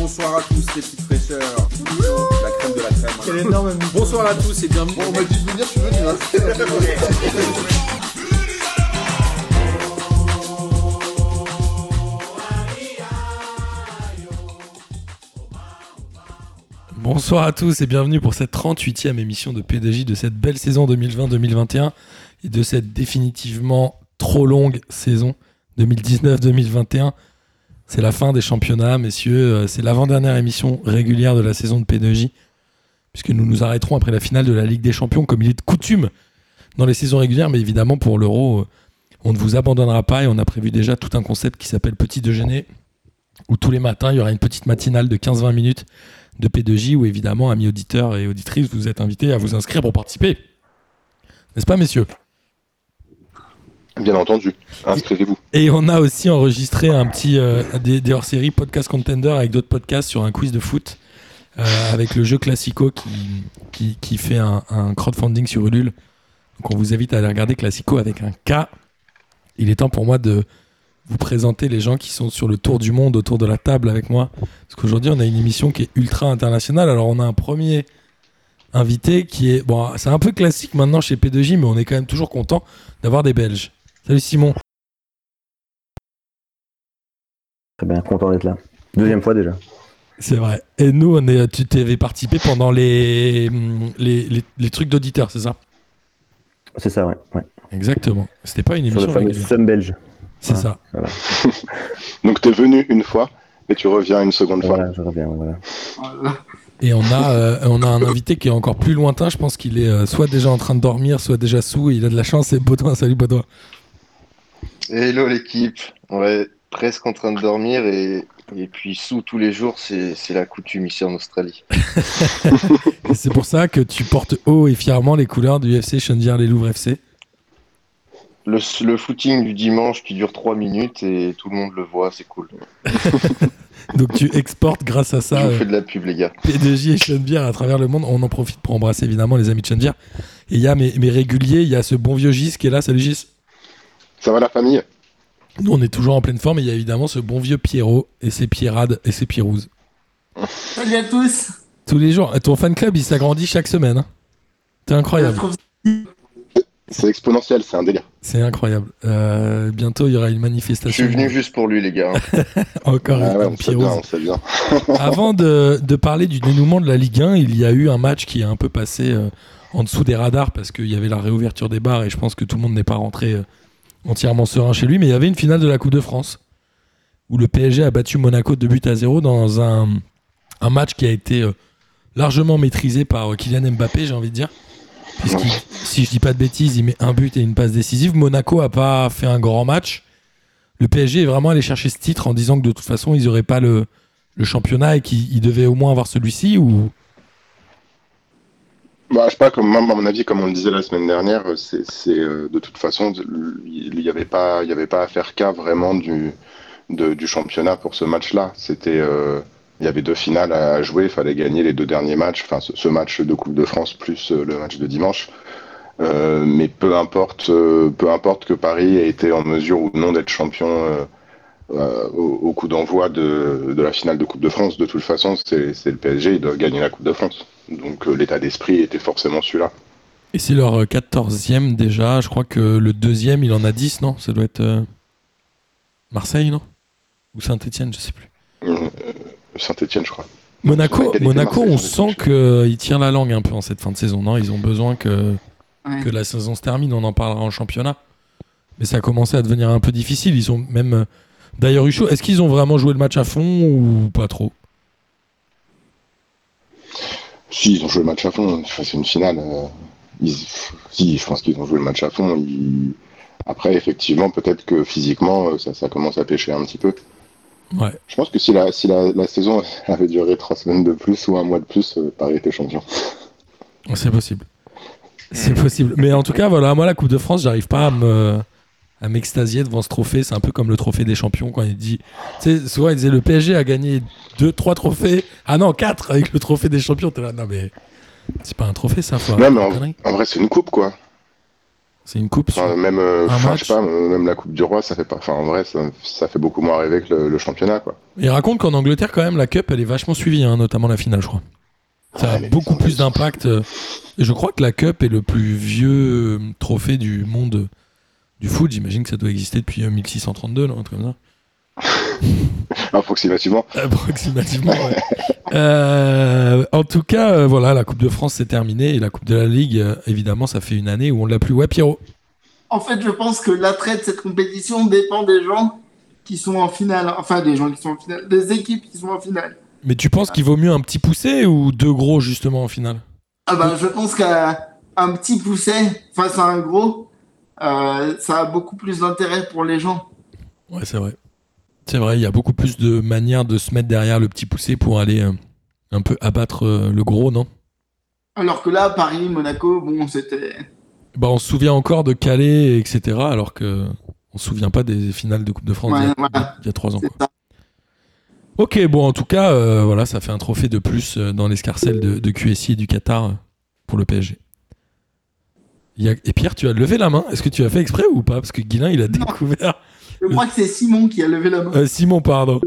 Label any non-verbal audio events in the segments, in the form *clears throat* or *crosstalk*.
Bonsoir à tous les petites fraîcheurs. La crème de la crème. Quel énorme Bonsoir à tous et bienvenue. Bon, on m'a dit de venir, je suis venu. Hein. Bonsoir à tous et bienvenue pour cette 38e émission de P2J de cette belle saison 2020-2021 et de cette définitivement trop longue saison 2019-2021. C'est la fin des championnats, messieurs. Euh, C'est l'avant-dernière émission régulière de la saison de P2J, puisque nous nous arrêterons après la finale de la Ligue des Champions, comme il est de coutume dans les saisons régulières. Mais évidemment, pour l'Euro, euh, on ne vous abandonnera pas et on a prévu déjà tout un concept qui s'appelle Petit Déjeuner, où tous les matins, il y aura une petite matinale de 15-20 minutes de P2J, où évidemment, amis auditeurs et auditrices, vous êtes invités à vous inscrire pour participer. N'est-ce pas, messieurs? Bien entendu, inscrivez-vous. Et on a aussi enregistré un petit euh, des, hors-série podcast contender avec d'autres podcasts sur un quiz de foot euh, avec le jeu Classico qui, qui, qui fait un, un crowdfunding sur Ulule. Donc on vous invite à aller regarder Classico avec un K. Il est temps pour moi de vous présenter les gens qui sont sur le tour du monde autour de la table avec moi. Parce qu'aujourd'hui on a une émission qui est ultra internationale. Alors on a un premier invité qui est... Bon, c'est un peu classique maintenant chez P2J, mais on est quand même toujours content d'avoir des Belges. Salut Simon. Très bien, content d'être là. Deuxième fois déjà. C'est vrai. Et nous, on est, tu t'avais participé pendant les, les, les, les trucs d'auditeurs, c'est ça? C'est ça, ouais. ouais. Exactement. C'était pas une Sur le émission fameux belge. C'est Voilà. ça. *laughs* Donc t'es venu une fois, et tu reviens une seconde fois. Voilà, je reviens. Voilà. Et on a, euh, on a un invité qui est encore plus lointain. Je pense qu'il est euh, soit déjà en train de dormir, soit déjà sous. Et il a de la chance. C'est Baudouin. Salut Baudouin. Hello l'équipe, ouais, presque en train de dormir et, et puis sous tous les jours, c'est la coutume ici en Australie. *laughs* C'est pour ça que tu portes haut et fièrement les couleurs du FC Chenvière-les-Louvres FC. Le, le footing du dimanche qui dure 3 minutes et tout le monde le voit, c'est cool. *laughs* Donc tu exportes grâce à Je ça vous euh, fais de la pub les gars. P2J et Chenvière à travers le monde. On en profite pour embrasser évidemment les amis de Chenvière. Et il y a mes, mes réguliers. Il y a ce bon vieux Gis qui est là. Salut Gis. Ça va la famille Nous, on est toujours en pleine forme et il y a évidemment ce bon vieux Pierrot et ses Pierrades et ses Pierrouzes. Salut à tous. Tous les jours. Ton fan club, il s'agrandit chaque semaine. hein. C'est Je incroyable. C'est exponentiel, c'est un délire. C'est incroyable. Euh, bientôt, il y aura une Je manifestation. suis venu juste pour lui les gars. *laughs* Encore Ah ouais, une on sait bien, Pierrouse. on sait bien. Avant de, de parler du dénouement de la Ligue 1, il y a eu un match qui est un peu passé euh, en dessous des radars parce qu'il y avait la réouverture des bars et je pense que tout le monde n'est pas rentré euh, entièrement serein chez lui. Mais il y avait une finale de la Coupe de France où le PSG a battu Monaco de but à 0 dans un, un match qui a été euh, largement maîtrisé par euh, Kylian Mbappé, j'ai envie de dire. Puisqu'il, si je dis pas de bêtises, il met un but et une passe décisive. Monaco a pas fait un grand match. Le PSG est vraiment allé chercher ce titre en disant que de toute façon, ils n'auraient pas le, le championnat et qu'il il devait au moins avoir celui-ci ou Bah, je sais pas, comme, à mon avis, comme on le disait la semaine dernière, c'est c'est, euh, de toute façon, il n'y avait, pas- il y avait pas à faire cas vraiment du, de- du championnat pour ce match-là. C'était, euh, il y avait deux finales à jouer, il fallait gagner les deux derniers matchs, enfin ce, match de Coupe de France plus euh, le match de dimanche. Euh, mais peu importe, euh, peu importe que Paris ait été en mesure ou non d'être champion euh, euh, au, au coup d'envoi de, de la finale de Coupe de France, de toute façon, c'est le PSG, ils doivent gagner la Coupe de France. Donc euh, l'état d'esprit était forcément celui-là. Et c'est leur 14e déjà. Je crois que le deuxième, il en a 10, non? Ça doit être euh, Marseille, non? Ou Saint-Etienne, je sais plus. Euh, Saint-Etienne, je crois. Monaco, Monaco on sent qu'ils tirent la langue un peu en cette fin de saison, non? Ils ont besoin que, Ouais. que la saison se termine. On en parlera en championnat. Mais ça a commencé à devenir un peu difficile. Ils ont même euh, d'ailleurs eu chaud. Est-ce qu'ils ont vraiment joué le match à fond ou pas trop? Si, ils ont joué le match à fond. Enfin, c'est une finale. euh, ils- Si, je pense qu'ils ont joué le match à fond. Ils- Après, effectivement, peut-être que physiquement, euh, ça, ça commence à pêcher un petit peu. Ouais. Je pense que si la, si la, la saison *laughs* avait duré trois semaines de plus ou un mois de plus, euh, Paris était champion. C'est possible. *laughs* C'est possible. Mais en tout cas, voilà, moi, la Coupe de France, j'arrive pas à me à m'extasier devant ce trophée. C'est un peu comme le trophée des champions quand il dit. Tu sais, souvent, il disait le PSG a gagné deux, trois trophées. Ah non, quatre avec le trophée des champions. T'es là, non, mais c'est pas un trophée, ça, faut Non, mais en, vrai, c'est une coupe, quoi. C'est une coupe. sur- même, euh, Un je sais pas, même la Coupe du Roi, ça fait pas. Enfin, en vrai, ça, ça fait beaucoup moins rêver que le, le championnat, quoi. Il raconte qu'en Angleterre, quand même, la Cup, elle est vachement suivie, hein, notamment la finale, je crois. Ça a Ouais, beaucoup plus d'impact. euh, Et je crois que la Cup est le plus vieux euh, trophée du monde du foot. J'imagine que ça doit exister depuis euh, 1632, non, un truc comme ça. *laughs* Approximativement. *laughs* Approximativement, ouais. Euh, en tout cas, euh, voilà, la Coupe de France c'est terminé et la Coupe de la Ligue, euh, évidemment, ça fait une année où on l'a plus. Ouais, Pierrot? En fait, je pense que l'attrait de cette compétition dépend des gens qui sont en finale. Enfin, des gens qui sont en finale. Des équipes qui sont en finale. Mais tu penses qu'il vaut mieux un petit poussé ou deux gros justement en finale? Ah bah, je pense qu'un un petit pousset face à un gros, euh, ça a beaucoup plus d'intérêt pour les gens. Ouais, c'est vrai. C'est vrai, il y a beaucoup plus de manières de se mettre derrière le petit poussé pour aller euh, un peu abattre euh, le gros, non? Alors que là, Paris, Monaco, bon, c'était. Bah, on se souvient encore de Calais, etc. Alors que on se souvient pas des finales de Coupe de France Ouais, d'il y a- voilà. il y a trois ans. Quoi. Ok, bon, en tout cas, euh, voilà, ça fait un trophée de plus dans l'escarcelle de, de QSI et du Qatar pour le PSG. Il y a- Et Pierre, tu as levé la main. Est-ce que tu as fait exprès ou pas? Parce que Guilin, il a Non. découvert. Je crois que c'est Simon qui a levé la main. Euh, Simon, pardon.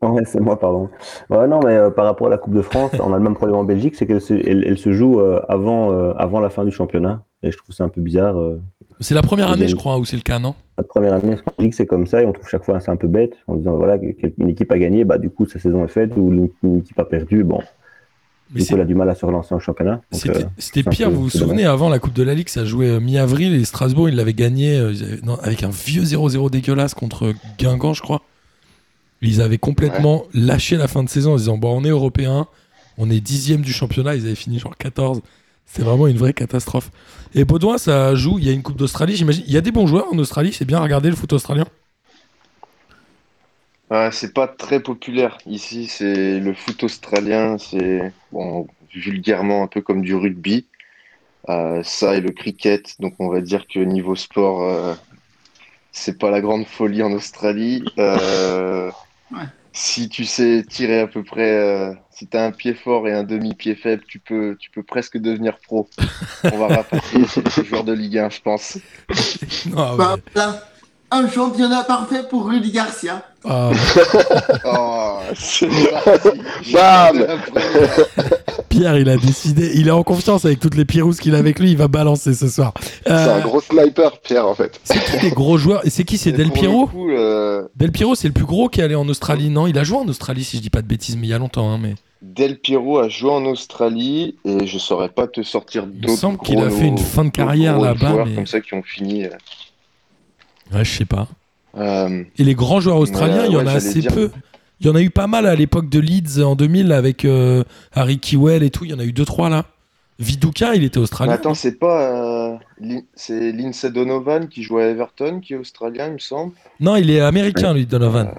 Ouais, c'est moi, pardon. Ouais, non, mais euh, par rapport à la Coupe de France, on a le même problème en Belgique, c'est qu'elle se, elle, elle se joue euh, avant, euh, avant la fin du championnat. Et je trouve ça un peu bizarre. euh. C'est la première année, je une- crois, où c'est le cas, non? La première année en Belgique, c'est comme ça, et on trouve chaque fois c'est un peu bête, en disant voilà, qu'une équipe a gagné, bah du coup sa saison est faite, ou une, une équipe a perdu, bon, Mais coup elle a du mal à se relancer en championnat. C'était euh, pire, peu- vous vous souvenez, avant la Coupe de la Ligue, ça jouait euh, mi-avril et Strasbourg, ils l'avaient gagné euh, non, avec un vieux 0-0 dégueulasse contre Guingamp, je crois. Ils avaient complètement lâché la fin de saison en disant bon, on est européen, on est dixième du championnat, ils avaient fini genre 14. C'est vraiment une vraie catastrophe. Et Baudouin, ça joue, il y a une Coupe d'Australie, j'imagine. Il y a des bons joueurs en Australie, c'est bien regarder le foot australien. Ouais, c'est pas très populaire. Ici, c'est le foot australien, c'est bon, vulgairement un peu comme du rugby. Euh, ça et le cricket. Donc, on va dire que niveau sport, euh, c'est pas la grande folie en Australie. Euh, Ouais. Si tu sais tirer à peu près, si tu as un pied fort et un demi-pied faible, tu peux, tu peux presque devenir pro. On va rapatrier *laughs* ces joueurs de Ligue 1, je pense. Ah, Bah, là, un championnat parfait pour Rudy Garcia. Ah, *laughs* Oh, c'est parti. Bam. Pierre, il a décidé, il est en confiance avec toutes les pirousses qu'il a avec lui, il va balancer ce soir. C'est Euh, un gros sniper, Pierre, en fait. C'est qui les gros joueurs Et c'est qui C'est Del Piero coup, euh, Del Piero, c'est le plus gros qui est allé en Australie, non Il a joué en Australie, si je dis pas de bêtises, mais il y a longtemps. hein, mais Del Piero a joué en Australie et je saurais pas te sortir Il me d'autres semble qu'il a fait une fin de d'autres carrière là-bas, joueurs mais- comme ça qui ont fini. Ouais, je sais pas. euh, Et les grands joueurs australiens, il y en a assez dire. peu. Il y en a eu pas mal à l'époque de Leeds en 2000 avec euh, Harry Kewell et tout. Il y en a eu deux trois là. Viduka, il était mais australien. attends, c'est pas euh, c'est Lindsay Donovan qui joue à Everton qui est australien, il me semble. non, il est américain, lui, Donovan.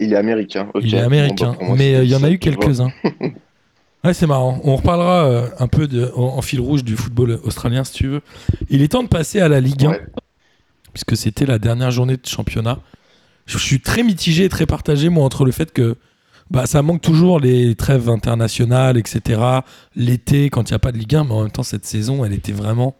Il est américain. ok. Il est Bon, américain. bah, moi, mais il y en a eu quelques-uns. *laughs* ouais, c'est marrant. On reparlera un peu de, en, en fil rouge du football australien, si tu veux. Il est temps de passer à la Ligue 1. Ouais. Puisque c'était la dernière journée de championnat. Je suis très mitigé et très partagé, moi, entre le fait que bah, ça manque toujours les trêves internationales, etc. L'été, quand il n'y a pas de Ligue 1, mais en même temps, cette saison, elle était vraiment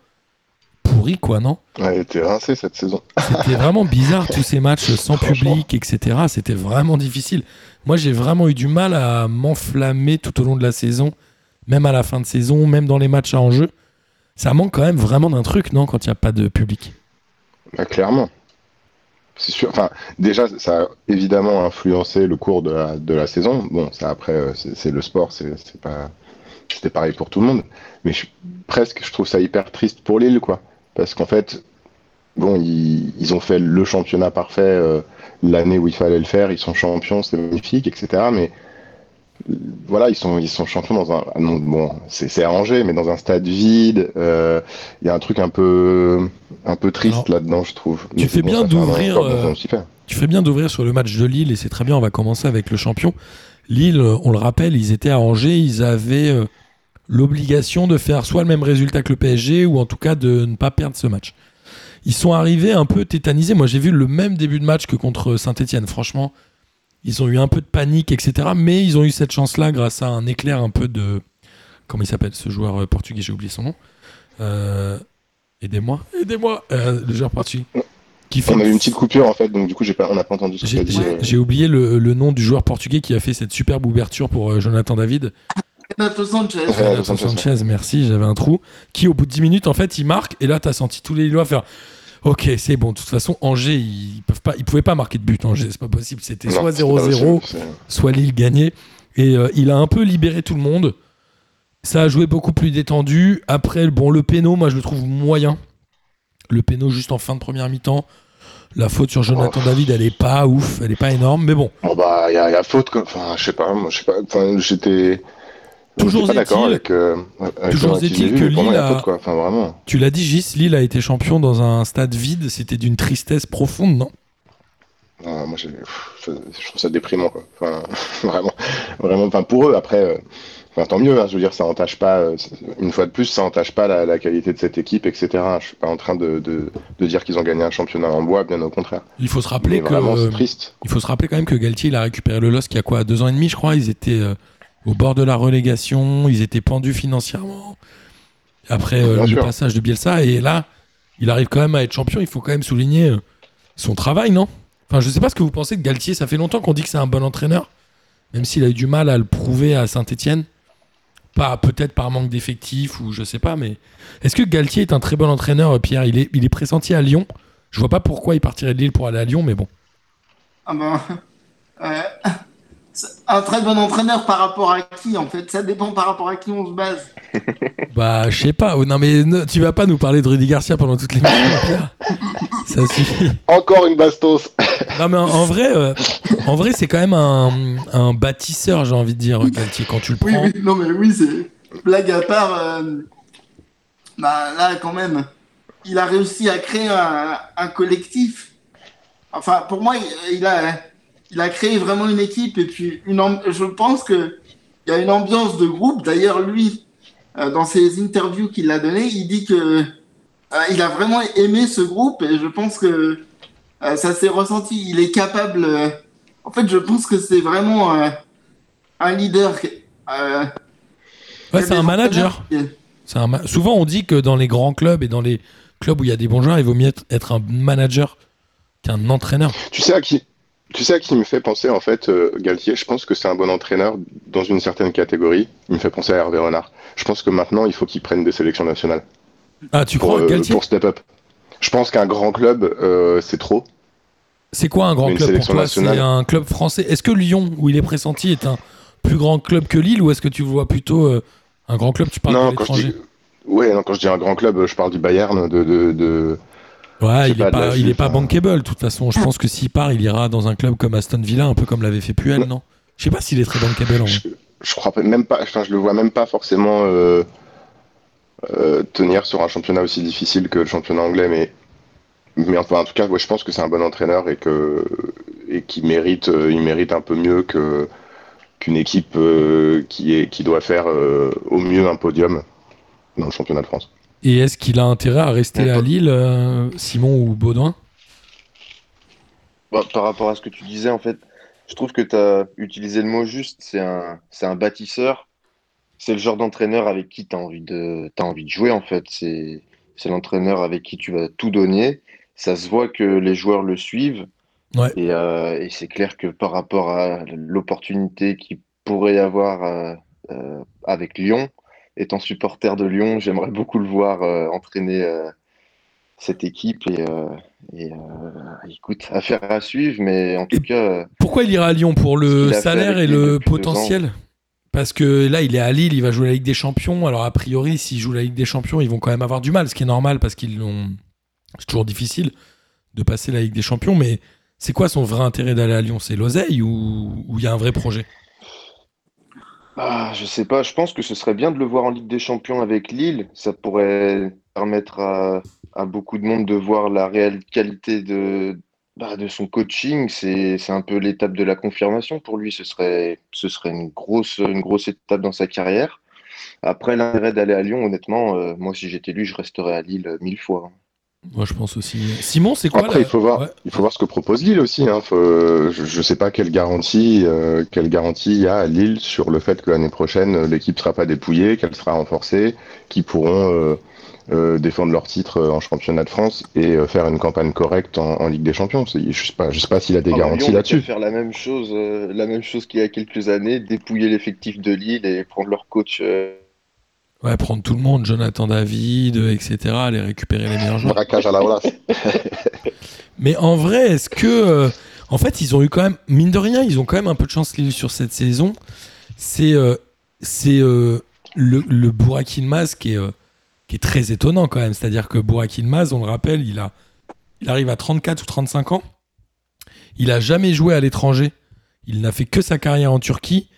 pourrie, quoi, non? Elle était rincée cette saison. C'était vraiment bizarre, tous ces matchs *laughs* sans public, etc. C'était vraiment difficile. Moi, j'ai vraiment eu du mal à m'enflammer tout au long de la saison, même à la fin de saison, même dans les matchs à enjeu. Ça manque quand même vraiment d'un truc, non, quand il n'y a pas de public? Bah, clairement. C'est sûr. Enfin, déjà, ça a évidemment influencé le cours de la, de la saison. Bon, ça après, euh, c'est le sport, c'est pas. C'était pareil pour tout le monde. Mais je- presque, je trouve ça hyper triste pour Lille, quoi. Parce qu'en fait, bon, ils, ils ont fait le championnat parfait euh, l'année où il fallait le faire. Ils sont champions, c'est magnifique, etc. Mais voilà, ils sont, ils sont champions dans un. ah non, bon, c'est arrangé, mais dans un stade vide. euh, Il y a un truc un peu, un peu triste là-dedans, je trouve. tu Mais fais bien d'ouvrir, euh. Tu fais bien d'ouvrir sur le match de Lille et c'est très bien, on va commencer avec le champion. Lille, on le rappelle, ils étaient à Angers, ils avaient euh, l'obligation de faire soit le même résultat que le PSG ou en tout cas de ne pas perdre ce match. Ils sont arrivés un peu tétanisés. Moi, j'ai vu le même début de match que contre Saint-Etienne. Franchement, ils ont eu un peu de panique, etc. Mais ils ont eu cette chance-là grâce à un éclair un peu de. Comment il s'appelle ce joueur euh, portugais J'ai oublié son nom. Euh, Aidez-moi, aidez-moi. Euh, le joueur portugais. Qui fait On a eu une petite coupure en fait, donc du coup, j'ai pas, on n'a pas entendu ce J'ai euh. oublié le, le nom du joueur portugais qui a fait cette superbe ouverture pour euh, Jonathan David. Renato Sanchez. Renato Sanchez, Sanchez, merci, j'avais un trou. Qui, au bout de 10 minutes, en fait, il marque. Et là, t'as senti tous les Lillois faire Ok, c'est bon. De toute façon, Angers, ils peuvent pas, ils pouvaient pas marquer de but. Angers, c'est pas possible. C'était soit c'est pas 0-0, possible, c'est- soit Lille gagnait. Et euh, il a un peu libéré tout le monde. Ça a joué beaucoup plus détendu. Après, bon, le péno, moi, je le trouve moyen. Le péno juste en fin de première mi-temps. La faute sur Jonathan Oh. David, elle est pas ouf, elle est pas énorme, mais bon. Bon bah, il y, a- y a faute. Enfin, je sais pas. Moi, je sais pas. Enfin, j'étais. Toujours j'étais pas d'accord est-il- avec. euh, est que moi, a Lille a- faute, quoi. Enfin, vraiment. Tu l'as dit, Gis, Lille a été champion dans un stade vide. C'était d'une tristesse profonde, non? Non, moi, je je trouve ça déprimant, quoi. Enfin, *laughs* vraiment, vraiment. Enfin, pour eux, après, euh, enfin, tant mieux. hein, je veux dire, ça entache pas. euh, une fois de plus, ça entache pas la, la qualité de cette équipe, etc. Je suis pas en train de, de, de dire qu'ils ont gagné un championnat en bois, bien au contraire. Il faut se rappeler Mais que vraiment, euh, c'est triste. il faut se rappeler quand même que Galtier il a récupéré le LOSC il y a quoi? Deux ans et demi, je crois. Ils étaient au bord de la relégation, ils étaient pendus financièrement. Après euh, le sûr. passage de Bielsa et là, il arrive quand même à être champion. Il faut quand même souligner euh, son travail, non? Enfin, je sais pas ce que vous pensez de Galtier. Ça fait longtemps qu'on dit que c'est un bon entraîneur, même s'il a eu du mal à le prouver à Saint-Etienne. Pas peut-être par manque d'effectifs ou je sais pas, mais est-ce que Galtier est un très bon entraîneur, Pierre? Il est, il est pressenti à Lyon. Je vois pas pourquoi il partirait de Lille pour aller à Lyon, mais bon. Ah ben, euh, un très bon entraîneur par rapport à qui en fait? Ça dépend par rapport à qui on se base. *laughs* Bah, je sais pas. Non, mais ne- tu vas pas nous parler de Rudy Garcia pendant toute l'émission, *laughs* Pierre. Ça suffit. Encore une bastos. *laughs* Non, mais en, en vrai, euh, en vrai, c'est quand même un, un bâtisseur, j'ai envie de dire, Galtier, quand tu le Oui, prends. oui, non mais oui, c'est blague à part. euh, bah là, quand même, il a réussi à créer un, un collectif. Enfin, pour moi, il, il a, il a créé vraiment une équipe et puis une. Je pense que il y a une ambiance de groupe. D'ailleurs, lui, euh, dans ses interviews qu'il a données, il dit que euh, il a vraiment aimé ce groupe et je pense que euh, ça s'est ressenti. Il est capable. euh, en fait, je pense que c'est vraiment euh, un leader. euh, Ouais, c'est un manager. C'est un ma- Souvent, on dit que dans les grands clubs et dans les clubs où il y a des bons joueurs, il vaut mieux être, être un manager qu'un entraîneur. Tu sais à qui tu sais à qui il me fait penser en fait euh, Galtier? Je pense que c'est un bon entraîneur dans une certaine catégorie. Il me fait penser à Hervé Renard. Je pense que maintenant il faut qu'il prenne des sélections nationales Ah, tu pour, crois, euh, Galtier? pour step up. Je pense qu'un grand club euh, c'est trop. C'est quoi un grand club pour toi? C'est un club français. Est-ce que Lyon, où il est pressenti, est un plus grand club que Lille ou est-ce que tu vois plutôt euh, un grand club? Tu parles non, de l'étranger. dis ouais, non, quand je dis un grand club, je parle du Bayern, de, de, de- Ouais, il est pas, de pas, il est pas bankable. De toute façon, je pense que s'il part, il ira dans un club comme Aston Villa, un peu comme l'avait fait Puel, non? Je sais pas s'il est très bankable en vrai. je, je crois pas- même pas. Enfin, je le vois même pas forcément euh, euh, tenir sur un championnat aussi difficile que le championnat anglais, mais mais enfin, en tout cas, ouais, je pense que c'est un bon entraîneur et que et qui mérite, euh, il mérite un peu mieux que qu'une équipe euh, qui est qui doit faire euh, au mieux un podium dans le championnat de France. Et est-ce qu'il a intérêt à rester à Lille, euh, Simon ou Baudouin? Bah, par rapport à ce que tu disais, en fait, je trouve que tu as utilisé le mot juste. C'est un, c'est un bâtisseur. C'est le genre d'entraîneur avec qui tu as envie de, t'as envie de jouer, en fait. C'est, c'est l'entraîneur avec qui tu vas tout donner. Ça se voit que les joueurs le suivent. Ouais. Et, euh, et c'est clair que par rapport à l'opportunité qu'il pourrait y avoir euh, euh, avec Lyon, étant supporter de Lyon, j'aimerais beaucoup le voir euh, entraîner euh, cette équipe. Et, euh, et écoute, affaire à suivre, mais en tout cas, Pourquoi il ira à Lyon Pour le salaire et le potentiel? Parce que là, il est à Lille, il va jouer la Ligue des Champions. Alors, a priori, s'il joue la Ligue des Champions, ils vont quand même avoir du mal, ce qui est normal parce qu'ils l'ont. C'est toujours difficile de passer la Ligue des Champions, mais c'est quoi son vrai intérêt d'aller à Lyon? C'est l'oseille ou ou il y a un vrai projet? Ah, je sais pas, je pense que ce serait bien de le voir en Ligue des Champions avec Lille. Ça pourrait permettre à, beaucoup de monde de voir la réelle qualité de, bah, de son coaching. C'est, un peu l'étape de la confirmation pour lui. Ce serait, ce serait une grosse, grosse étape dans sa carrière. Après, l'intérêt d'aller à Lyon, honnêtement, euh, moi, si j'étais lui, je resterais à Lille euh, mille fois. Moi, je pense aussi. Simon, c'est quoi Après, la- il faut voir, Ouais. il faut voir ce que propose Lille aussi. Hein. Faut- je, je sais pas quelle garantie, euh, quelle garantie il y a à Lille sur le fait que l'année prochaine l'équipe sera pas dépouillée, qu'elle sera renforcée, qu'ils pourront euh, euh, défendre leur titre euh, en championnat de France et euh, faire une campagne correcte en, en Ligue des Champions. Je sais pas, je sais pas s'il a des Ah, garanties Lyon va là-dessus. faire la même chose, euh, la même chose qu'il y a quelques années, dépouiller l'effectif de Lille et prendre leur coach. Ouais, prendre tout le monde, Jonathan David, euh, etc., aller récupérer les meilleurs joueurs. Braquage à la Olas. *laughs* Mais en vrai, est-ce que. euh, en fait, ils ont eu quand même. Mine de rien, ils ont quand même un peu de chance Lille sur cette saison. C'est euh, c'est euh, le, le Burak Yılmaz qui est, euh, qui est très étonnant quand même. C'est-à-dire que Burak Yılmaz, on le rappelle, il, a, il arrive à 34 ou 35 ans. Il a jamais joué à l'étranger. Il n'a fait que sa carrière en Turquie.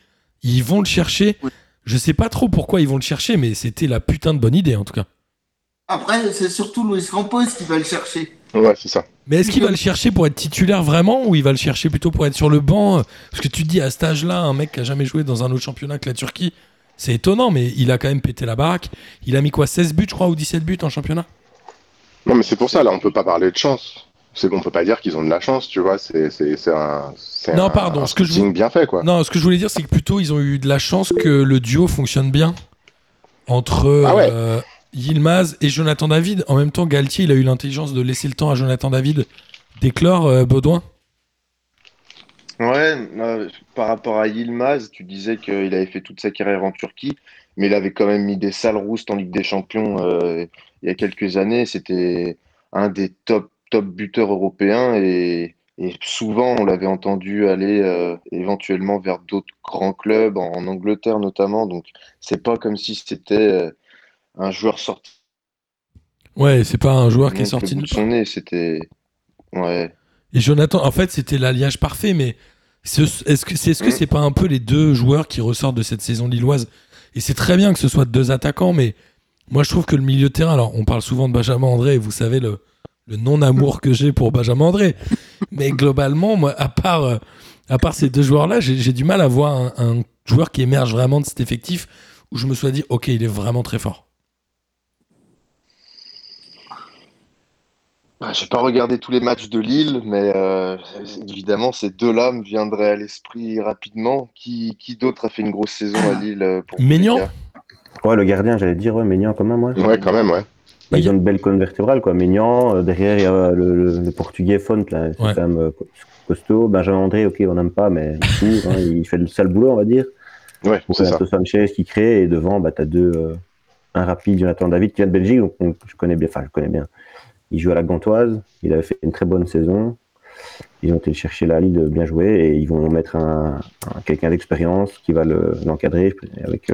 Ils vont le chercher. Je sais pas trop pourquoi ils vont le chercher, mais c'était la putain de bonne idée en tout cas. Après, c'est surtout Luis Campos qui va le chercher. Ouais, c'est ça. Mais est-ce qu'il va le chercher pour être titulaire vraiment ou il va le chercher plutôt pour être sur le banc? Parce que tu te dis à cet âge-là, un mec qui a jamais joué dans un autre championnat que la Turquie, c'est étonnant, mais il a quand même pété la baraque. Il a mis quoi 16 buts, je crois, ou 17 buts en championnat? Non, mais c'est pour ça, là, on peut pas parler de chance. C'est qu'on peut pas dire qu'ils ont de la chance, tu vois. C'est c'est- c'est un. c'est Non, un- pardon, un ce que je vous- bien fait, quoi. Non, ce que je voulais dire, c'est que plutôt ils ont eu de la chance que le duo fonctionne bien entre Ah ouais. euh, Yilmaz et Jonathan David. En même temps, Galtier, il a eu l'intelligence de laisser le temps à Jonathan David d'éclore euh, Baudouin. Ouais, euh, par rapport à Yilmaz, tu disais qu'il avait fait toute sa carrière en Turquie, mais il avait quand même mis des sales roustes en Ligue des Champions euh, il y a quelques années. C'était un des top, top buteurs européens et, et souvent on l'avait entendu aller euh, éventuellement vers d'autres grands clubs, en, en Angleterre notamment. Donc c'est pas comme si c'était euh, un joueur sorti Ouais, c'est pas un joueur qui est sorti de son nez. C'était ouais. Et Jonathan, en fait, c'était l'alliage parfait, mais ce- est-ce que c'est est-ce que c'est pas un peu les deux joueurs qui ressortent de cette saison lilloise? Et c'est très bien que ce soit deux attaquants, mais moi je trouve que le milieu de terrain, alors on parle souvent de Benjamin André, et vous savez le, le non-amour que j'ai pour Benjamin André, mais globalement, moi, à part, euh, à part ces deux joueurs-là, j'ai j'ai du mal à voir un, un joueur qui émerge vraiment de cet effectif où je me sois dit, ok, il est vraiment très fort. Ah, J'ai pas regardé tous les matchs de Lille, mais euh, évidemment, ces deux-là me viendraient à l'esprit rapidement. Qui, qui d'autre a fait une grosse saison à Lille euh, pour Maignan Ouais, le gardien, j'allais dire, ouais, Maignan quand même, ouais. Ouais, quand même, ouais. Bah, Il y ils a- ont une belle colonne vertébrale, quoi. Maignan, euh, derrière, il y a le, le- le portugais Font, là, c'est Ouais. quand même euh, costaud. Benjamin André, ok, on n'aime pas, mais hein, il fait le sale boulot, on va dire. Ouais, c'est ça. Sanchez qui crée, et devant, bah, tu as deux, euh, un rapide, Jonathan David, qui vient de Belgique, donc on- je connais bien, enfin, je connais bien. Il joue à la Gantoise, il avait fait une très bonne saison. Ils ont été chercher à Lille, bien joué, et ils vont mettre un, un- quelqu'un d'expérience qui va le- l'encadrer avec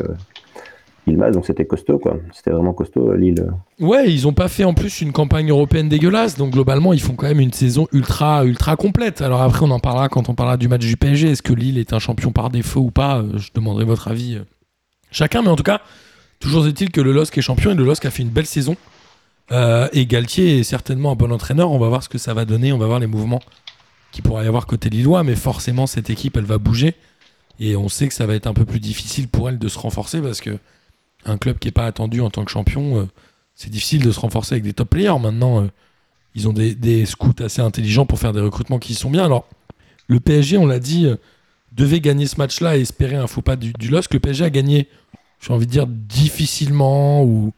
euh, Yilmaz, donc c'était costaud, quoi. C'était vraiment costaud, euh, Lille. Ouais, ils ont pas fait en plus une campagne européenne dégueulasse, donc globalement ils font quand même une saison ultra ultra complète. Alors après on en parlera quand on parlera du match du PSG. Est-ce que Lille est un champion par défaut ou pas? Euh, Je demanderai votre avis euh, chacun, mais en tout cas, toujours est-il que le LOSC est champion et le LOSC a fait une belle saison. Et Galtier est certainement un bon entraîneur. On va voir ce que ça va donner, on va voir les mouvements qu'il pourra y avoir côté Lillois, mais forcément cette équipe elle va bouger et on sait que ça va être un peu plus difficile pour elle de se renforcer parce que un club qui est pas attendu en tant que champion. euh, c'est difficile de se renforcer avec des top players. Maintenant, euh, ils ont des, scouts assez intelligents pour faire des recrutements qui sont bien. Alors, le PSG, on l'a dit, euh, devait gagner ce match-là et espérer un faux pas du, du LOSC. Le PSG a gagné, j'ai envie de dire, difficilement, ou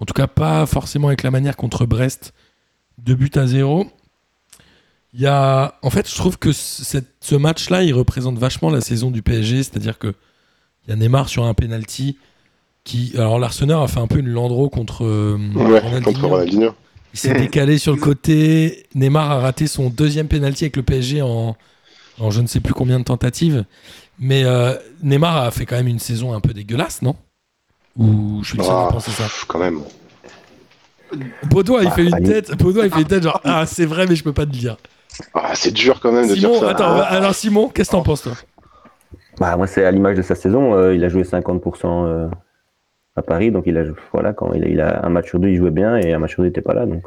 en tout cas pas forcément avec la manière contre Brest, deux buts à zéro. Y a, en fait, je trouve que ce- match-là, il représente vachement la saison du PSG, c'est-à-dire que il y a Neymar sur un penalty qui, alors l'Arsenal a fait un peu une Landreau contre euh, Ouais, Ronaldinho. contre Ronaldinho. Il s'est décalé sur le côté. Neymar a raté son deuxième penalty avec le PSG en, en je ne sais plus combien de tentatives. Mais euh, Neymar a fait quand même une saison un peu dégueulasse, non? Ou je suis le seul à Ah, penser ça quand même. Baudouin, il Ah, fait une tête. Baudouin, il fait une tête genre ah c'est vrai mais je peux pas te le dire. Ah, c'est dur quand même de Simon, dire ça. attends, alors Simon, qu'est-ce que t'en penses toi? Bah, moi, c'est à l'image de sa saison. euh, il a joué 50% euh, à Paris, donc il a, voilà, quand il a, il a un match sur deux, il jouait bien et un match sur deux, il n'était pas là. Donc,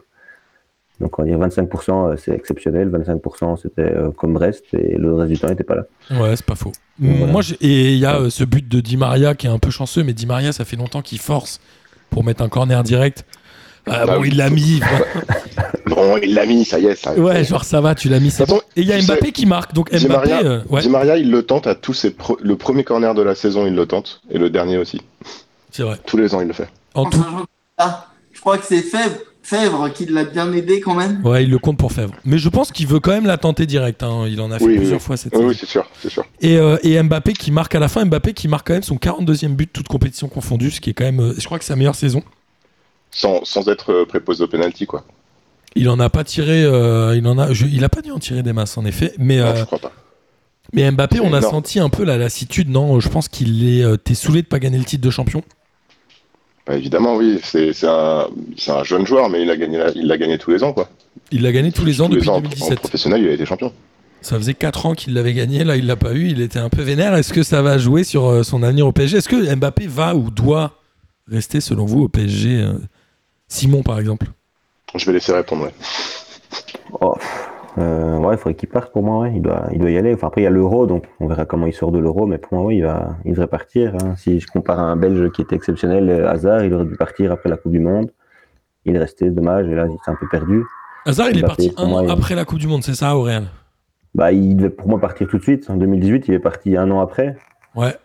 donc on va dire 25%, euh, c'est exceptionnel, 25% c'était euh, comme Brest et le reste du temps, il n'était pas là. Ouais, c'est pas faux. Voilà. Moi, j'ai- et il y a euh, ce but de Di Maria qui est un peu chanceux, mais Di Maria, ça fait longtemps qu'il force pour mettre un corner direct. Ah, Bah bon, oui. il l'a mis. *laughs* Bon, il l'a mis, ça y est. Ça, ouais, genre ça va, tu l'as mis, c'est Attends, bon. Et il y a Mbappé sais, qui marque, donc Di Mbappé, Maria, euh, ouais, Di Maria, il le tente à tous ses pro- le premier corner de la saison, il le tente et le dernier aussi. C'est vrai. Tous les ans, il le fait. En tout, ah, je crois que c'est Fèvre, Fèvre qui l'a bien aidé quand même. Ouais, il le compte pour Fèvre. Mais je pense qu'il veut quand même la tenter direct. hein. Il en a fait Oui, plusieurs oui. fois cette Oui, saison. oui, c'est sûr, c'est sûr. Et, euh, et Mbappé qui marque à la fin, Mbappé qui marque quand même son 42e but, toute compétition confondue, ce qui est quand même, euh, je crois que c'est sa meilleure saison. Sans, sans être euh, préposé au penalty, quoi. Il en a pas tiré, euh, il en a, je- il a pas dû en tirer des masses en effet, mais Non, euh, je crois pas. mais Mbappé, on a énorme. senti un peu la lassitude, non? Je pense qu'il est, euh, t'es saoulé de pas gagner le titre de champion. Évidemment, oui. C'est un, jeune joueur, mais il a gagné, la- il l'a gagné tous les ans, quoi. Il l'a gagné tous les ans tous depuis les ans en- en 2017. professionnel, il a été champion. Ça faisait 4 ans qu'il l'avait gagné, là il l'a pas eu, il était un peu vénère. Est-ce que ça va jouer sur euh, son avenir au PSG Est-ce que Mbappé va ou doit rester selon vous au PSG euh, Simon par exemple? Je vais laisser répondre, ouais. Oh, euh, ouais, il faudrait qu'il parte pour moi, ouais. il, doit, il doit y aller. Enfin, après, il y a l'euro, donc on verra comment il sort de l'euro, mais pour moi, oui, il, va, il devrait partir. hein. Si je compare à un Belge qui était exceptionnel, euh, Hazard, il aurait dû partir après la Coupe du Monde. Il est resté, dommage, et là, il s'est un peu perdu. Hazard il est parti un moi, an il- après la Coupe du Monde, c'est ça au Real Bah, il devait pour moi partir tout de suite. En 2018, il est parti un an après. Ouais.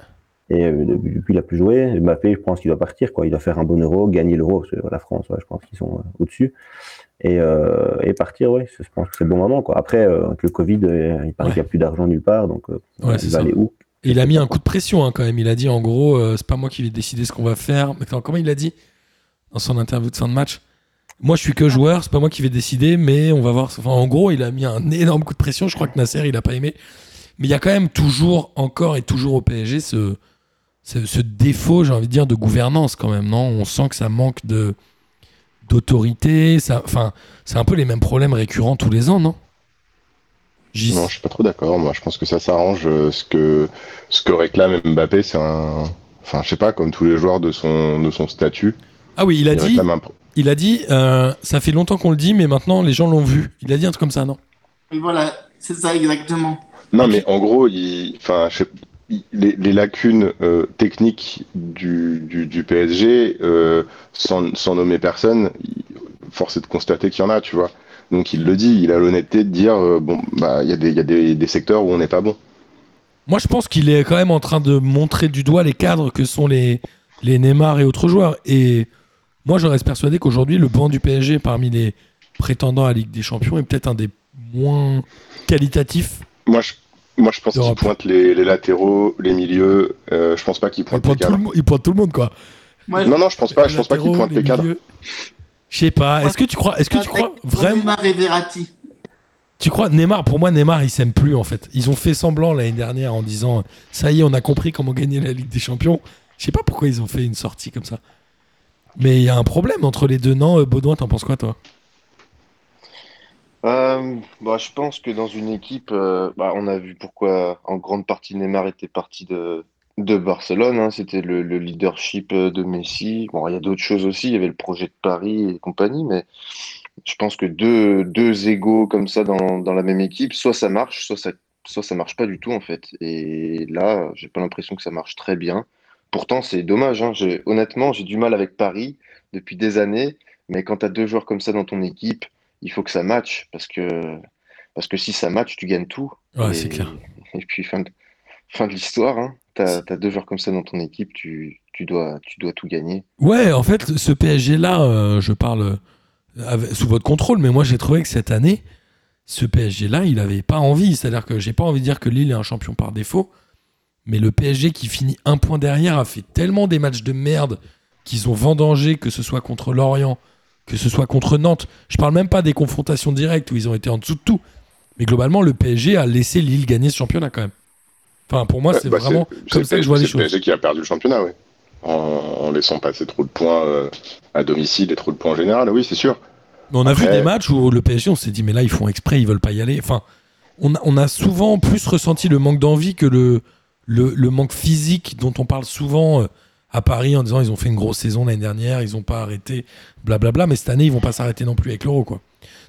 Et euh, depuis, il a plus joué. Mbappé, je pense qu'il doit partir. Quoi. Il doit faire un bon euro, gagner l'euro. La France, ouais, je pense qu'ils sont euh, au-dessus. Et, euh, et partir, oui, je pense que c'est le bon moment. Quoi. Après, euh, avec le Covid, il paraît Ouais. qu'il n'y a plus d'argent nulle part. Donc, Ouais, il va ça. aller où? Et il a mis un coup de pression hein, quand même. Il a dit en gros, euh, c'est pas moi qui vais décider ce qu'on va faire. Attends, comment il a dit? Dans son interview de fin de match Moi, je suis que joueur, c'est pas moi qui vais décider, mais on va voir. Enfin, en gros, il a mis un *laughs* énorme coup de pression. Je crois que Nasser, il a pas aimé. Mais il y a quand même toujours, encore et toujours au PSG, ce, ce, ce défaut, j'ai envie de dire, de gouvernance quand même. Non, on sent que ça manque de d'autorité. Ça, enfin, c'est un peu les mêmes problèmes récurrents tous les ans, non? Gis. Non, je suis pas trop d'accord. Moi, je pense que ça s'arrange. euh, Ce que, ce que réclame Mbappé, c'est un. Enfin, je sais pas, comme tous les joueurs de son, de son statut. Ah oui, il a il dit. un. Il a dit, euh, ça fait longtemps qu'on le dit, mais maintenant les gens l'ont vu. Il a dit un truc comme ça, non? Et voilà, c'est ça exactement. Non, mais en gros, il, enfin, je sais- il- les, les lacunes euh, techniques du, du, du PSG, euh, sans, sans nommer personne, force est de constater qu'il y en a, tu vois. Donc il le dit, il a l'honnêteté de dire, euh, bon, bah, il y a, des, y a des, des secteurs où on n'est pas bon. Moi, je pense qu'il est quand même en train de montrer du doigt les cadres que sont les, les Neymar et autres joueurs. Et moi, je reste persuadé qu'aujourd'hui, le banc du PSG, parmi les prétendants à la Ligue des Champions, est peut-être un des moins qualitatifs. Moi, je, moi, je pense qu'il pointe les, les latéraux, les milieux. euh, je pense pas qu'il Il pointe les pointe, tout le, cadres. il pointe tout le monde, quoi. Non, non, je pense pas. Je pense pas qu'il latéraux, pointe les cadres. Je sais pas. Est-ce que tu crois, est-ce que tu crois vraiment Neymar et Verratti. Tu crois Neymar Pour moi, Neymar, il s'aime plus en fait. Ils ont fait semblant l'année dernière en disant ça y est, on a compris comment gagner la Ligue des Champions. Je sais pas pourquoi ils ont fait une sortie comme ça. Mais il y a un problème entre les deux. Non, euh, Baudouin, t'en penses quoi toi? Euh, bah, je pense que dans une équipe, euh, bah, on a vu pourquoi en grande partie Neymar était parti de, de Barcelone. hein. C'était le, le leadership euh, de Messi. Bon, il y a d'autres choses aussi. Il y avait le projet de Paris et compagnie, mais je pense que deux, deux égaux comme ça dans, dans la même équipe, soit ça marche, soit ça, soit ça marche pas du tout en fait. Et là, j'ai pas l'impression que ça marche très bien. Pourtant, c'est dommage. Hein. Honnêtement, j'ai du mal avec Paris depuis des années. Mais quand tu as deux joueurs comme ça dans ton équipe, il faut que ça matche parce que, parce que si ça match, tu gagnes tout. Ouais, et, c'est clair. *laughs* Et puis, fin de, fin de l'histoire, hein. tu as, deux joueurs comme ça dans ton équipe, tu, tu, dois, tu dois tout gagner. Ouais, en fait, ce PSG-là, euh, je parle euh, avec- sous votre contrôle, mais moi j'ai trouvé que cette année, ce PSG-là, il avait pas envie. C'est-à-dire que j'ai pas envie de dire que Lille est un champion par défaut, mais le PSG qui finit un point derrière a fait tellement des matchs de merde qu'ils ont vendangé, que ce soit contre Lorient, que ce soit contre Nantes. Je parle même pas des confrontations directes où ils ont été en dessous de tout. Mais globalement, le PSG a laissé Lille gagner ce championnat quand même. Enfin, pour moi, c'est bah, vraiment c'est- comme c'est ça que je vois c'est les le choses. PSG qui a perdu le championnat, oui. En, en laissant passer trop de points euh, à domicile et trop de points en général, oui, c'est sûr. Mais on a vu des matchs où le PSG, on s'est dit, mais là, ils font exprès, ils veulent pas y aller. Enfin, on a, on a souvent plus ressenti le manque d'envie que le, le, le manque physique dont on parle souvent euh, à Paris en disant ils ont fait une grosse saison l'année dernière, ils ont pas arrêté, blablabla. Mais cette année, ils vont pas s'arrêter non plus avec l'euro, quoi.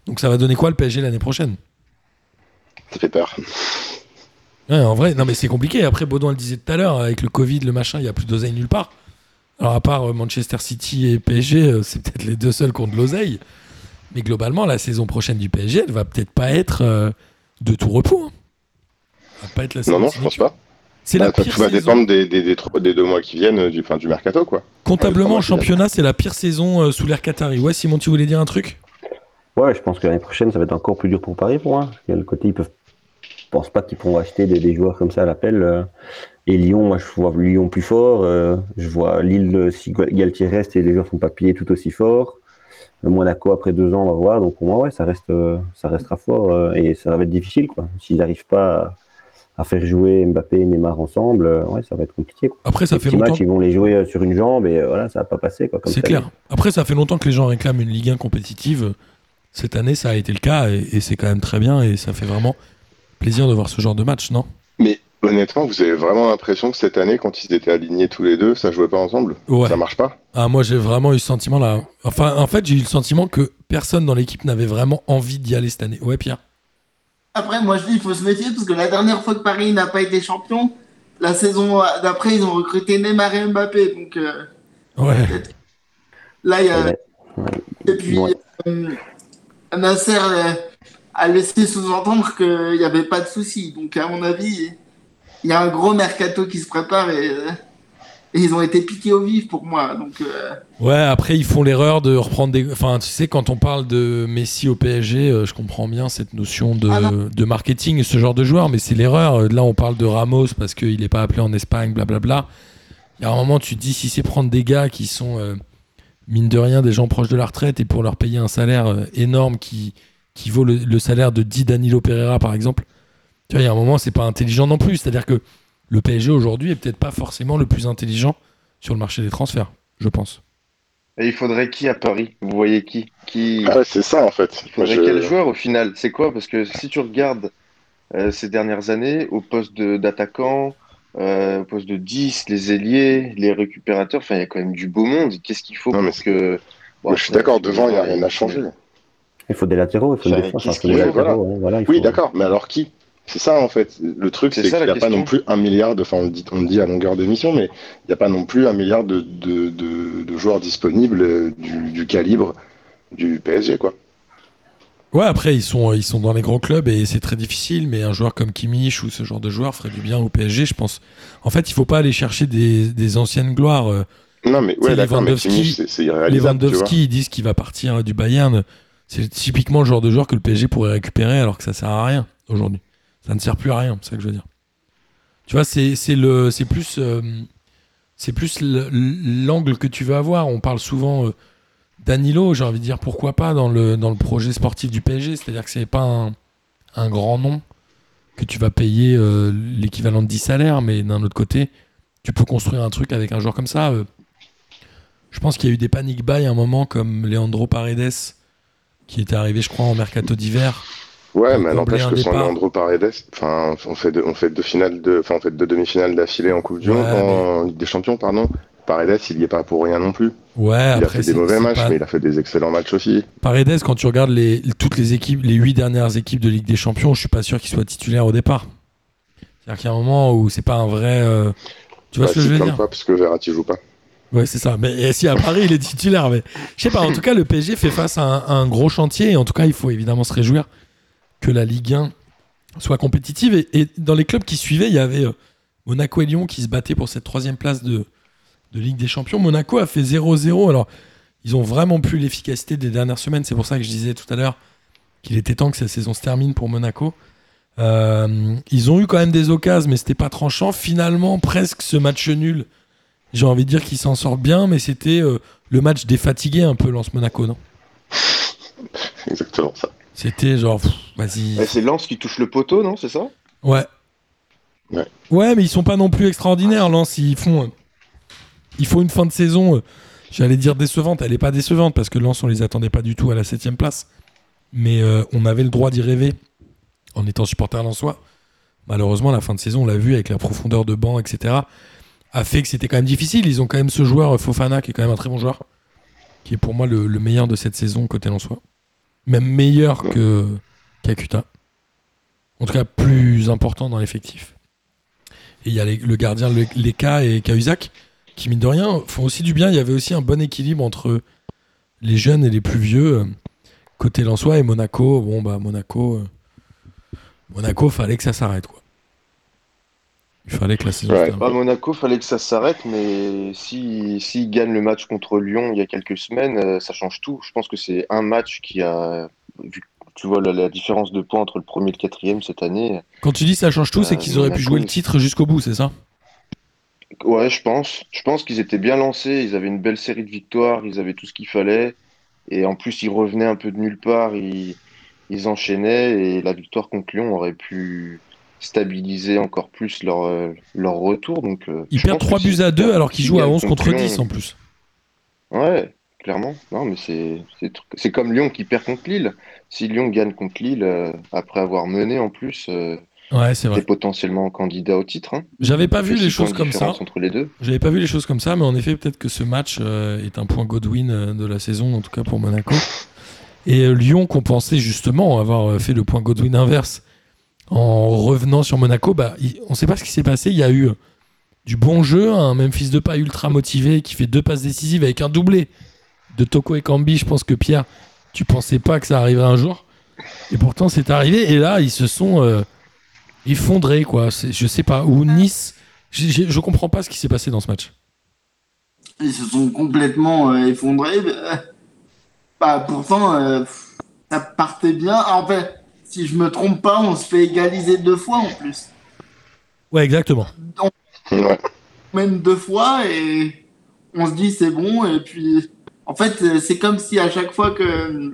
Donc ça va donner quoi le PSG l'année prochaine? Ça fait peur. Ouais, en vrai, non, mais c'est compliqué. Après, Baudouin le disait tout à l'heure, avec le Covid, le machin, il y a plus d'oseille nulle part. Alors, à part euh, Manchester City et PSG, euh, c'est peut-être les deux seuls qui ont de l'oseille. Mais globalement, la saison prochaine du PSG, elle va peut-être pas être euh, de tout repos. hein. Elle va pas être la Non, saison non, je pense signature. pas. C'est Bah, la ça, pire tout va dépendre des, des, des, trois- des deux mois qui viennent euh, du, fin, du mercato, quoi. Comptablement, championnat, c'est la pire saison euh, sous l'ère Qatari. Ouais, Simon, tu voulais dire un truc? Ouais, je pense que l'année prochaine, ça va être encore plus dur pour Paris pour moi. Il y a le côté, ils peuvent. Je pense pas qu'ils pourront acheter des, des joueurs comme ça à l'appel. euh. Et Lyon, moi, je vois Lyon plus fort. euh, Je vois Lille, si Galtier reste et les joueurs sont pas payés tout aussi fort. Le Monaco, après deux ans, on va voir. Donc pour moi, ouais, ça, reste, ça restera fort. Et ça va être difficile, quoi. S'ils n'arrivent pas à, faire jouer Mbappé et Neymar ensemble, euh, ouais, ça va être compliqué. Quoi. Après, ça Les fait petits longtemps. matchs, ils vont les jouer euh, sur une jambe et euh, voilà, ça va pas passer. C'est clair. Après, ça fait longtemps que les gens réclament une Ligue 1 compétitive. Cette année, ça a été le cas et, et c'est quand même très bien et ça fait vraiment plaisir de voir ce genre de match, non? Mais honnêtement, vous avez vraiment l'impression que cette année, quand ils étaient alignés tous les deux, ça jouait pas ensemble? Ouais. Ça marche pas? Ah, moi, j'ai vraiment eu ce sentiment là. Enfin, en fait, j'ai eu le sentiment que personne dans l'équipe n'avait vraiment envie d'y aller cette année. Ouais, Pierre? Après, moi, je dis, il faut se méfier parce que la dernière fois que Paris n'a pas été champion, la saison d'après, ils ont recruté Neymar et Mbappé. Donc euh, Ouais. là, il y a. Ouais. Et puis, Ouais. euh, Nasser euh, a laissé sous-entendre qu'il n'y avait pas de souci. Donc, à mon avis, il y a un gros mercato qui se prépare et, euh, et ils ont été piqués au vif pour moi. Donc, euh, Ouais, après, ils font l'erreur de reprendre des. Enfin, tu sais, quand on parle de Messi au PSG, euh, je comprends bien cette notion de, Ah de marketing, ce genre de joueur, mais c'est l'erreur. Euh, Là, on parle de Ramos parce qu'il n'est pas appelé en Espagne, blablabla. Il y a un moment, tu te dis, si c'est prendre des gars qui sont, euh, mine de rien, des gens proches de la retraite et pour leur payer un salaire énorme qui, qui vaut le, le salaire de 10 Danilo Pereira, par exemple, tu vois, il y a un moment, c'est pas intelligent non plus. C'est-à-dire que le PSG aujourd'hui est peut-être pas forcément le plus intelligent sur le marché des transferts, je pense. Et il faudrait qui à Paris? Vous voyez qui? Qui... Ah, C'est ça, en fait. Il Moi, faudrait je- quel joueur au final? C'est quoi? Parce que si tu regardes euh, ces dernières années, au poste de- d'attaquant, euh, au poste de 10, les ailiers, les récupérateurs, enfin, il y a quand même du beau monde. Qu'est-ce qu'il faut Non, que. Bon, je suis d'accord, devant, il n'y a rien à changer. Il faut des latéraux, il faut des latéraux, hein, voilà, il Oui, faut- d'accord, mais alors qui? C'est ça, en fait. Le truc, C'est qu'il n'y a pas non plus un milliard de. Enfin, on le dit, on le dit à longueur d'émission, mais il n'y a pas non plus un milliard de, de, de- de joueurs disponibles euh, du, du calibre du PSG, quoi. Ouais, après, ils sont, ils sont dans les gros clubs et c'est très difficile, mais un joueur comme Kimmich ou ce genre de joueur ferait du bien au PSG, je pense. En fait, il faut pas aller chercher des, des anciennes gloires. euh, Non, mais ouais, Lewandowski- ils disent qu'il va partir du Bayern. C'est typiquement le genre de joueur que le PSG pourrait récupérer alors que ça sert à rien aujourd'hui. Ça ne sert plus à rien, c'est ça que je veux dire. Tu vois, c'est plus, euh, plus le- l'angle que tu veux avoir. On parle souvent euh, Danilo, j'ai envie de dire pourquoi pas dans le, dans le projet sportif du PSG. C'est-à-dire que c'est pas un, un grand nom que tu vas payer euh, l'équivalent de 10 salaires, mais d'un autre côté, tu peux construire un truc avec un joueur comme ça. euh, je pense qu'il y a eu des panic buy à un moment comme Leandro Paredes qui était arrivé, je crois, en mercato d'hiver. Ouais, mais n'empêche que sans. Leandro Paredes, enfin, on fait deux, on fait deux finales de, enfin, on fait deux demi-finales d'affilée en Coupe du Ouais, Monde, mais- en Ligue des Champions, pardon. Paredes, il y est pas pour rien non plus. Ouais, il a fait des mauvais matchs, pas- mais il a fait des excellents matchs aussi. Paredes, quand tu regardes les, toutes les équipes, les huit dernières équipes de Ligue des Champions, je suis pas sûr qu'il soit titulaire au départ. C'est-à-dire qu'il y a un moment où c'est pas un vrai. euh, Tu vois Bah, ce que je veux dire fois, parce que Verratti joue pas. Ouais, c'est ça. Mais et si à Paris, il est titulaire, mais je sais pas. En *laughs* tout cas, le PSG fait face à un, à un gros chantier. Et en tout cas, il faut évidemment se réjouir que la Ligue 1 soit compétitive. Et, dans les clubs qui suivaient, il y avait euh, Monaco et Lyon qui se battaient pour cette troisième place de, de Ligue des Champions. Monaco a fait 0-0. Alors, ils ont vraiment plus l'efficacité des dernières semaines. C'est pour ça que je disais tout à l'heure qu'il était temps que cette saison se termine pour Monaco. Euh, ils ont eu quand même des occasions, mais c'était pas tranchant. Finalement, presque ce match nul j'ai envie de dire qu'ils s'en sortent bien, mais c'était euh, le match des fatigués un peu, Lance Monaco, non? Exactement ça. C'était genre, vas-y. C'est Lens qui touche le poteau, non? C'est ça? Ouais. Ouais. Ouais, mais ils sont pas non plus extraordinaires, Lance. Ils font. euh, il faut une fin de saison, euh, j'allais dire décevante. Elle est pas décevante parce que Lance, on les attendait pas du tout à la 7 place. Mais euh, on avait le droit d'y rêver en étant supporter lensois. Malheureusement, la fin de saison, on l'a vu avec la profondeur de banc, etc., a fait que c'était quand même difficile. Ils ont quand même ce joueur, Fofana, qui est quand même un très bon joueur, qui est pour moi le, le meilleur de cette saison côté lensois. Même meilleur que qu'Akuta. En tout cas, plus important dans l'effectif. Et il y a les- le gardien Le- Leka et Cahuzac qui, mine de rien, font aussi du bien. Il y avait aussi un bon équilibre entre les jeunes et les plus vieux. euh, Côté Lensois et Monaco. Bon, bah, Monaco. euh, Monaco, fallait que ça s'arrête, quoi. Il fallait que la saison Ouais. À Monaco, fallait que ça s'arrête, mais si s'ils gagnent le match contre Lyon il y a quelques semaines, euh, ça change tout. Je pense que c'est un match qui a vu tu vois la, la différence de points entre le premier et le quatrième cette année. Quand tu dis ça change tout, c'est Euh, qu'ils auraient pu jouer le titre jusqu'au bout, c'est ça? Ouais, je pense. Je pense qu'ils étaient bien lancés. Ils avaient une belle série de victoires. Ils avaient tout ce qu'il fallait. Et en plus, ils revenaient un peu de nulle part. Ils, ils enchaînaient. Et la victoire contre Lyon aurait pu stabiliser encore plus leur, euh, leur retour. Donc, euh, Ils perdent pense 3 que buts à 2 perdent- alors qu'ils jouent à gagnent 11 contre Lyon, 10 en plus. Ouais, clairement. Non, mais c'est comme Lyon qui perd contre Lille. Si Lyon gagne contre Lille, euh, après avoir mené en plus, euh, Ouais, c'est potentiellement candidat au titre. Hein. J'avais pas vu les choses comme ça. entre les deux. J'avais pas vu les choses comme ça, mais en effet, peut-être que ce match euh, est un point Godwin de la saison, en tout cas pour Monaco. Et Lyon, qu'on pensait justement avoir fait le point Godwin inverse en revenant sur Monaco, bah, il- on sait pas ce qui s'est passé. Il y a eu euh, du bon jeu, un Memphis Depay ultra motivé qui fait deux passes décisives avec un doublé de Toko et Kambi. Je pense que Pierre, tu pensais pas que ça arriverait un jour. Et pourtant, c'est arrivé. Et là, ils se sont euh, effondrés, quoi. Je sais pas. Ou Nice. j'ai- j'ai- Je comprends pas ce qui s'est passé dans ce match. Ils se sont complètement euh, effondrés. Bah, pourtant, euh, ça partait bien. En fait, si je me trompe pas, on se fait égaliser deux fois en plus. Ouais, exactement. Ouais. Même deux fois et on se dit c'est bon. Et puis, en fait, c'est comme si à chaque fois que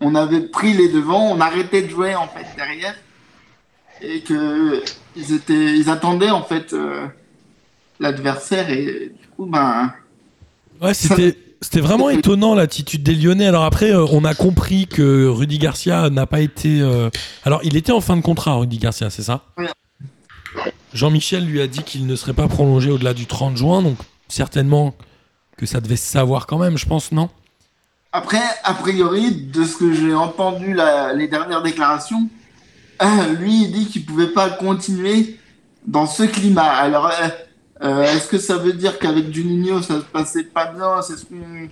on avait pris les devants, on arrêtait de jouer en fait derrière et que ils étaient, ils attendaient en fait euh, l'adversaire et du coup, ben. Ouais, c'était. C'était vraiment *laughs* étonnant l'attitude des Lyonnais. Alors après, euh, on a compris que Rudy Garcia n'a pas été. euh, Alors, il était en fin de contrat, Rudy Garcia, c'est ça? Jean-Michel lui a dit qu'il ne serait pas prolongé au-delà du 30 juin, donc certainement que ça devait se savoir quand même, je pense, non? Après, a priori, de ce que j'ai entendu la- les dernières déclarations, euh, lui, il dit qu'il pouvait pas continuer dans ce climat. Alors, euh, euh, est-ce que ça veut dire qu'avec Juninho, ça se passait pas bien? C'est ce qu'on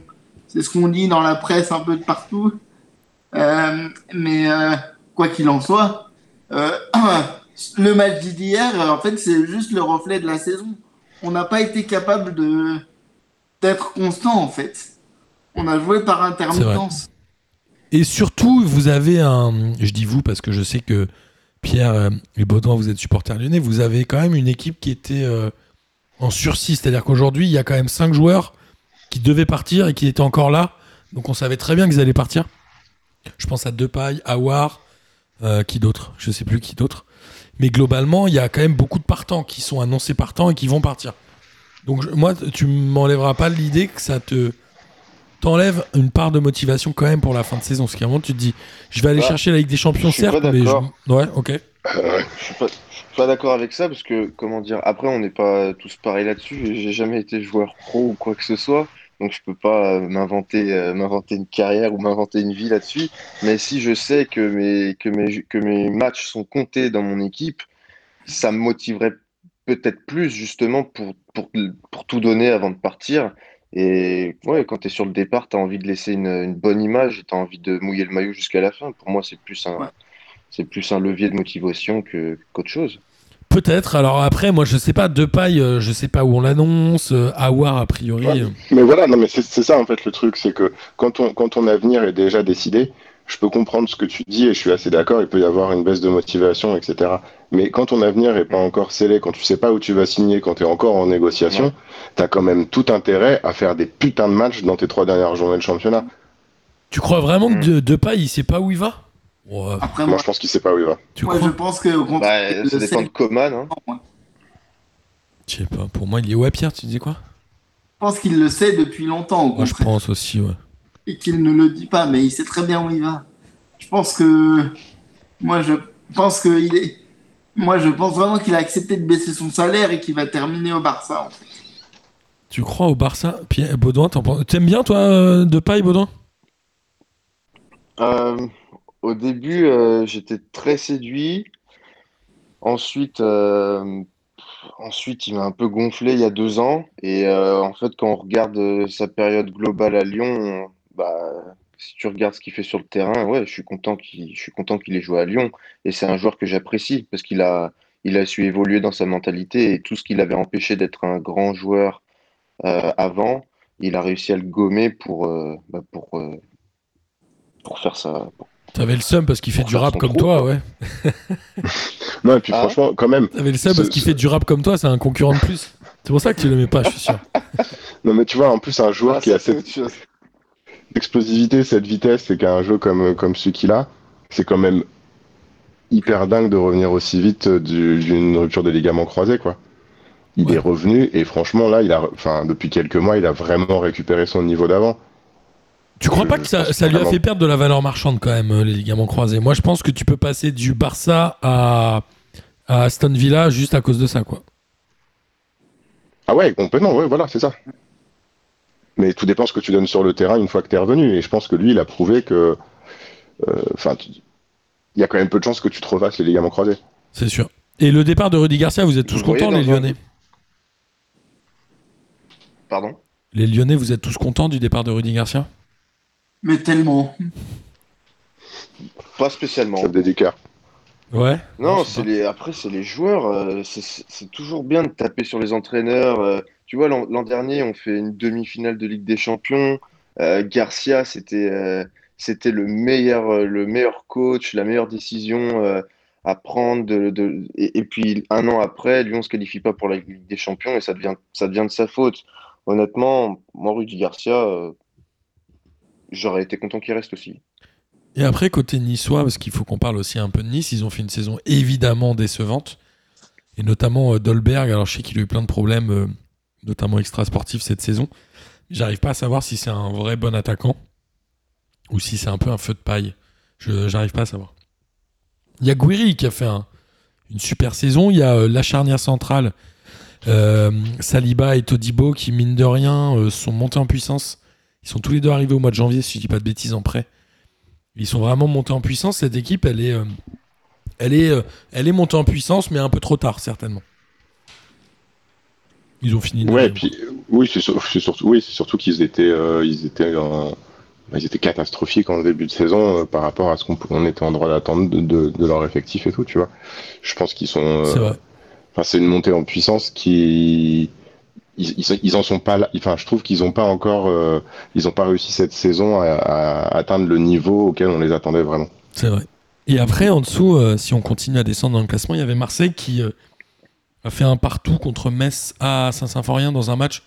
c'est ce qu'on dit dans la presse un peu de partout. Euh, mais euh, quoi qu'il en soit, euh, *clears throat* le match d'hier, en fait, c'est juste le reflet de la saison. On n'a pas été capable de d'être constant, en fait. On a joué par intermittence. Et surtout, vous avez un. Je dis vous parce que je sais que Pierre et Baudouin, vous êtes supporters lyonnais. Vous avez quand même une équipe qui était en sursis. C'est-à-dire qu'aujourd'hui, il y a quand même cinq joueurs qui devaient partir et qui étaient encore là. Donc on savait très bien qu'ils allaient partir. Je pense à Depay, Awar, euh, qui d'autre? Je sais plus qui d'autre. Mais globalement, il y a quand même beaucoup de partants qui sont annoncés partants et qui vont partir. Donc moi, tu m'enlèveras pas l'idée que ça te t'enlève une part de motivation quand même pour la fin de saison. Un moment, tu te dis, je vais aller Bah, chercher la Ligue des Champions, certes, mais je... d'accord. ouais, ok. Euh. Je suis pas, je suis pas d'accord avec ça parce que, comment dire, après, on n'est pas tous pareils là-dessus. J'ai jamais été joueur pro ou quoi que ce soit. Donc, je peux pas euh, m'inventer euh, m'inventer une carrière ou m'inventer une vie là-dessus. Mais si je sais que mes, que, mes, que mes matchs sont comptés dans mon équipe, ça me motiverait peut-être plus justement pour, pour, pour tout donner avant de partir. Et ouais, quand tu es sur le départ, tu as envie de laisser une, une bonne image tu as envie de mouiller le maillot jusqu'à la fin. Pour moi, c'est plus un, Ouais. c'est plus un levier de motivation que, qu'autre chose. Peut-être. Alors après, moi, je sais pas. Depay, euh, je sais pas où on l'annonce. Euh, Awar, a priori. Ouais. euh, Mais voilà, non, mais c'est c'est ça en fait le truc, c'est que quand, on, quand ton avenir est déjà décidé, je peux comprendre ce que tu dis et je suis assez d'accord, il peut y avoir une baisse de motivation, etc. Mais quand ton avenir est pas encore scellé, quand tu sais pas où tu vas signer, quand tu es encore en négociation, Ouais. tu as quand même tout intérêt à faire des putains de matchs dans tes trois dernières journées de championnat. Tu crois vraiment que Mm. de- Depay, il sait pas où il va? Ouais, Après, Moi, moi, je pense qu'il sait pas où il va. Tu moi, je crois pense qu'au contraire, Bah, ça dépend de Coman. Hein. Je sais pas. Pour moi, il est ouais, Pierre. Tu dis quoi? Je pense qu'il le sait depuis longtemps, au Moi, je pense aussi. Ouais. et qu'il ne le dit pas, mais il sait très bien où il va. Je pense que, moi, je pense que il est, moi, je pense vraiment qu'il a accepté de baisser son salaire et qu'il va terminer au Barça. En fait. Tu crois au Barça? Pierre Baudouin, t'en penses- t'aimes bien toi euh, Depay, Baudouin? Euh, au début, euh, j'étais très séduit. Ensuite, euh, ensuite, il m'a un peu gonflé il y a deux ans. Et euh, en fait, quand on regarde sa période globale à Lyon, on- bah, si tu regardes ce qu'il fait sur le terrain, ouais, je suis content qu'il, je suis content qu'il ait joué à Lyon. Et c'est un joueur que j'apprécie parce qu'il a, il a su évoluer dans sa mentalité et tout ce qui l'avait empêché d'être un grand joueur euh, avant, il a réussi à le gommer pour, euh, bah, pour, euh, pour faire ça. pour- T'avais le seum parce qu'il fait du rap comme trou, toi, ouais. *laughs* Non, et puis Ah. franchement, quand même. T'avais le seum Ce- parce qu'il fait du rap comme toi, c'est un concurrent de plus. C'est pour ça que tu l'aimais pas, je suis sûr. *laughs* Non, mais tu vois, en plus, un joueur Ah, qui a cette. Explosivité, cette vitesse, et qui a un jeu comme, comme celui qu'il a, c'est quand même hyper dingue de revenir aussi vite euh, du- d'une rupture des ligaments croisés, quoi. Il Ouais. est revenu, et franchement, là, il a, enfin, depuis quelques mois, il a vraiment récupéré son niveau d'avant. Tu crois Je- pas que ça, lui a fait perdre de la valeur marchande quand même, euh, les ligaments croisés? Moi, je pense que tu peux passer du Barça à, à Aston Villa juste à cause de ça, quoi. Ah ouais, complètement, ouais, voilà, c'est ça. Mais tout dépend ce que tu donnes sur le terrain une fois que tu es revenu. Et je pense que lui, il a prouvé que. euh, Enfin, il y a quand même peu de chances que tu te refasses les ligaments croisés. C'est sûr. Et le départ de Rudy Garcia, vous êtes tous Vous contents, les Lyonnais? Pardon? Les Lyonnais, vous êtes tous contents du départ de Rudy Garcia? Mais tellement. Pas spécialement. Ça cœur. Ouais. Non, c'est les... après, c'est les joueurs. euh, c'est toujours bien de taper sur les entraîneurs. euh. Tu vois, l'an dernier, on fait une demi-finale de Ligue des Champions. Euh, Garcia, c'était euh, c'était le meilleur, euh, le meilleur coach, la meilleure décision à prendre. Et, puis, un an après, Lyon se qualifie pas pour la Ligue des Champions et ça devient, ça devient de sa faute. Honnêtement, moi, Rudy Garcia, j'aurais été content qu'il reste aussi. Et après, côté niçois, parce qu'il faut qu'on parle aussi un peu de Nice, ils ont fait une saison évidemment décevante. Et notamment Dolberg, alors je sais qu'il a eu plein de problèmes, notamment extra-sportifs cette saison. J'arrive pas à savoir si c'est un vrai bon attaquant ou si c'est un peu un feu de paille. Je J'arrive pas à savoir. Il y a Guiri qui a fait un- une super saison. Il y a euh, la charnière centrale, euh, Saliba et Todibo, qui, mine de rien, euh, sont montés en puissance. Ils sont tous les deux arrivés au mois de janvier, si je dis pas de bêtises, en prêt. Ils sont vraiment montés en puissance. Cette équipe, elle est, elle est, elle est montée en puissance, mais un peu trop tard, certainement. Ils ont fini. Ouais, et puis oui, c'est sur- c'est surtout, oui, c'est surtout qu'ils étaient, euh, ils étaient, en- bah, ils étaient catastrophiques en début de saison euh, par rapport à ce qu'on on était en droit d'attendre de, de- de leur effectif et tout, tu vois. Je pense qu'ils sont, euh, C'est vrai. enfin, c'est une montée en puissance qui, ils, ils, ils en sont pas là. Enfin, je trouve qu'ils ont pas encore, euh, ils ont pas réussi cette saison à, à atteindre le niveau auquel on les attendait vraiment. C'est vrai. Et après, en dessous, euh, si on continue à descendre dans le classement, il y avait Marseille qui euh, a fait un partout contre Metz à Saint-Symphorien dans un match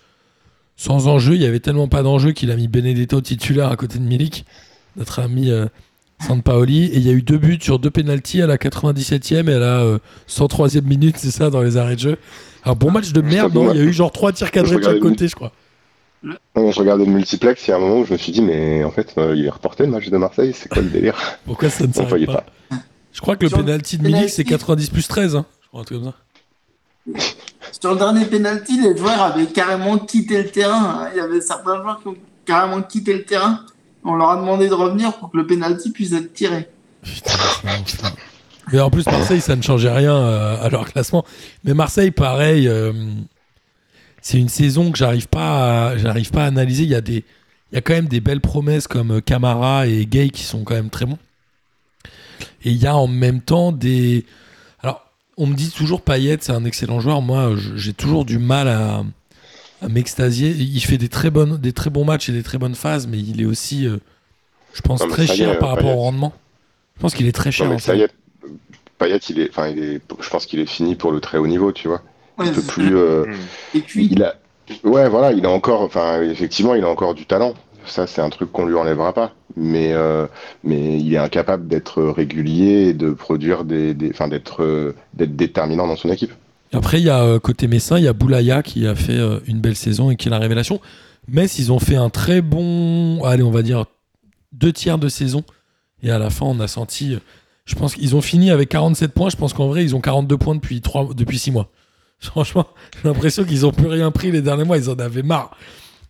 sans enjeu. Il y avait tellement pas d'enjeu qu'il a mis Benedetto titulaire à côté de Milik, notre ami euh, Sampaoli. Et il y a eu deux buts sur deux pénalties à la 97e et à la euh, 103e minute, c'est ça, dans les arrêts de jeu. Un bon match de merde, non? Il y a eu genre trois tirs cadrés de chaque côté, je crois. Je regardais le multiplex, il y a un moment où je me suis dit, mais en fait, euh, il est reporté le match de Marseille, c'est quoi le délire? Pourquoi ça ne s'arrête voyait pas, pas. Je crois que le pénalty de Milik, c'est 90 plus 13. Hein. Je crois un truc comme ça. Sur le dernier penalty, les joueurs avaient carrément quitté le terrain. Il y avait certains joueurs qui ont carrément quitté le terrain. On leur a demandé de revenir pour que le penalty puisse être tiré. Putain, putain. Mais en plus, Marseille, ça ne changeait rien euh, à leur classement. Mais Marseille, pareil, euh, c'est une saison que j'arrive pas, à, j'arrive pas à analyser. Il y a des, il y a quand même des belles promesses comme euh, Camara et Gay qui sont quand même très bons. Et il y a en même temps des, on me dit toujours Payet, c'est un excellent joueur. Moi, j'ai toujours du mal à, à m'extasier. Il fait des très bonnes, des très bons matchs et des très bonnes phases, mais il est aussi, euh, je pense, Non, très cher est, par rapport Payet. au rendement. Je pense qu'il est très cher. Non, Payet, il est, enfin, il est, je pense qu'il est fini pour le très haut niveau, tu vois. Ouais, Il peut c'est- plus. euh, Et puis, il a, ouais, voilà, il a encore, enfin, effectivement, il a encore du talent. Ça, c'est un truc qu'on lui enlèvera pas. Mais, euh, mais il est incapable d'être régulier et de produire des, des, d'être, euh, d'être déterminant dans son équipe. Après, il y a euh, côté Messin, il y a Boulaya qui a fait une belle saison et qui est la révélation. Metz, ils ont fait un très bon, allez, on va dire deux tiers de saison. Et à la fin, on a senti, je pense qu'ils ont fini avec 47 points. Je pense qu'en vrai, ils ont 42 points depuis, 3, depuis 6 mois. *laughs* Franchement, j'ai l'impression qu'ils ont plus rien pris les derniers mois. Ils en avaient marre.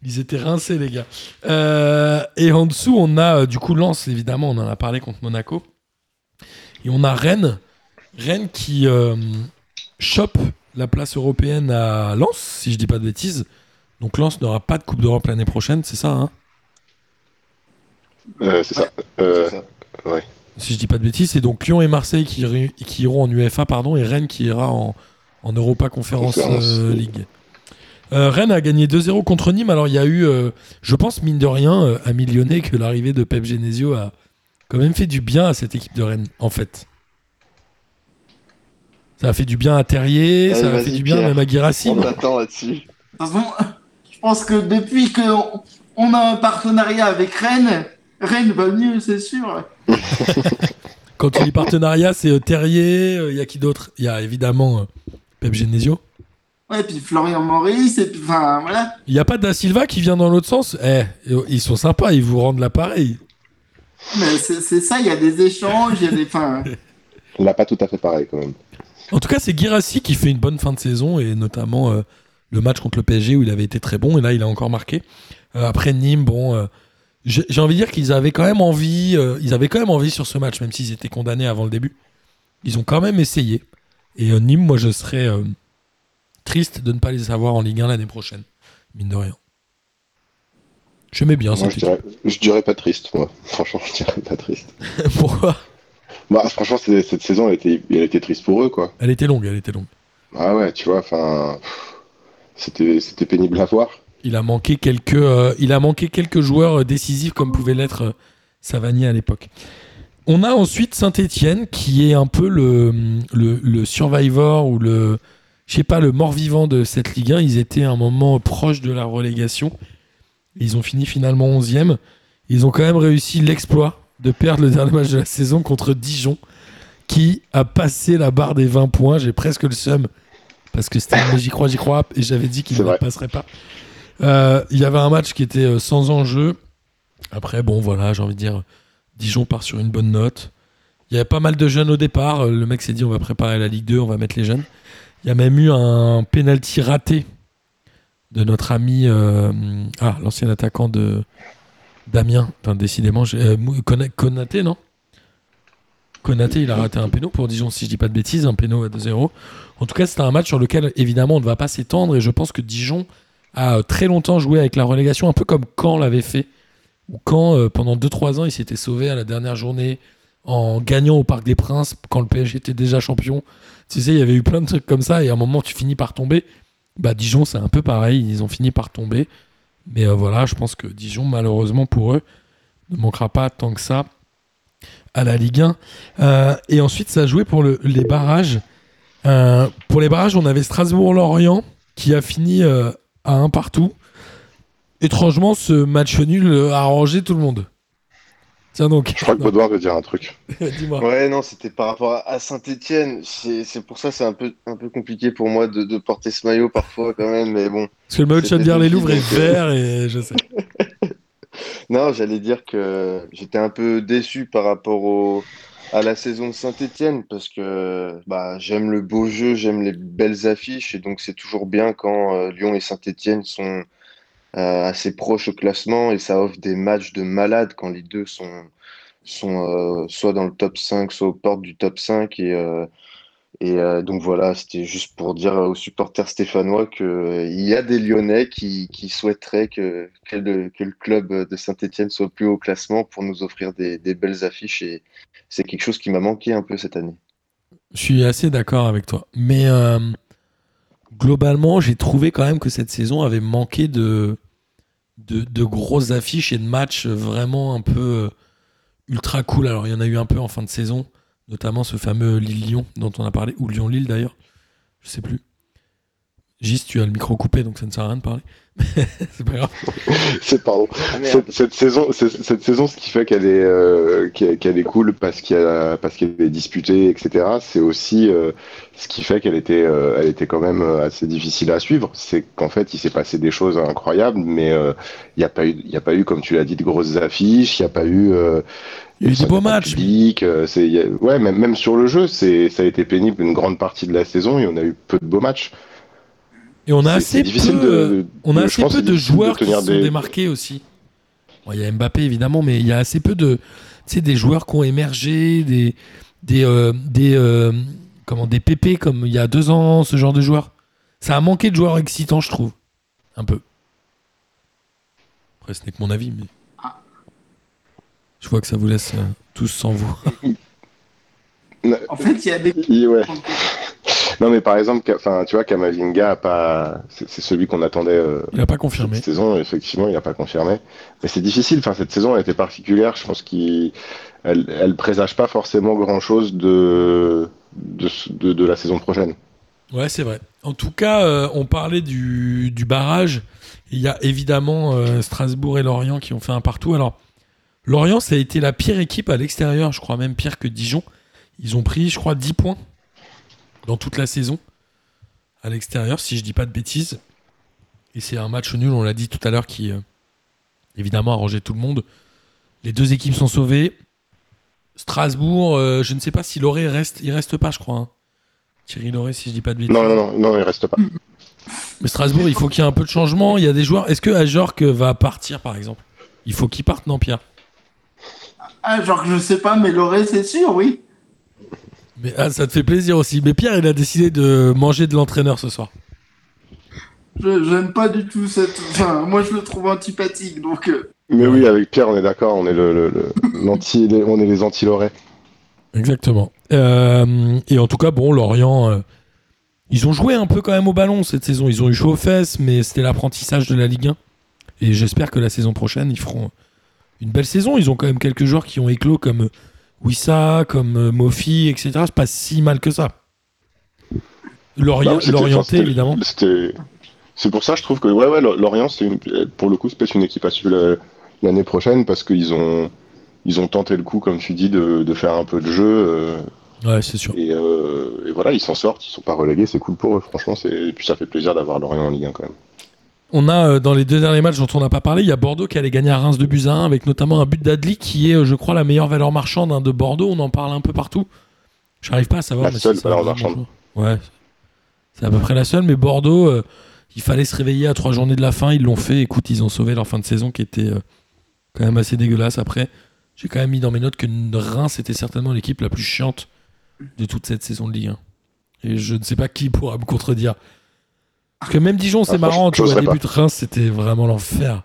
Ils étaient rincés, les gars. Euh, et en dessous, on a euh, du coup Lens, évidemment, on en a parlé contre Monaco. Et on a Rennes. Rennes qui euh, chope la place européenne à Lens, si je dis pas de bêtises. Donc Lens n'aura pas de Coupe d'Europe l'année prochaine, c'est ça hein? Euh, c'est ça. Euh, ça. Si je dis pas de bêtises, c'est donc Lyon et Marseille qui, qui iront en UEFA, pardon, et Rennes qui ira en, en Europa Conference, Conférence, euh. League. Euh, Rennes a gagné 2-0 contre Nîmes. Alors, il y a eu, euh, je pense, mine de rien, euh, à Lyonnais, que l'arrivée de Pep Genesio a quand même fait du bien à cette équipe de Rennes, en fait. Ça a fait du bien à Terrier, Allez, ça a fait du bien Pierre. même à. On t'attend là-dessus. De toute façon, je pense que depuis qu'on on a un partenariat avec Rennes, Rennes va mieux, c'est sûr. Quand tu dis partenariat, c'est euh, Terrier, il y a qui d'autre? Il y a évidemment euh, Pep Genesio. Ouais, puis Florian Maurice, et puis, enfin, voilà. Il n'y a pas Da Silva qui vient dans l'autre sens? Eh, ils sont sympas, ils vous rendent l'appareil. Mais c'est ça, il y a des échanges, il y a des. Enfin, *laughs* Là, pas tout à fait pareil quand même. En tout cas, c'est Girassi qui fait une bonne fin de saison et notamment euh, le match contre le PSG où il avait été très bon et là il a encore marqué. Euh, après Nîmes, bon, euh, j'ai j'ai envie de dire qu'ils avaient quand même envie, euh, ils avaient quand même envie sur ce match, même s'ils étaient condamnés avant le début. Ils ont quand même essayé. Et euh, Nîmes, moi, je serais euh, triste de ne pas les avoir en Ligue 1 l'année prochaine, mine de rien. J'aimais bien cette je dirais, je dirais pas triste, moi. *laughs* Franchement, je dirais pas triste. *laughs* Pourquoi? Bah, franchement, cette saison, elle était, elle était triste pour eux, quoi. Elle était longue, elle était longue. Ah ouais, tu vois, enfin, c'était, c'était pénible à voir. Il a manqué quelques, euh, il a manqué quelques joueurs euh, décisifs comme pouvait l'être euh, Savanier à l'époque. On a ensuite Saint-Etienne qui est un peu le, le, le survivor ou le, je sais pas, le mort-vivant de cette Ligue 1. Ils étaient à un moment proche de la relégation. Ils ont fini finalement 11e. Ils ont quand même réussi l'exploit de perdre le dernier match de la saison contre Dijon qui a passé la barre des 20 points. J'ai presque le seum parce que c'était un j'y crois, j'y crois et j'avais dit qu'il ne vrai. passerait pas. Euh, Il y avait un match qui était euh, sans enjeu. Après, bon, voilà, j'ai envie de dire, Dijon part sur une bonne note. Il y avait pas mal de jeunes au départ. Euh, Le mec s'est dit, on va préparer la Ligue 2, on va mettre les jeunes. Il y a même eu un penalty raté de notre ami, euh, ah, l'ancien attaquant de Damien. Enfin, décidément, euh, non? Konaté, il a raté un péno pour Dijon, si je dis pas de bêtises, un péno à 2-0. En tout cas, c'était un match sur lequel, évidemment, on ne va pas s'étendre. Et je pense que Dijon a euh, très longtemps joué avec la relégation, un peu comme Caen l'avait fait. Ou euh, pendant 2-3 ans, il s'était sauvé à la dernière journée en gagnant au Parc des Princes quand le PSG était déjà champion. Tu sais, il y avait eu plein de trucs comme ça. Et à un moment, tu finis par tomber. Bah, Dijon, c'est un peu pareil. Ils ont fini par tomber. Mais euh, voilà, je pense que Dijon, malheureusement pour eux, ne manquera pas tant que ça à la Ligue 1. Euh, et ensuite, ça a joué pour le- les barrages. Euh, pour les barrages, on avait Strasbourg-Lorient qui a fini à un partout. Étrangement, ce match nul a arrangé tout le monde. Tiens donc. Je crois que Baudouin veut dire un truc. *laughs* Dis-moi. Ouais, non, c'était par rapport à Saint-Etienne. C'est c'est pour ça c'est un peu, un peu compliqué pour moi de, de porter ce maillot parfois quand même, mais bon. Parce que le maillot de C'était Chennevières-les-Louvres est donc, euh, vert et je sais. *laughs* Non, j'allais dire que j'étais un peu déçu par rapport au, à la saison de Saint-Etienne parce que bah, j'aime le beau jeu, j'aime les belles affiches et donc c'est toujours bien quand euh, Lyon et Saint-Etienne sont assez proches au classement et ça offre des matchs de malades quand les deux sont, sont euh, soit dans le top 5, soit aux portes du top 5 et, euh, et euh, donc voilà, c'était juste pour dire aux supporters stéphanois qu'il y a des Lyonnais qui, qui souhaiteraient que, que, le, club de Saint-Etienne soit plus haut au classement pour nous offrir des, belles affiches et c'est quelque chose qui m'a manqué un peu cette année. Je suis assez d'accord avec toi. Mais euh, globalement, j'ai trouvé quand même que cette saison avait manqué de, de, grosses affiches et de matchs vraiment un peu euh, ultra cool. Alors, il y en a eu un peu en fin de saison, notamment ce fameux Lille-Lyon dont on a parlé, ou Lyon-Lille d'ailleurs, je sais plus. Gis, tu as le micro coupé, donc ça ne sert à rien de parler. *laughs* c'est pas grave. C'est pardon. Ah. Cette, cette saison, cette, cette saison, ce qui fait qu'elle est, euh, qu'elle qu'elle est cool parce a, parce qu'elle est disputée, etc. C'est aussi euh, ce qui fait qu'elle était, euh, elle était quand même assez difficile à suivre. C'est qu'en fait, il s'est passé des choses incroyables, mais euh, il n'y a pas eu, il y a pas eu, comme tu l'as dit, de grosses affiches. Il n'y a pas eu. euh, Il y a eu des ça beaux matchs. Public, ouais, même, même sur le jeu, c'est, ça a été pénible une grande partie de la saison et on a eu peu de beaux matchs. Et on a assez peu, de- de- on a assez pense peu de joueurs qui se sont des- démarqués aussi. Bon, Il y a Mbappé évidemment, mais il y a assez peu de, tu sais, des joueurs qui ont émergé, des, des, euh, des, euh, comment, des pépés comme il y a deux ans, ce genre de joueurs. Ça a manqué de joueurs excitants, je trouve, un peu. Après, ce n'est que mon avis, mais. Ah. Je vois que ça vous laisse euh, tous sans vous. *laughs* En fait, il y a des. Ouais. Non, mais par exemple, enfin, tu vois, Kamavinga a pas, c'est celui qu'on attendait euh, Il n'a pas confirmé. cette saison. Effectivement, il n'a pas confirmé. Mais c'est difficile. Enfin, cette saison, elle était particulière. Je pense qu'elle, elle présage pas forcément grand chose de de, de, de la saison prochaine. Ouais, c'est vrai. En tout cas, euh, on parlait du, du barrage. Il y a évidemment euh, Strasbourg et Lorient qui ont fait un partout. Alors, Lorient, ça a été la pire équipe à l'extérieur, je crois même pire que Dijon. Ils ont pris, je crois, 10 points dans toute la saison à l'extérieur, si je dis pas de bêtises. Et c'est un match nul, on l'a dit tout à l'heure, qui euh, évidemment a arrangé tout le monde. Les deux équipes sont sauvées. Strasbourg, euh, je ne sais pas si Loré reste, il reste pas, je crois. hein. Thierry Loré, si je dis pas de bêtises. Non, non, non, non, il reste pas. Mais Strasbourg, il faut qu'il y ait un peu de changement. Il y a des joueurs. Est-ce que Ajorc va partir, par exemple? Il faut qu'il parte, non, Pierre? Que je sais pas, mais Loré, c'est sûr, oui. Mais ah, ça te fait plaisir aussi. Mais Pierre, il a décidé de manger de l'entraîneur ce soir. Je j'aime pas du tout cette. Enfin, moi, je le trouve antipathique, donc. euh, Mais oui, avec Pierre, on est d'accord. On est le, le- le- l'anti, les- on est les anti-Loré. Exactement. Euh, et en tout cas, bon, Lorient, euh, ils ont joué un peu quand même au ballon cette saison. Ils ont eu chaud aux fesses, mais c'était l'apprentissage de la Ligue 1. Et j'espère que la saison prochaine, ils feront une belle saison. Ils ont quand même quelques joueurs qui ont éclos comme Wissa, comme euh, Mofi, etc. C'est pas si mal que ça. L'Orient, Bah l'orienté, évidemment. C'est pour ça, je trouve que ouais, ouais, Lorient, c'est une, pour le coup, c'est peut-être une équipe à suivre la- l'année prochaine parce qu'ils ont, ils ont tenté le coup, comme tu dis, de, de faire un peu de jeu. euh, Ouais, c'est sûr. et, euh, et voilà, ils s'en sortent, ils sont pas relégués, c'est cool pour eux. Franchement, et puis ça fait plaisir d'avoir Lorient en Ligue 1 quand même. On a euh, dans les deux derniers matchs dont on n'a pas parlé, il y a Bordeaux qui allait gagner à Reims de buts à 1 avec notamment un but d'Adli qui est, euh, je crois, la meilleure valeur marchande hein, de Bordeaux. On en parle un peu partout. J'arrive pas à savoir. La mais seule valeur va marchande. Ouais, c'est à peu près la seule. Mais Bordeaux, euh, il fallait se réveiller à trois journées de la fin. Ils l'ont fait. Écoute, ils ont sauvé leur fin de saison qui était euh, quand même assez dégueulasse. Après, j'ai quand même mis dans mes notes que Reims était certainement l'équipe la plus chiante de toute cette saison de Ligue 1. Et je ne sais pas qui pourra me contredire. Parce que même Dijon, c'est Ah, marrant, tu vois, début de Reims, c'était vraiment l'enfer.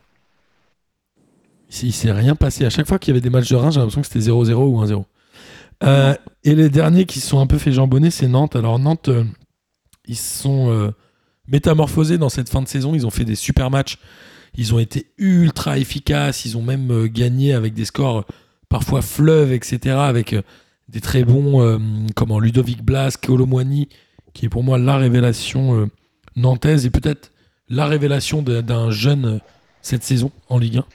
Il s'est- il s'est rien passé. À chaque fois qu'il y avait des matchs de Reims, j'ai l'impression que c'était 0-0 ou 1-0. Euh, et les derniers qui se sont un peu fait jambonner, c'est Nantes. Alors Nantes, euh, ils se sont euh, métamorphosés dans cette fin de saison. Ils ont fait des super matchs. Ils ont été ultra efficaces. Ils ont même gagné avec des scores parfois fleuves, etc. Avec des très bons, comment Ludovic Blas, Colomwani, qui est pour moi la révélation nantaise et peut-être la révélation d'un jeune euh, cette saison en Ligue 1.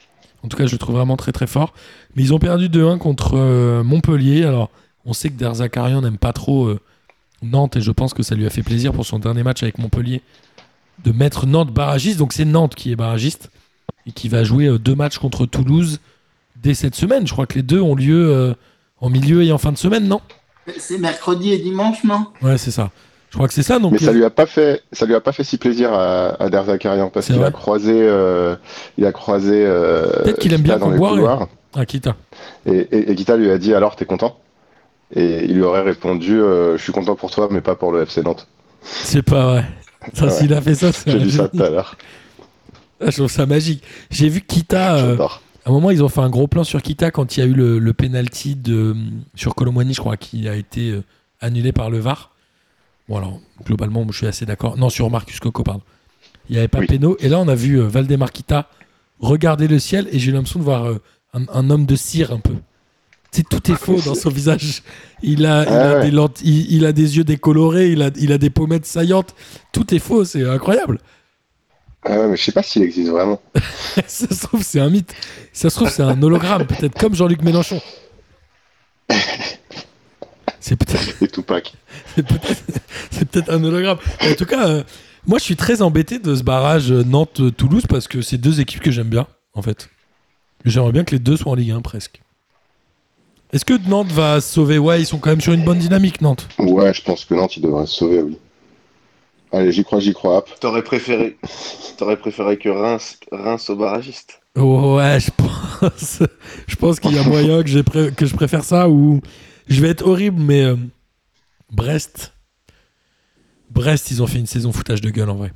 En tout cas, je le trouve vraiment très très fort. Mais ils ont perdu 2-1 contre euh, Montpellier. Alors, on sait que Derzakarian n'aime pas trop euh, Nantes et je pense que ça lui a fait plaisir pour son dernier match avec Montpellier de mettre Nantes barragiste. Donc, c'est Nantes qui est barragiste et qui va jouer euh, deux matchs contre Toulouse dès cette semaine. Je crois que les deux ont lieu en milieu et en fin de semaine, non? C'est mercredi et dimanche, non? Ouais, c'est ça. Je crois que c'est ça. Donc, Mais ça euh, lui a pas fait, ça lui a pas fait si plaisir à, à Derzakarian parce qu'il a croisé, euh, il a croisé. euh, Peut-être qu'il aime Kita bien dans les et- couloirs. Akita. Et, et, et Kita lui a dit alors t'es content? Et il lui aurait répondu euh, je suis content pour toi mais pas pour le FC Nantes. C'est pas vrai. *laughs* Ça, Ouais. s'il a fait ça, c'est J'ai lu ça tout à l'heure. Ah, Je trouve ça magique. J'ai vu Kita. à un moment, ils ont fait un gros plan sur Kita quand il y a eu le, le penalty de, sur Colomwani, je crois, qui a été annulé par le VAR. Bon, alors, globalement, je suis assez d'accord. Non, sur Marcus Coco, pardon. Il n'y avait pas Oui. péno. Et là, on a vu euh, Valdemar Kita regarder le ciel et j'ai eu l'impression de voir euh, un, un homme de cire un peu. Tu sais, tout est faux dans son visage. Il a, il, Ah a ouais. des il a des yeux décolorés, il a, il a des pommettes saillantes. Tout est faux, c'est incroyable. Ah ouais, mais je sais pas s'il existe vraiment. *laughs* ça se trouve, c'est un mythe. Ça se trouve, c'est un hologramme, peut-être comme Jean-Luc Mélenchon. *laughs* C'est peut-être *laughs* Et Tupac. *laughs* c'est peut-être un hologramme. En tout cas, euh, moi, je suis très embêté de ce barrage euh, Nantes-Toulouse parce que c'est deux équipes que j'aime bien, en fait. J'aimerais bien que les deux soient en Ligue 1, presque. Est-ce que Nantes va se sauver? Ouais, ils sont quand même sur une bonne dynamique, Nantes. Ouais, je pense que Nantes il devrait se sauver, oui. Allez, j'y crois, j'y crois. T'aurais préféré, t'aurais préféré que Reims, Reims au barragiste. Ouais, je pense, *laughs* je pense qu'il y a moyen que, j'ai pré- que je préfère ça ou je vais être horrible, mais euh, Brest, Brest, ils ont fait une saison foutage de gueule en vrai.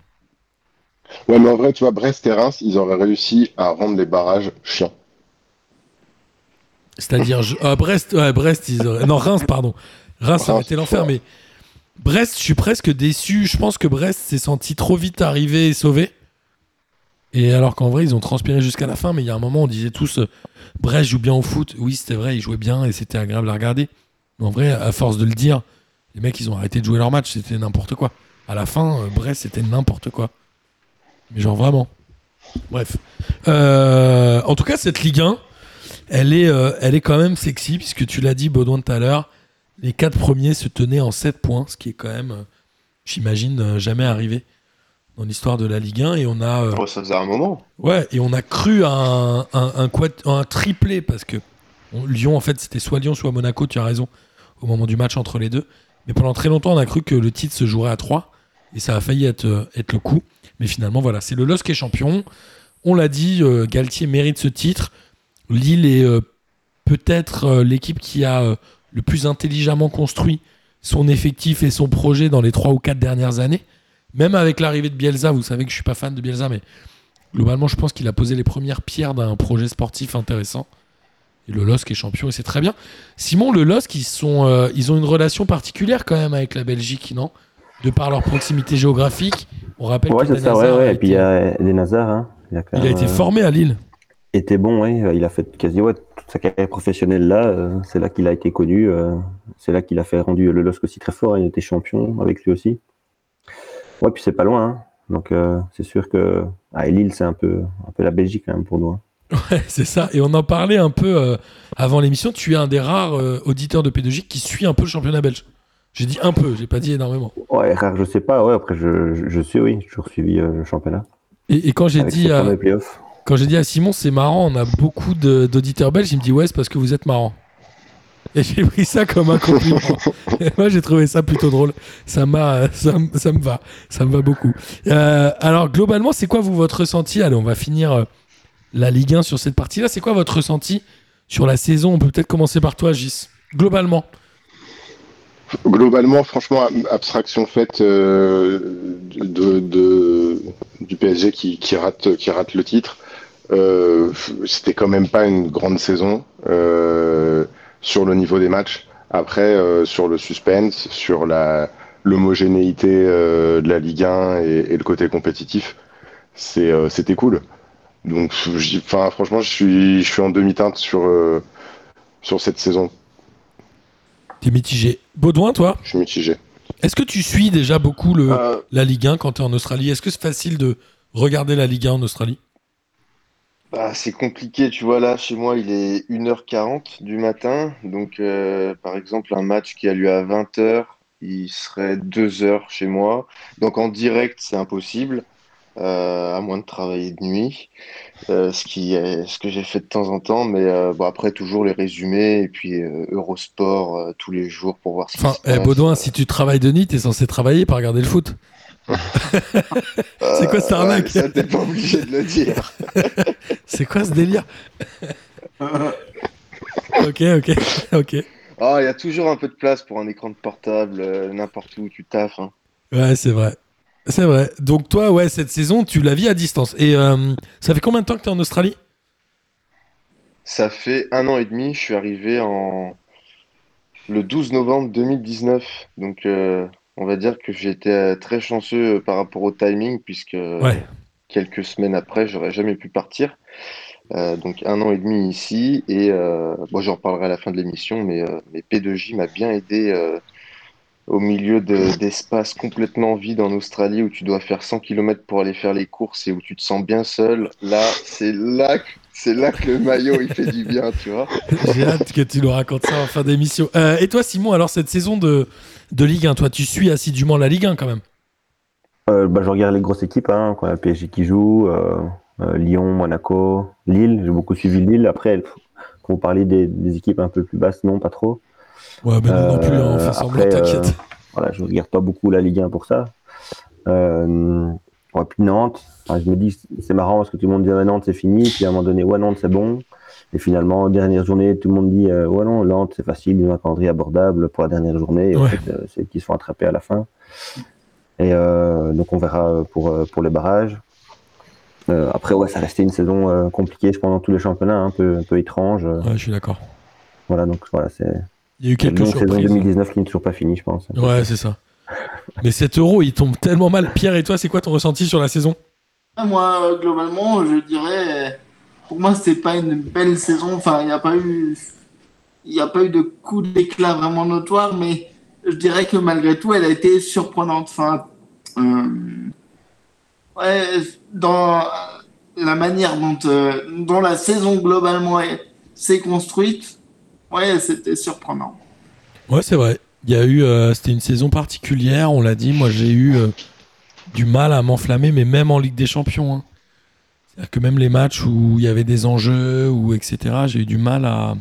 Ouais, mais en vrai, tu vois, Brest et Reims, ils auraient réussi à rendre les barrages chiants. C'est-à-dire, je- ah, Brest, ouais, Brest, ils auraient- non, Reims, pardon. Reims, ça aurait été l'enfer, mais Brest, je suis presque déçu. Je pense que Brest s'est senti trop vite arrivé et sauvé. Et alors qu'en vrai, ils ont transpiré jusqu'à la fin, mais il y a un moment, on disait tous, euh, Brest joue bien au foot. Oui, c'était vrai, ils jouaient bien et c'était agréable à regarder. Mais en vrai, à force de le dire, les mecs, ils ont arrêté de jouer leur match, c'était n'importe quoi. À la fin, euh, Brest, c'était n'importe quoi. Mais genre vraiment. Bref. Euh, en tout cas, cette Ligue 1, elle est, elle est quand même sexy, puisque tu l'as dit, Baudouin, tout à l'heure. Les quatre premiers se tenaient en 7 points, ce qui est quand même, j'imagine, jamais arrivé dans l'histoire de la Ligue 1. Et on a, euh, Oh, ça faisait un moment. ouais, et on a cru à un, un, un quad- un triplé, parce que on- Lyon, en fait, c'était soit Lyon, soit Monaco, tu as raison, au moment du match entre les deux. Mais pendant très longtemps, on a cru que le titre se jouerait à 3, et ça a failli être, euh, être le coup. Mais finalement, voilà, c'est le LOSC qui est champion. On l'a dit, euh, Galtier mérite ce titre. Lille est euh, peut-être euh, l'équipe qui a le plus intelligemment construit son effectif et son projet dans les trois ou quatre dernières années. Même avec l'arrivée de Bielsa, vous savez que je suis pas fan de Bielsa, mais globalement, je pense qu'il a posé les premières pierres d'un projet sportif intéressant. Et le LOSC est champion et c'est très bien. Simon, le LOSC, ils, sont, euh, ils ont une relation particulière quand même avec la Belgique, non? De par leur proximité géographique. On rappelle Ouais, que c'est ça, ouais, ouais. Et puis il y a Eden Hazard, hein. Il a, il été euh, formé à Lille. était bon, ouais. Il a fait quasi ouais, toute sa carrière professionnelle là. euh, c'est là qu'il a été connu. euh, c'est là qu'il a fait rendu le LOSC aussi très fort. Il était champion avec lui aussi. Ouais, puis c'est pas loin. hein. Donc euh, c'est sûr que ah, et Lille, c'est un peu, un peu la Belgique quand même pour nous. hein. Ouais, *laughs* c'est ça. Et on en parlait un peu euh, avant l'émission. Tu es un des rares euh, auditeurs de P2J qui suit un peu le championnat belge. J'ai dit un peu, j'ai pas dit énormément. Ouais, rare, je sais pas. Ouais, après je, je, je suis, oui, j'ai toujours suivi le championnat. Et, et quand j'ai dit à, quand j'ai dit à Simon, c'est marrant, on a beaucoup d'auditeurs belges, il me dit ouais, c'est parce que vous êtes marrant. Et j'ai pris ça comme un compliment. *laughs* Et moi, j'ai trouvé ça plutôt drôle. Ça m'a, ça, ça me va, ça me va beaucoup. Euh, alors globalement, c'est quoi vous votre ressenti? Allez, on va finir euh, la Ligue 1 sur cette partie-là. C'est quoi votre ressenti sur la saison? On peut peut-être commencer par toi, Gis. Globalement. Globalement, franchement, ab- abstraction faite euh, de, de- du PSG qui, qui rate, qui rate le titre, euh, c'était quand même pas une grande saison euh, sur le niveau des matchs. Après, euh, sur le suspense, sur la l'homogénéité euh, de la Ligue 1 et, et le côté compétitif, c'est euh, c'était cool. Donc, enfin, franchement, je suis je suis en demi-teinte sur euh, sur cette saison. T'es mitigé. Baudouin, toi? Je suis mitigé. Est-ce que tu suis déjà beaucoup le, la Ligue 1 quand tu es en Australie? Est-ce que c'est facile de regarder la Ligue 1 en Australie? Bah, c'est compliqué, tu vois, là, chez moi, il est 1h40 du matin. Donc, euh, par exemple, un match qui a lieu à 20h, il serait 2h chez moi. Donc, en direct, c'est impossible, euh, à moins de travailler de nuit, euh, ce qui est ce que j'ai fait de temps en temps. Mais bon, après, toujours les résumés et puis Eurosport tous les jours pour voir ce qui Enfin, eh. Baudouin, si tu travailles de nuit, t'es censé travailler par regarder le foot. *laughs* c'est quoi cette ouais, arnaque Ça, t'es pas obligé de le dire. *laughs* C'est quoi ce délire *laughs* Ok, ok, ok. Ah, il y a toujours un peu de place pour un écran de portable, euh, n'importe où tu taffes. hein. Ouais, c'est vrai. C'est vrai. Donc toi, ouais, cette saison, tu la vis à distance. Et euh, ça fait combien de temps que t'es en Australie? Ça fait un an et demi, je suis arrivé en le 12 novembre 2019. Donc, euh, on va dire que j'étais euh, très chanceux euh, par rapport au timing, puisque euh, Ouais. quelques semaines après, j'aurais jamais pu partir. Euh, donc, un an et demi ici. Et euh, bon, j'en reparlerai à la fin de l'émission, mais, euh, mais P2J m'a bien aidé au milieu de- d'espaces complètement vides en Australie où tu dois faire 100 km pour aller faire les courses et où tu te sens bien seul. Là, c'est là, que- c'est là que le maillot il fait du bien, tu vois. *laughs* J'ai hâte que tu nous racontes ça en fin d'émission. Euh, et toi, Simon, alors cette saison de, de Ligue 1, toi, tu suis assidûment la Ligue 1 quand même Euh, bah, je regarde les grosses équipes, hein, quand PSG qui joue, euh, euh, Lyon, Monaco, Lille. J'ai beaucoup suivi Lille. Après, quand vous parlez des, des équipes un peu plus basses, non, pas trop. Ouais, mais nous non plus, hein, on fait semblant, après, t'inquiète. euh, voilà, je regarde pas beaucoup la Ligue 1 pour ça. Euh, ouais, puis Nantes, enfin, je me dis, c'est marrant parce que tout le monde dit, ouais, Nantes, c'est fini. Puis à un moment donné, ouais, Nantes, c'est bon. Et finalement, dernière journée, tout le monde dit, euh, ouais, non, Nantes, c'est facile, ils ont un calendrier abordable pour la dernière journée. Et en Ouais. fait, euh, c'est qu'ils se font attraper à la fin. Et euh, donc, on verra pour, euh, pour les barrages. Après, ouais, ça restait une saison compliquée, je pense, dans tous les championnats, un peu, un peu étrange. Ouais, je suis d'accord. Voilà, donc voilà, c'est Il y a eu une quelques longue saison surprises. 2019 qui n'est toujours pas finie, je pense. Ouais, c'est ça. Mais cet euro, il tombe tellement mal. Pierre, et toi, c'est quoi ton ressenti sur la saison? Ah, Moi, globalement, je dirais, pour moi, c'était pas une belle saison. Enfin, il n'y a pas eu, il n'y a pas eu de coup d'éclat vraiment notoire, mais je dirais que malgré tout, elle a été surprenante. Enfin, euh, ouais, dans la manière dont, euh, dont la saison globalement est- s'est construite, ouais, c'était surprenant. Ouais, c'est vrai. Il y a eu, euh, c'était une saison particulière, on l'a dit. Moi, j'ai eu euh, du mal à m'enflammer, mais même en Ligue des Champions. hein. C'est-à-dire que même les matchs où il y avait des enjeux ou etc., j'ai eu du mal à,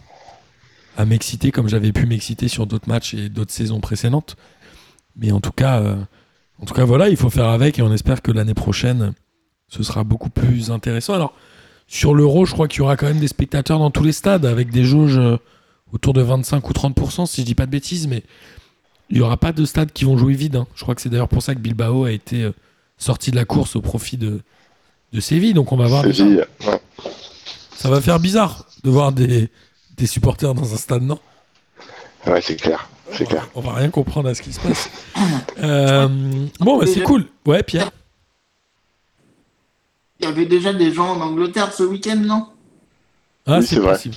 m'exciter comme j'avais pu m'exciter sur d'autres matchs et d'autres saisons précédentes. Mais en tout cas, euh, en tout cas, voilà, il faut faire avec et on espère que l'année prochaine, ce sera beaucoup plus intéressant. Alors, sur l'Euro, je crois qu'il y aura quand même des spectateurs dans tous les stades avec des jauges. Autour de 25 ou 30%, si je dis pas de bêtises, mais il n'y aura pas de stades qui vont jouer vide. hein. Je crois que c'est d'ailleurs pour ça que Bilbao a été euh, sorti de la course au profit de, de Séville. Donc on va voir. Séville, ouais. Ça va faire bizarre de voir des, des supporters dans un stade, non? Ouais, c'est clair. C'est on, clair. va, on va rien comprendre à ce qui se passe. Euh, bon, bah, c'est cool. Ouais, Pierre? Il y avait déjà des gens en Angleterre ce week-end, non? Ah, Oui, c'est c'est vrai. possible.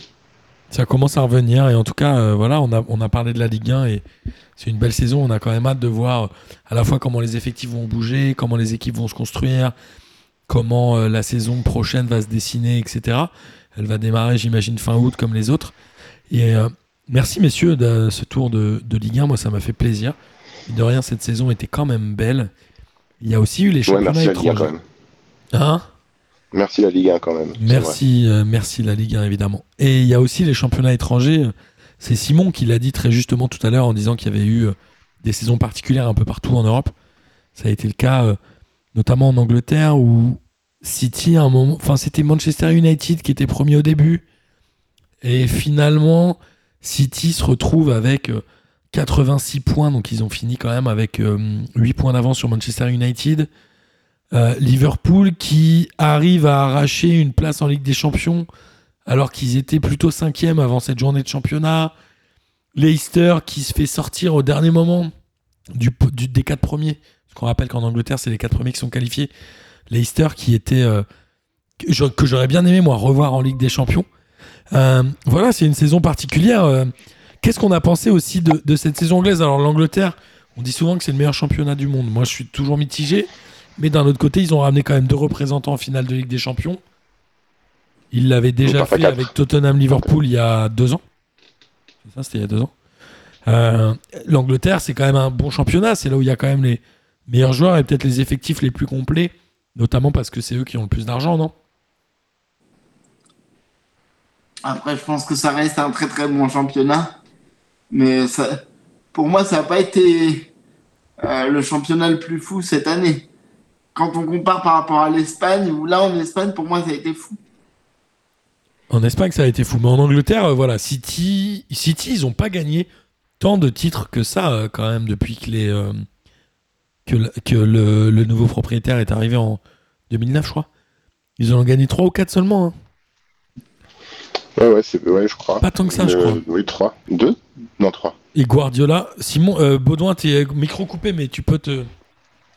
Ça commence à revenir et en tout cas, euh, voilà, on a, on a parlé de la Ligue 1 et c'est une belle saison. On a quand même hâte de voir euh, à la fois comment les effectifs vont bouger, comment les équipes vont se construire, comment euh, la saison prochaine va se dessiner, etc. Elle va démarrer, j'imagine, fin août comme les autres. Et euh, merci messieurs de ce tour de, de Ligue 1. Moi, ça m'a fait plaisir. De rien, cette saison était quand même belle. Il y a aussi eu les Ouais, championnats merci la Ligue 1 quand étrangers. même. Hein? Merci la Ligue 1 quand même. Merci, euh, merci la Ligue 1 évidemment. Et il y a aussi les championnats étrangers. C'est Simon qui l'a dit très justement tout à l'heure en disant qu'il y avait eu euh, des saisons particulières un peu partout en Europe. Ça a été le cas euh, notamment en Angleterre où City à un moment, enfin c'était Manchester United qui était premier au début et finalement City se retrouve avec euh, 86 points donc ils ont fini quand même avec euh, 8 points d'avance sur Manchester United. Euh, Liverpool qui arrive à arracher une place en Ligue des Champions alors qu'ils étaient plutôt cinquième avant cette journée de championnat. Leicester qui se fait sortir au dernier moment des quatre premiers. Parce qu'on rappelle qu'en Angleterre, c'est les quatre premiers qui sont qualifiés. Leicester qui était euh, que j'a- que j'aurais bien aimé moi revoir en Ligue des Champions. Euh, voilà, c'est une saison particulière. Qu'est-ce qu'on a pensé aussi de, de cette saison anglaise? Alors l'Angleterre, on dit souvent que c'est le meilleur championnat du monde. Moi, je suis toujours mitigé. Mais d'un autre côté, ils ont ramené quand même deux représentants en finale de Ligue des Champions. Ils l'avaient déjà fait avec Tottenham-Liverpool il y a deux ans. C'est ça, c'était il y a deux ans. Euh, L'Angleterre, c'est quand même un bon championnat. C'est là où il y a quand même les meilleurs joueurs et peut-être les effectifs les plus complets. Notamment parce que c'est eux qui ont le plus d'argent, non? Après, je pense que ça reste un très très bon championnat. Mais ça, pour moi, ça n'a pas été euh, le championnat le plus fou cette année. Quand on compare par rapport à l'Espagne, où là en Espagne, pour moi, ça a été fou. En Espagne, ça a été fou. Mais en Angleterre, euh, voilà, City, City ils n'ont pas gagné tant de titres que ça, euh, quand même, depuis que, les, euh, que, le, que le- le nouveau propriétaire est arrivé en 2009, je crois. Ils en ont gagné 3 ou 4 seulement. hein. Ouais, ouais, c'est, ouais, je crois. Pas tant que ça, je crois. Oui, 3. 2 Non, 3. Et Guardiola, Simon, euh, Baudouin, t'es micro coupé, mais tu peux te,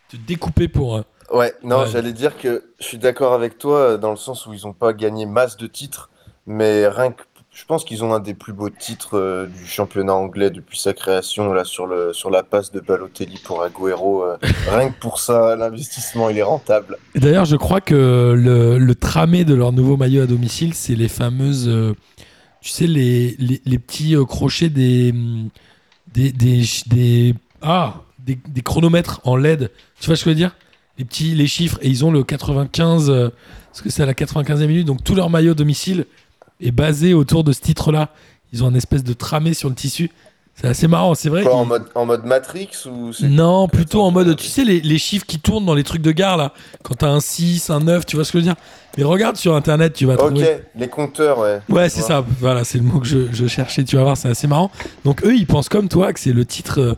te découper pour. euh, Ouais, non, Ouais. j'allais dire que je suis d'accord avec toi euh, dans le sens où ils n'ont pas gagné masse de titres, mais rien que je pense qu'ils ont un des plus beaux titres euh, du championnat anglais depuis sa création là sur le sur la passe de Balotelli pour Agüero. euh, *laughs* rien que pour ça, l'investissement il est rentable. D'ailleurs, je crois que le, le tramé de leur nouveau maillot à domicile, c'est les fameuses. euh, tu sais, les, les, les petits crochets des. Des, des, des- ah, des, des chronomètres en LED. Tu vois ce que je veux dire? Les petits les chiffres. Et ils ont le 95. euh, parce que c'est à la 95e minute. Donc tout leur maillot domicile est basé autour de ce titre-là. Ils ont un espèce de tramé sur le tissu. C'est assez marrant, c'est vrai. Quoi, en mode en mode Matrix ou non, plutôt en mode, Attends, tu sais, les, les chiffres qui tournent dans les trucs de gare, là. Quand t'as un 6, un 9, tu vois ce que je veux dire Mais regarde sur Internet, tu vas Ok, trouver. les compteurs, ouais. Ouais, c'est ça. Voilà, c'est le mot que je, je cherchais. Tu vas voir, c'est assez marrant. Donc, eux, ils pensent comme toi que c'est le titre euh,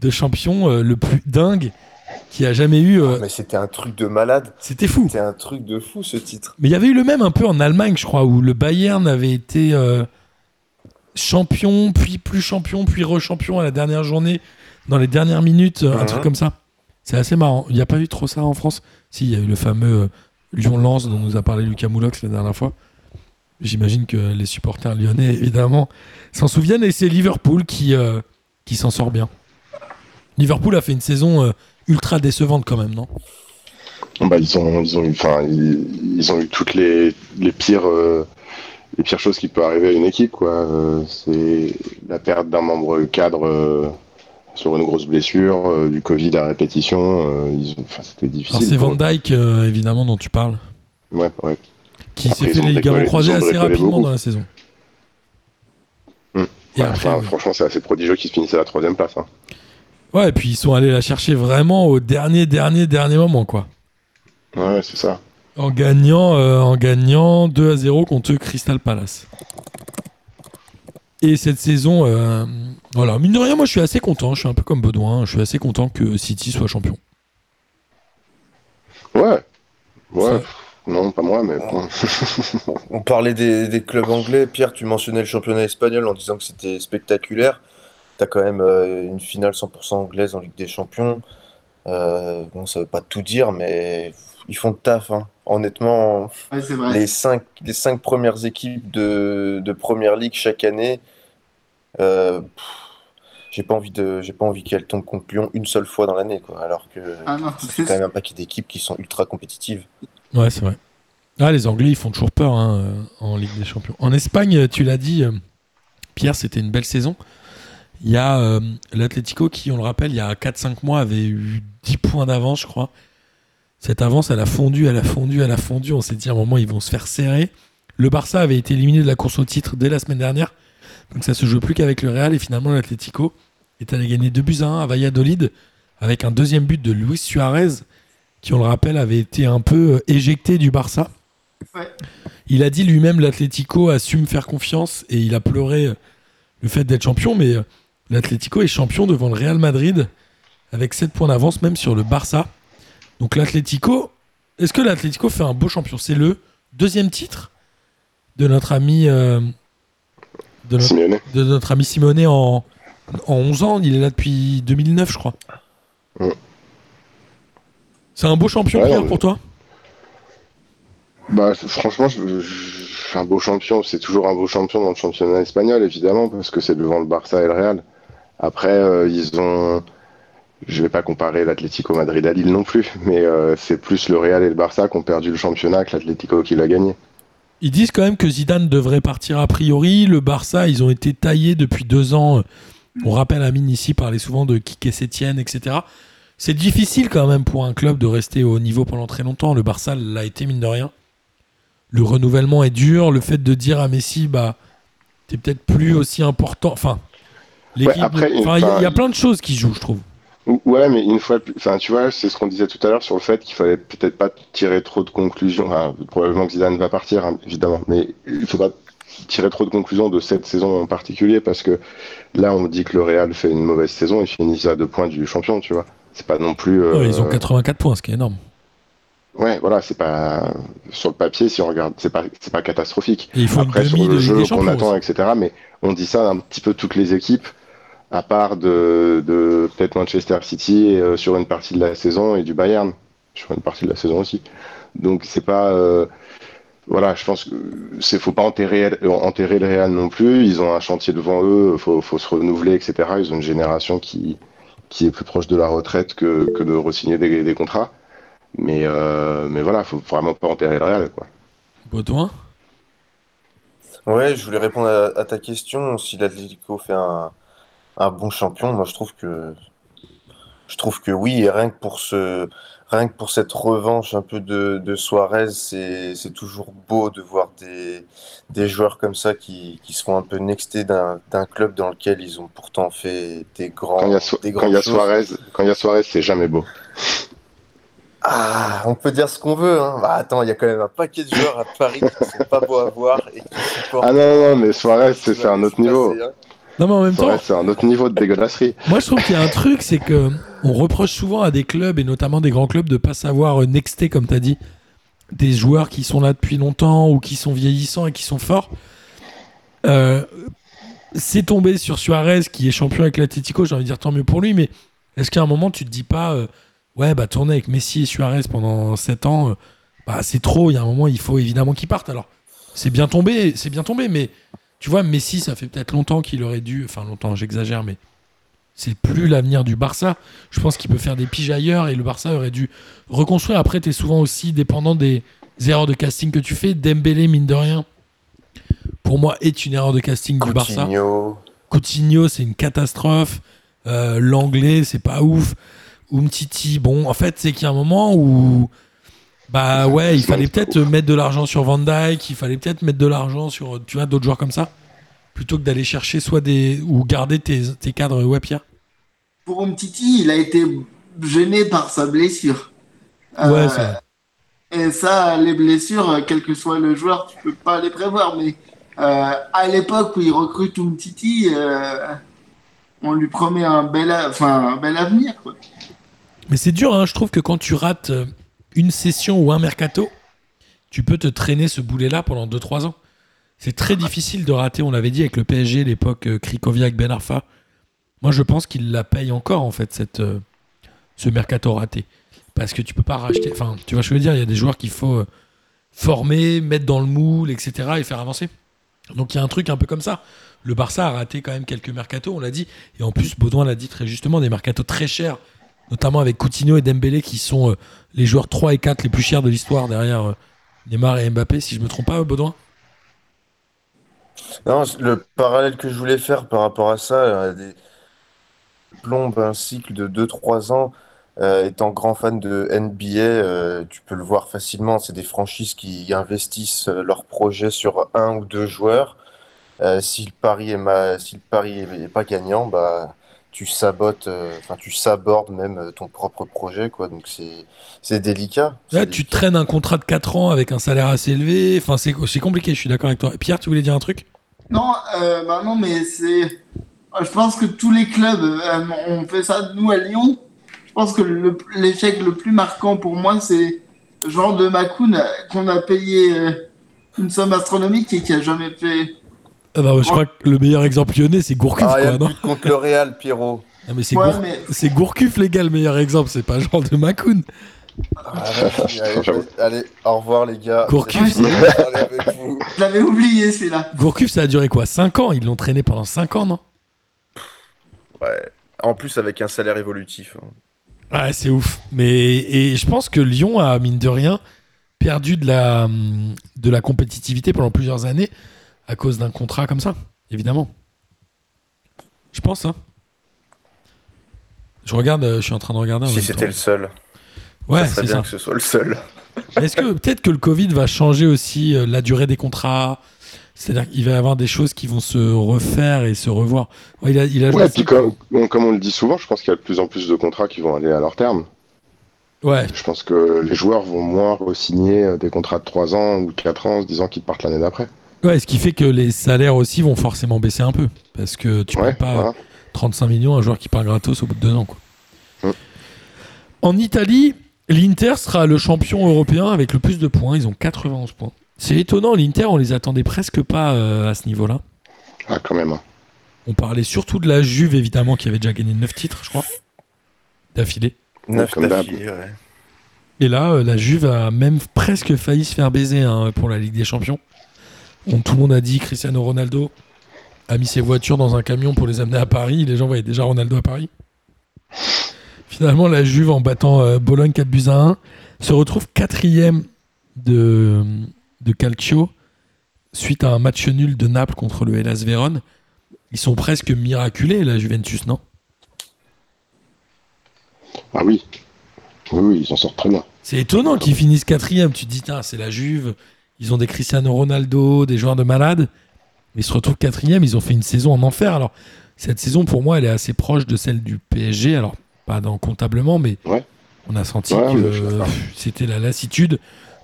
de champion euh, le plus dingue qu'il y a jamais eu. euh, Mais c'était un truc de malade. C'était fou. C'était un truc de fou ce titre. Mais il y avait eu le même un peu en Allemagne, je crois, où le Bayern avait été. euh, champion, puis plus champion, puis rechampion à la dernière journée, dans les dernières minutes, euh, un Mhm. truc comme ça. C'est assez marrant. Il n'y a pas eu trop ça en France? Si, il y a eu le fameux euh, Lyon-Lens dont nous a parlé Lucas Moulox la dernière fois. J'imagine que les supporters lyonnais, évidemment, s'en souviennent. Et c'est Liverpool qui, euh, qui s'en sort bien. Liverpool a fait une saison ultra décevante quand même, non? Bah, ils ont, ils ont eu, ils, ils ont eu toutes les, les pires, euh, les pires choses qui peuvent arriver à une équipe, quoi. Euh, c'est la perte d'un membre cadre euh, sur une grosse blessure, euh, du Covid à répétition. euh, ils ont, enfin, c'était difficile. c'est Van Dyke, euh, évidemment, dont tu parles. Ouais, ouais. qui s'est fait les ligaments croisés assez rapidement beaucoup. dans la saison. Hmm. Et Ouais, après, enfin, oui. Franchement, c'est assez prodigieux qu'ils se finissent à la troisième place. hein. Ouais, et puis ils sont allés la chercher vraiment au dernier, dernier, dernier moment, quoi. Ouais, c'est ça. En gagnant, euh, en gagnant 2 à 0 contre Crystal Palace. Et cette saison, euh, voilà, mine de rien, moi je suis assez content. Je suis un peu comme Baudouin. Je suis assez content que City soit champion. Ouais. Ouais. Ça- Non, pas moi, mais bon. *laughs* On parlait des, des clubs anglais. Pierre, tu mentionnais le championnat espagnol en disant que c'était spectaculaire. Tu as quand même euh, une finale 100% anglaise en Ligue des Champions. Euh, bon, ça veut pas tout dire, mais ils font le taf. hein. Honnêtement, Ouais, c'est vrai. les cinq, les cinq premières équipes de, de Première Ligue chaque année, euh, j'ai pas envie de, j'ai pas envie qu'elles tombent contre Lyon une seule fois dans l'année, quoi. Alors que Ah c'est quand même un paquet d'équipes qui sont ultra compétitives. Ouais, c'est vrai. Ah, les Anglais, ils font toujours peur hein, en Ligue des Champions. En Espagne, tu l'as dit, Pierre, c'était une belle saison. Il y a euh, l'Atlético qui, on le rappelle, il y a 4-5 mois avait eu 10 points d'avance, je crois. Cette avance, elle a fondu, elle a fondu, elle a fondu. On s'est dit à un moment, ils vont se faire serrer. Le Barça avait été éliminé de la course au titre dès la semaine dernière. Donc ça se joue plus qu'avec le Real. Et finalement, l'Atlético est allé gagner 2 buts à 1 à Valladolid avec un deuxième but de Luis Suarez qui, on le rappelle, avait été un peu euh, éjecté du Barça. Ouais. Il a dit lui-même l'Atlético a su me faire confiance et il a pleuré euh, le fait d'être champion, mais euh, l'Atlético est champion devant le Real Madrid avec 7 points d'avance même sur le Barça. Donc l'Atlético, est-ce que l'Atlético fait un beau champion? C'est le deuxième titre de notre ami euh, de, notre, Simeone. de notre ami Simonet en, en 11 ans. Il est là depuis 2009, je crois. Ouais. C'est un beau champion, Ouais, Pierre, non, pour toi? Bah, franchement, je, je- un beau champion, c'est toujours un beau champion dans le championnat espagnol, évidemment, parce que c'est devant le Barça et le Real. Après, euh, ils ont. Je vais pas comparer l'Atlético Madrid à Lille non plus, mais euh, c'est plus le Real et le Barça qui ont perdu le championnat que l'Atlético qui l'a gagné. Ils disent quand même que Zidane devrait partir a priori. Le Barça, ils ont été taillés depuis deux ans. On rappelle Amine ici parlait souvent de Kike Sétienne, etc. C'est difficile quand même pour un club de rester au niveau pendant très longtemps. Le Barça l'a été mine de rien. Le renouvellement est dur. Le fait de dire à Messi, bah, t'es peut-être plus aussi important. Enfin, après, ne- il y, a- enfin, il y a plein de choses qui jouent, je trouve. Ou- Ouais, mais une fois, enfin, tu vois, c'est ce qu'on disait tout à l'heure sur le fait qu'il fallait peut-être pas tirer trop de conclusions. Enfin, probablement que Zidane va partir, hein, évidemment, mais il faut pas tirer trop de conclusions de cette saison en particulier parce que là, on dit que le Real fait une mauvaise saison et finit à deux points du champion, tu vois. C'est pas non plus. euh, Ouais, ils ont 84 points, ce qui est énorme. Ouais, voilà, c'est pas sur le papier si on regarde, c'est pas c'est pas catastrophique. Il faut Après sur le jeu qu'on attend, etc. Mais on dit ça un petit peu toutes les équipes, à part de, de peut-être Manchester City euh, sur une partie de la saison et du Bayern sur une partie de la saison aussi. Donc c'est pas euh, voilà, je pense que c'est faut pas enterrer enterrer le Real non plus. Ils ont un chantier devant eux, faut faut se renouveler, etc. Ils ont une génération qui qui est plus proche de la retraite que, que de re-signer des, des contrats. Mais, euh, mais voilà, faut vraiment pas enterrer le Real. Quoi. Baudouin? Ouais, je voulais répondre à, à ta question. Si l'Atlético fait un, un bon champion, moi je trouve que je trouve que oui, et rien que pour ce rien que pour cette revanche un peu de, de Suarez, c'est c'est toujours beau de voir des, des joueurs comme ça qui, qui se font un peu nexter d'un club dans lequel ils ont pourtant fait des grands Quand il y a, des quand y a. Suarez, quand il y a Suarez, c'est jamais beau. Ah, on peut dire ce qu'on veut, hein. Bah, attends, il y a quand même un paquet de joueurs à Paris qui sont pas beaux à voir et qui supportent. Ah non, non, non, mais Suarez, c'est un autre niveau. hein. Non, mais en même temps, c'est un autre niveau de dégueulasserie. Moi, je trouve qu'il y a un truc, c'est que on reproche souvent à des clubs et notamment des grands clubs de pas savoir euh, nexter, comme tu as dit, des joueurs qui sont là depuis longtemps ou qui sont vieillissants et qui sont forts. Euh, c'est tombé sur Suarez qui est champion avec l'Atletico, j'ai envie de dire tant mieux pour lui, mais est-ce qu'à un moment tu te dis pas, euh, ouais, bah tourner avec Messi et Suarez pendant 7 ans, euh, bah c'est trop, il y a un moment il faut évidemment qu'il parte. Alors, c'est bien tombé, c'est bien tombé, mais tu vois, Messi, ça fait peut-être longtemps qu'il aurait dû, enfin longtemps, j'exagère, mais c'est plus l'avenir du Barça. Je pense qu'il peut faire des piges ailleurs et le Barça aurait dû reconstruire. Après, tu es souvent aussi dépendant des erreurs de casting que tu fais. Dembélé, mine de rien, pour moi, est une erreur de casting du Barça. Coutinho. Coutinho, c'est une catastrophe. Euh, L'anglais, c'est pas ouf. Umtiti, bon, en fait, c'est qu'il y a un moment où, bah ouais, il fallait peut-être mettre de l'argent sur Van Dyke, il fallait peut-être mettre de l'argent sur, tu vois, d'autres joueurs comme ça, plutôt que d'aller chercher soit des ou garder tes, tes cadres, ouais, Pierre. Pour Umtiti, il a été gêné par sa blessure. Ouais, Euh, c'est vrai. Et ça, les blessures, euh, quel que soit le joueur, tu peux pas les prévoir. Mais euh, à l'époque où il recrute Umtiti, euh, on lui promet un bel, enfin, un bel avenir. Quoi. Mais c'est dur, hein, je trouve que quand tu rates euh, une session ou un mercato, tu peux te traîner ce boulet-là pendant 2-3 ans. C'est très difficile de rater, on l'avait dit avec le PSG, l'époque euh, Krikoviak, Ben Arfa. Moi, je pense qu'il la paye encore, en fait, cette, euh, ce mercato raté. Parce que tu peux pas racheter. Enfin, tu vois, ce que je veux dire, il y a des joueurs qu'il faut euh, former, mettre dans le moule, etc. et faire avancer. Donc il y a un truc un peu comme ça. Le Barça a raté quand même quelques mercatos, on l'a dit. Et en plus, Baudouin l'a dit très justement, des mercatos très chers notamment avec Coutinho et Dembélé qui sont euh, les joueurs 3 et 4 les plus chers de l'histoire derrière euh, Neymar et Mbappé, si je me trompe pas, Baudouin. Non, le parallèle que je voulais faire par rapport à ça, euh, plombe un cycle de 2-3 ans, étant grand fan de NBA, tu peux le voir facilement. C'est des franchises qui investissent leur projet sur un ou deux joueurs. Si le pari est, si pas gagnant, bah tu sabotes, euh, enfin tu sabordes même euh, ton propre projet, quoi. Donc c'est c'est délicat. Là, tu délicat. traînes un contrat de 4 ans avec un salaire assez élevé. Enfin, c'est c'est compliqué, je suis d'accord avec toi. Pierre, tu voulais dire un truc? Non, euh, bah non, mais c'est. Je pense que tous les clubs euh, ont fait ça. Nous à Lyon, je pense que l'échec le plus marquant pour moi, c'est Jean de Macoun qu'on a payé une somme astronomique et qui a jamais fait. Ah bah, Je crois que le meilleur exemple lyonnais, c'est Gourcuff, Ah, quoi, non contre le Real, Pierrot. Ah, mais c'est Ouais, Gour- mais c'est Gourcuff, les gars, le meilleur exemple. C'est pas Jean de Macoun. Ah, allez, au revoir les gars. Gourcuff, je l'avais oublié celui-là. Gourcuff, ça a duré quoi 5 ans? Ils l'ont traîné pendant 5 ans, non? Ouais. En plus avec un salaire évolutif. hein. Ouais, c'est ouf. Mais et je pense que Lyon a mine de rien perdu de la de la compétitivité pendant plusieurs années à cause d'un contrat comme ça, évidemment. Je pense. Hein. Je regarde, euh, je suis en train de regarder. en Si c'était le seul. Ouais, c'est bien ça. que ce soit le seul. *laughs* Est-ce que peut-être que le Covid va changer aussi euh, la durée des contrats? C'est-à-dire qu'il va y avoir des choses qui vont se refaire et se revoir. Ouais, il a, il a Ouais, puis comme, bon, comme on le dit souvent, je pense qu'il y a de plus en plus de contrats qui vont aller à leur terme. Ouais, Je pense que les joueurs vont moins re-signer euh, des contrats de 3 ans ou de 4 ans en se disant qu'ils partent l'année d'après. Ouais, ce qui fait que les salaires aussi vont forcément baisser un peu. Parce que tu Ouais, peux pas. voilà. 35 millions, un joueur qui part gratos au bout de deux ans. Quoi. Mm. En Italie, l'Inter sera le champion européen avec le plus de points. Ils ont 91 points. C'est étonnant, l'Inter, on les attendait presque pas euh, à ce niveau-là. Ah, quand même. hein. On parlait surtout de la Juve, évidemment, qui avait déjà gagné 9 titres, je crois, d'affilée. Neuf comme d'hab. d'affilée, ouais. Et là, euh, la Juve a même presque failli se faire baiser hein, pour la Ligue des Champions. Tout le monde a dit Cristiano Ronaldo a mis ses voitures dans un camion pour les amener à Paris. Les gens voyaient déjà Ronaldo à Paris. Finalement, la Juve, en battant euh, Bologne 4 buts à 1, se retrouve quatrième de, de Calcio suite à un match nul de Naples contre le Hellas Vérone. Ils sont presque miraculés, la Juventus, non? Ah oui. Oui, oui, ils s'en sortent très bien. C'est étonnant qu'ils finissent quatrième. Tu te dis, c'est la Juve. Ils ont des Cristiano Ronaldo, des joueurs de malades. Mais ils se retrouvent quatrième. Ils ont fait une saison en enfer. Alors, cette saison, pour moi, elle est assez proche de celle du PSG. Alors, pas dans comptablement, mais Ouais. on a senti Ouais, que *laughs* c'était la lassitude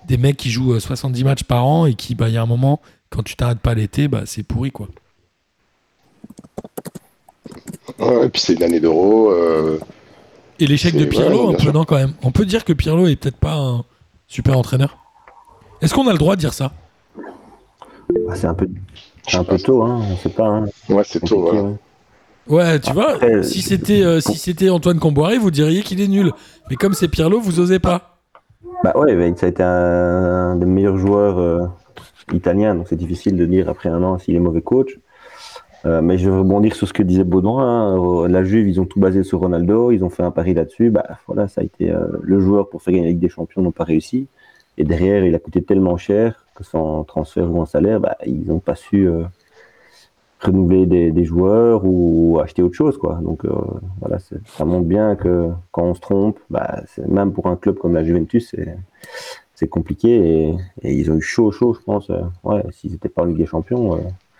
des mecs qui jouent euh, 70 matchs par an et qui, bah, il y a un moment, quand tu t'arrêtes pas l'été, bah, c'est pourri, quoi. Ouais, et puis c'est une année d'euro. euh, Et l'échec de Pirlo, ouais, un peu, non, quand même. On peut dire que Pirlo est peut-être pas un super entraîneur. Est-ce qu'on a le droit de dire ça? Ah, c'est un peu, un peu tôt, hein, on sait pas. Hein. Ouais, c'est tôt. Voilà. ouais. Ouais, tu vois, Après, si euh, c'était euh, si c'était Antoine Comboiré, vous diriez qu'il est nul. Mais comme c'est Pirlo, vous osez pas. Bah ouais, mais ça a été un, un des meilleurs joueurs euh, italiens, donc c'est difficile de dire après un an s'il est mauvais coach. Euh, mais je veux rebondir sur ce que disait Baudouin. hein. La Juve, ils ont tout basé sur Ronaldo, ils ont fait un pari là-dessus. Bah voilà, ça a été euh, le joueur pour faire gagner la Ligue des Champions, n'ont pas réussi. Et derrière, il a coûté tellement cher que sans transfert ou en salaire, bah, ils n'ont pas su euh, renouveler des, des joueurs ou acheter autre chose, quoi. Donc euh, voilà, ça montre bien que quand on se trompe, bah, même pour un club comme la Juventus, c'est compliqué et, et ils ont eu chaud, chaud, je pense. euh, ouais, s'ils n'étaient pas en Ligue des Champions, euh,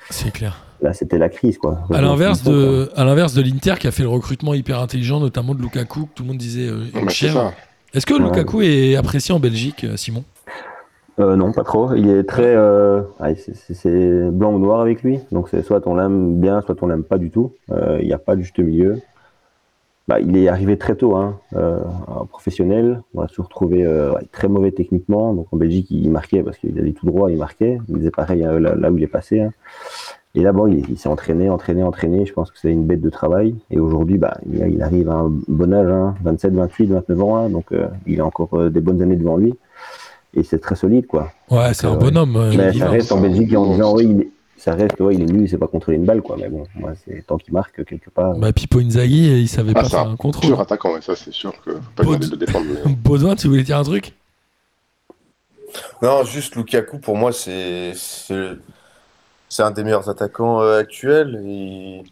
C'est clair. là c'était la crise, quoi. À l'inverse de, à l'inverse de l'Inter qui a fait le recrutement hyper intelligent, notamment de Lukaku, que tout le monde disait euh, une Est-ce que. Lukaku est apprécié en Belgique, euh, Simon? Euh, non, pas trop. Il est très. euh, c'est- blanc ou noir avec lui. Donc c'est soit on l'aime bien, soit on l'aime pas du tout. Euh, Il n'y a pas de juste milieu. Bah, il est arrivé très tôt, hein, professionnel. On va se retrouver euh, ouais, très mauvais techniquement. Donc en Belgique, il marquait parce qu'il allait tout droit, il marquait. Il faisait pareil là, là où il est passé. hein. Et là, bon, il, il s'est entraîné, entraîné, entraîné. Je pense que c'est une bête de travail. Et aujourd'hui, bah, il, il arrive à un bon âge, hein, 27, 28, 29 ans. hein. donc euh, il a encore euh, des bonnes années devant lui. Et c'est très solide, quoi. Ouais, c'est un euh, bonhomme. euh, Mais il ça reste en Belgique en disant oui, il est- ça reste, ouais, il est nul, il sait pas contrôler une balle, quoi. Mais bon, moi, c'est tant qu'il marque quelque part. Bah, Pipo Inzaghi, il savait Ah, pas faire un contrôle. Pur attaquant, ouais, ça c'est sûr que pas Baud- de défendre. mais- *laughs* Baudouin, tu voulais dire un truc? Non, juste Lukaku, pour moi, c'est c'est un des meilleurs attaquants euh, actuels. Et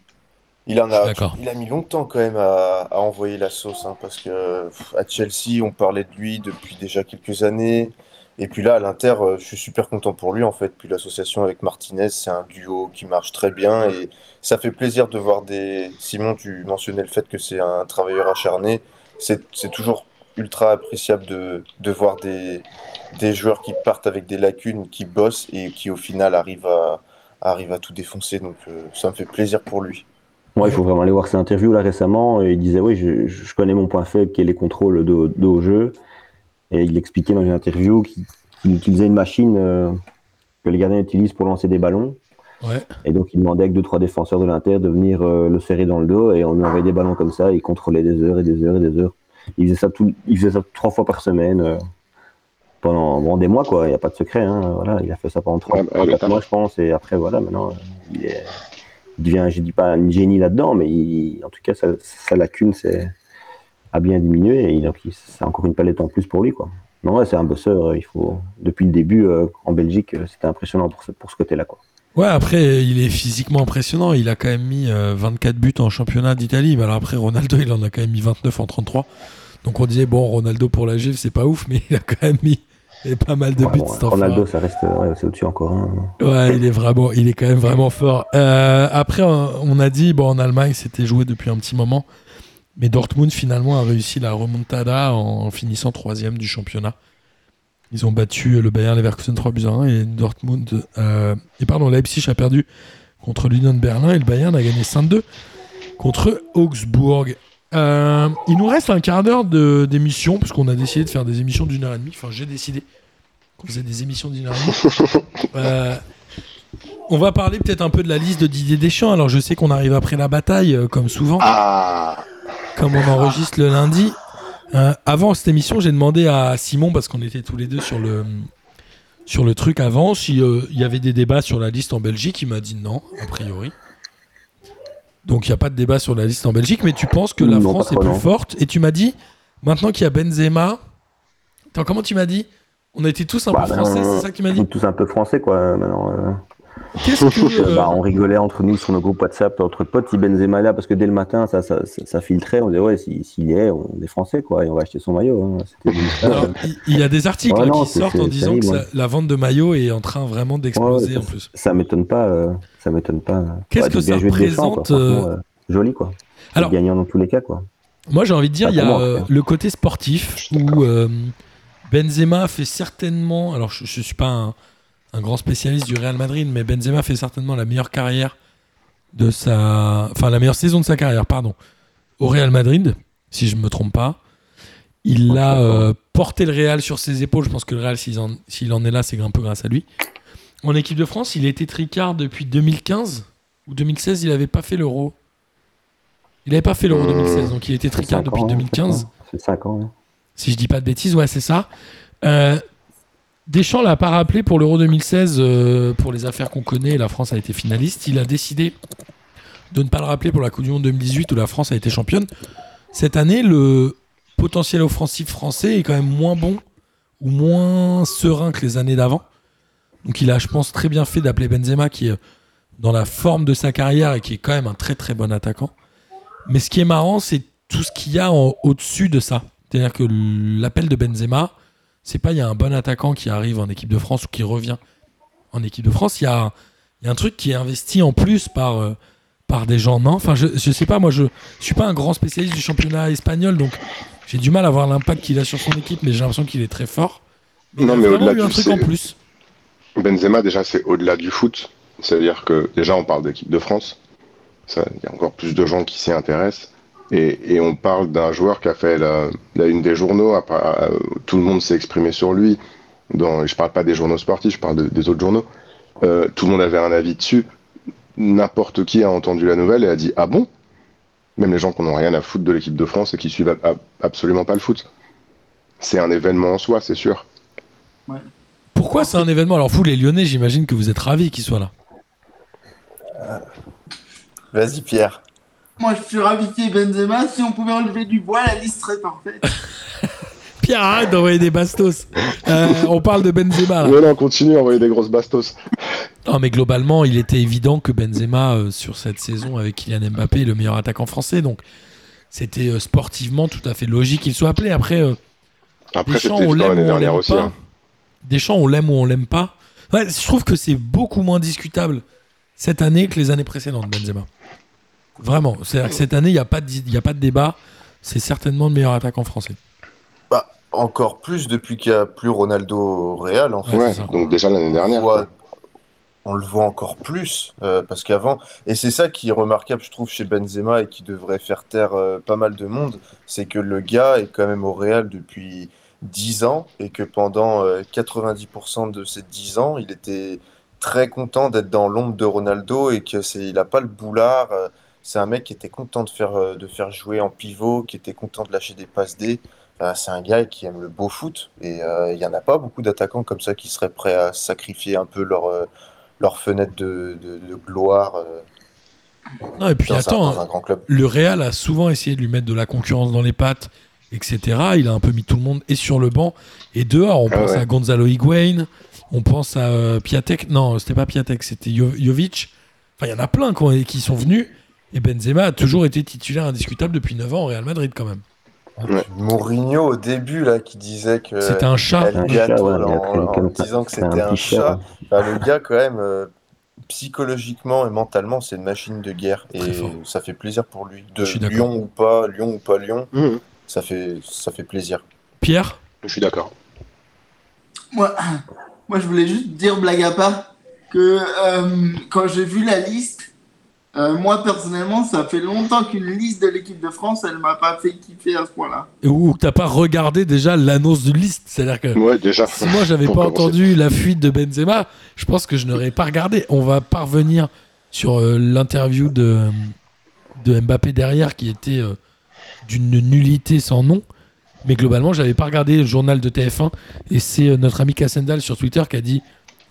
il en a, il a mis longtemps quand même à, à envoyer la sauce, hein, parce que pff, à Chelsea, on parlait de lui depuis déjà quelques années. Et puis là, à l'Inter, euh, je suis super content pour lui, en fait. Puis l'association avec Martinez, c'est un duo qui marche très bien. Et ça fait plaisir de voir des... Simon, tu mentionnais le fait que c'est un travailleur acharné. C'est c'est toujours ultra appréciable de, de voir des, des joueurs qui partent avec des lacunes, qui bossent et qui au final arrivent à, arrivent à tout défoncer. Donc euh, ça me fait plaisir pour lui. Moi, il faut vraiment aller voir ses interviews là récemment. Et il disait oui, je, je connais mon point faible qui est les contrôles de, de haut jeu. Et il expliquait dans une interview qu'il utilisait une machine euh, que les gardiens utilisent pour lancer des ballons. Ouais. Et donc, il demandait avec deux, trois défenseurs de l'Inter de venir euh, le serrer dans le dos et on lui envoyait des ballons comme ça. Et il contrôlait des heures et des heures et des heures. Il faisait ça, tout, il faisait ça trois fois par semaine euh, pendant bon, des mois, quoi. Il n'y a pas de secret. Hein. Voilà, il a fait ça pendant trois, Ouais, bah, trois, le quatre taf. mois, je pense. Et après, voilà, maintenant, euh, il, est, il devient, je dis pas un génie là-dedans, mais il- en tout cas, sa, sa lacune c'est, a bien diminué. Et donc, il- c'est encore une palette en plus pour lui, quoi. Non, ouais, c'est un bosseur. euh, Il faut, depuis le début, euh, en Belgique, c'était impressionnant pour ce, pour ce côté-là, quoi. Ouais, après, il est physiquement impressionnant. Il a quand même mis euh, 24 buts en championnat d'Italie. Mais alors après, Ronaldo, il en a quand même mis 29 en 33. Donc on disait, bon, Ronaldo pour la Juve, c'est pas ouf, mais il a quand même mis et pas mal de Ouais, buts. bon. Ronaldo, ça reste, ouais, c'est au-dessus encore. hein. Ouais, il est vraiment, il est quand même vraiment fort. Euh, après, on on a dit, bon, en Allemagne, c'était joué depuis un petit moment. Mais Dortmund, finalement, a réussi la remontada en finissant troisième du championnat. Ils ont battu le Bayern Leverkusen 3 buts à 1 et Dortmund. euh, et pardon, Leipzig a perdu contre l'Union de Berlin et le Bayern a gagné 5-2 contre Augsbourg. Euh, il nous reste un quart d'heure de- d'émission, parce qu'on a décidé de faire des émissions d'une heure et demie. Enfin, j'ai décidé qu'on faisait des émissions d'une heure et demie. *laughs* Euh, on va parler peut-être un peu de la liste de Didier Deschamps. Alors, je sais qu'on arrive après la bataille, euh, comme souvent, Ah comme on enregistre le lundi. Euh, avant cette émission, j'ai demandé à Simon, parce qu'on était tous les deux sur le, sur le truc avant, s'il y avait des débats sur la liste en Belgique. Il m'a dit non, a priori. Donc, il n'y a pas de débat sur la liste en Belgique, mais tu penses que la Non, France est plus non. forte? Et tu m'as dit, maintenant qu'il y a Benzema. Attends, comment tu m'as dit? On a été tous un Bah, peu français, c'est ça que tu m'as On dit tous un peu français, quoi, euh, maintenant. Euh. Qu'est-ce que. *laughs* euh, Bah, on rigolait entre nous sur nos groupes WhatsApp, entre potes, si Benzema est là, parce que dès le matin, ça, ça, ça, ça filtrait. On disait, ouais, si- s'il est, on est français, quoi, et on va acheter son maillot. hein. Alors, il- y a des articles Ouais, non, qui sortent en disant que la vente de maillots est en train vraiment d'exploser Ouais, en plus. Ça m'étonne pas. euh, ça m'étonne pas. Qu'est-ce Ouais, que ça représente, franchement, euh, Joli, quoi. Alors- gagnant dans tous les cas, quoi. Moi, j'ai envie de dire, il y a moi, euh, le côté sportif où euh, Benzema fait certainement. Alors, je, je suis pas un, un grand spécialiste du Real Madrid, mais Benzema fait certainement la meilleure carrière de sa. Enfin, la meilleure saison de sa carrière, pardon, au Real Madrid, si je me trompe pas. Il a euh, porté le Real sur ses épaules. Je pense que le Real, s'il en, est là, c'est un peu grâce à lui. en équipe de France, il était tricard depuis 2015 ou 2016, il n'avait pas fait l'Euro. Il n'avait pas fait l'Euro Euh, 2016, donc il était tricard depuis ans, 2015. C'est 5 ans. hein. Si je dis pas de bêtises, ouais, c'est ça. Euh, Deschamps l'a pas rappelé pour l'Euro 2016 euh, pour les affaires qu'on connaît. La France a été finaliste. Il a décidé de ne pas le rappeler pour la Coupe du Monde 2018 où la France a été championne. Cette année, le potentiel offensif français est quand même moins bon ou moins serein que les années d'avant. Donc il a, je pense, très bien fait d'appeler Benzema qui est dans la forme de sa carrière et qui est quand même un très très bon attaquant. Mais ce qui est marrant, c'est tout ce qu'il y a au-dessus de ça. C'est-à-dire que l'appel de Benzema, c'est pas il y a un bon attaquant qui arrive en équipe de France ou qui revient en équipe de France. Il y a, y a un truc qui est investi en plus par, euh, par des gens. Non, enfin, je, je sais pas, moi je, je suis pas un grand spécialiste du championnat espagnol, donc j'ai du mal à voir l'impact qu'il a sur son équipe, mais j'ai l'impression qu'il est très fort. Non, il a mais au-delà du- truc en plus. Benzema, déjà, c'est au-delà du foot. C'est-à-dire que déjà, on parle d'équipe de France. Il y a encore plus de gens qui s'y intéressent. Et, et on parle d'un joueur qui a fait la, la une des journaux. après, euh, tout le monde s'est exprimé sur lui. Dans, je parle pas des journaux sportifs, je parle de- des autres journaux. Euh, tout le monde avait un avis dessus. N'importe qui a entendu la nouvelle et a dit Ah bon? Même les gens qui n'ont rien à foutre de l'équipe de France et qui suivent a- a- absolument pas le foot. C'est un événement en soi, c'est sûr. Pourquoi c'est un événement? Alors vous, les Lyonnais, j'imagine que vous êtes ravis qu'il soit là. Vas-y, Pierre. Moi, je suis ravi qu'il y ait Benzema. Si on pouvait enlever du bois, la liste serait parfaite. *laughs* Pierre, arrête d'envoyer des bastos. Euh, on parle de Benzema. là. Ouais, non, continue à envoyer des grosses bastos. Non, mais globalement, il était évident que Benzema, euh, sur cette saison, avec Kylian Mbappé, est le meilleur attaquant français. Donc, c'était euh, sportivement tout à fait logique qu'il soit appelé. Après, euh, Après, Deschamps, c'était on l'aime ou on l'aime pas. hein. Deschamps, on l'aime ou on l'aime pas. Ouais, je trouve que c'est beaucoup moins discutable cette année que les années précédentes, Benzema. Vraiment. C'est-à-dire que cette année, il n'y a, pas de- y a pas de débat. C'est certainement le meilleur attaquant français. Bah, encore plus depuis qu'il n'y a plus Ronaldo au Real, en fait. Ouais, donc déjà l'année on, dernière. voit- on le voit encore plus euh, parce qu'avant, et c'est ça qui est remarquable, je trouve, chez Benzema et qui devrait faire taire euh, pas mal de monde, c'est que le gars est quand même au Real depuis 10 ans et que pendant euh, 90% de ces 10 ans, il était très content d'être dans l'ombre de Ronaldo et que c'est, il a pas le boulard. C'est un mec qui était content de faire, euh, de faire jouer en pivot, qui était content de lâcher des passes D. Euh, c'est un gars qui aime le beau foot et euh, il y en a pas beaucoup d'attaquants comme ça qui seraient prêts à sacrifier un peu leur, leur fenêtre de, de- de gloire euh, Non, et puis dans, un, attends, dans un grand club. le Real a souvent essayé de lui mettre de la concurrence dans les pattes, etc. Il a un peu mis tout le monde et sur le banc et dehors. On Ah pense ouais. à Gonzalo Higuain, on pense à euh, Piatek. Non, c'était pas Piatek, c'était Jo- Jovic. Enfin, il y en a plein qui sont venus. Et Benzema a toujours été titulaire indiscutable depuis 9 ans au Real Madrid quand même. Ouais. Mourinho au début là qui disait que C'était un chat. Un ouais, en, en disant que C'était un, chat. le gars quand même euh, psychologiquement et mentalement c'est une machine de guerre et ça fait plaisir pour lui. De Je suis d'accord. Lyon ou pas, Lyon ou pas Lyon, Mhm. ça fait ça fait plaisir. Pierre? Je suis d'accord. Moi, moi, je voulais juste dire, blague à part, que euh, quand j'ai vu la liste, euh, moi, personnellement, ça fait longtemps qu'une liste de l'équipe de France, elle m'a pas fait kiffer à ce point-là. Ou t'as pas regardé déjà l'annonce de liste? C'est-à-dire que Ouais, déjà. si moi j'avais pas commencer. entendu la fuite de Benzema, je pense que je n'aurais pas regardé. On va parvenir sur euh, l'interview de, de Mbappé derrière qui était euh, d'une nullité sans nom. Mais globalement, j'avais pas regardé le journal de TF1 et c'est euh, notre ami Cassendal sur Twitter qui a dit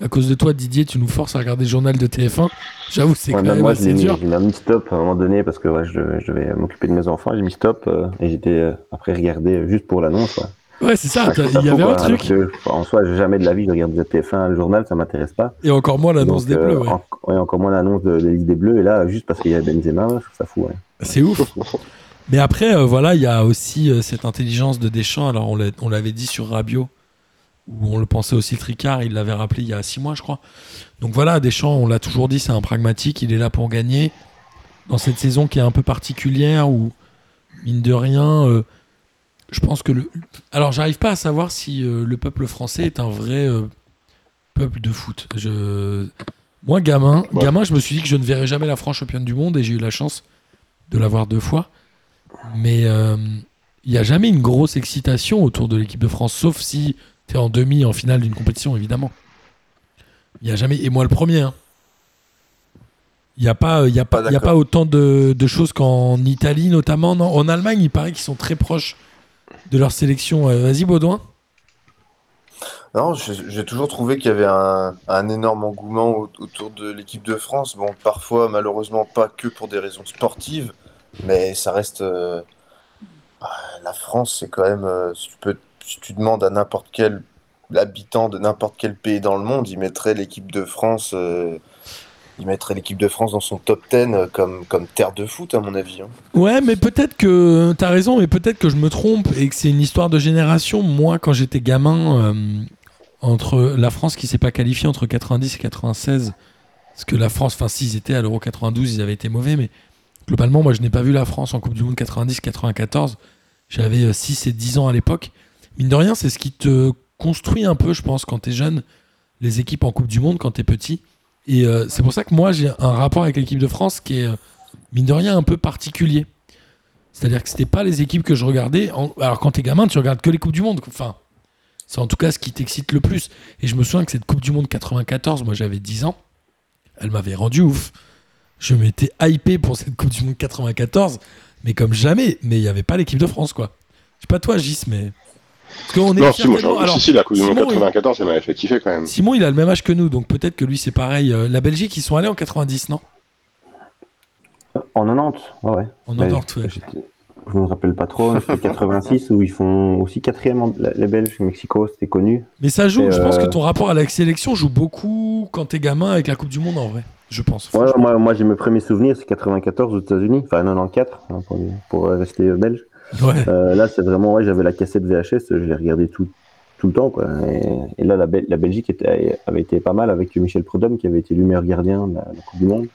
à cause de toi Didier, tu nous forces à regarder le journal de TF1. J'avoue, c'est Ouais, quand même moi, assez j'ai mis, dur. j'ai mis stop à un moment donné parce que ouais, je, je devais m'occuper de mes enfants. J'ai mis stop euh, et j'étais euh, après regardé juste pour l'annonce. Ouais, c'est ça. Il y fou, avait un quoi, truc alors que, en soi, jamais de la vie je regarde TF1, le journal, ça m'intéresse pas. et encore moins l'annonce des euh, Bleus. ouais. en- encore moins l'annonce de, de liste des Bleus. Et là, juste parce qu'il y a Benzema, je trouve ça fou. C'est ouf. *laughs* Mais après, euh, voilà, il y a aussi euh, cette intelligence de Deschamps. Alors, on l'avait dit sur Rabiot, où on le pensait aussi le tricard. Il l'avait rappelé il y a six mois, je crois. Donc voilà, Deschamps, on l'a toujours dit, c'est un pragmatique. Il est là pour gagner. Dans cette saison qui est un peu particulière, où, mine de rien, euh, je pense que le. Alors, j'arrive pas à savoir si euh, le peuple français est un vrai euh, peuple de foot. Je... Moi, gamin, Ouais. gamin, je me suis dit que je ne verrais jamais la France championne du monde et j'ai eu la chance de l'avoir deux fois. Mais il n'y a jamais une grosse excitation autour de l'équipe de France, sauf si es en demi, en finale d'une compétition, évidemment. Il y a jamais. Et moi, le premier. hein. Il n'y a, pas, y a, pas, y a pas autant de, de choses qu'en Italie, notamment. Non, en Allemagne, il paraît qu'ils sont très proches de leur sélection. Euh, Vas-y, Baudouin. Non, j'ai toujours trouvé qu'il y avait un, un énorme engouement au- autour de l'équipe de France. Bon, parfois, malheureusement, pas que pour des raisons sportives, mais ça reste. euh, bah, la France, c'est quand même. euh, si, tu peux, si tu demandes à n'importe quel habitant de n'importe quel pays dans le monde, il mettrait l'équipe de France. euh, il mettrait l'équipe de France dans son top 10 euh, comme, comme terre de foot, à mon avis. hein. Ouais, mais peut-être que t'as raison, mais peut-être que je me trompe et que c'est une histoire de génération. Moi, quand j'étais gamin, euh, entre la France qui s'est pas qualifiée entre 90 et 96, parce que la France, enfin, s'ils étaient à l'Euro 92, ils avaient été mauvais, mais globalement, moi, je n'ai pas vu la France en Coupe du Monde 90-94. J'avais 6 et 10 ans à l'époque. Mine de rien, c'est ce qui te construit un peu, je pense, quand t'es jeune, les équipes en Coupe du Monde, quand t'es petit. Et euh, c'est pour ça que moi, j'ai un rapport avec l'équipe de France qui est, euh, mine de rien, un peu particulier. C'est-à-dire que c'était pas les équipes que je regardais. Alors quand t'es gamin, tu regardes que les coupes du monde. Enfin, c'est en tout cas ce qui t'excite le plus. Et je me souviens que cette Coupe du Monde 94, moi j'avais 10 ans, elle m'avait rendu ouf. Je m'étais hypé pour cette Coupe du Monde 94, mais comme jamais. Mais il n'y avait pas l'équipe de France, quoi. Je sais pas toi, Gis, mais. Parce qu'on est Non, si, moi, certainement- j'en- alors, si, si, la Coupe du Monde Simon, il- 94, ça m'avait fait kiffer quand même. Simon, il a le même âge que nous, donc peut-être que lui c'est pareil. Euh, La Belgique, ils sont allés en 90, non? En 90, ouais, ouais. En Ouais, 90, ouais. j'étais- Je me rappelle pas trop, c'était 86 où ils font aussi quatrième, en- les Belges, Mexico, c'était connu. Mais ça joue, Et, je pense euh, que ton rapport à la sélection joue beaucoup quand t'es gamin avec la Coupe du Monde en vrai. Je pense. Ouais, moi, moi j'ai mes premiers souvenirs, c'est 94 aux États-Unis, enfin 94 hein, pour, pour rester euh, belge. Ouais. Euh, là, c'est vraiment, ouais, j'avais la cassette VHS, je l'ai regardé tout, tout le temps. Quoi. Et, et là, la, la Belgique était, avait été pas mal avec Michel Prudhomme qui avait été le meilleur gardien de la, la Coupe du Monde.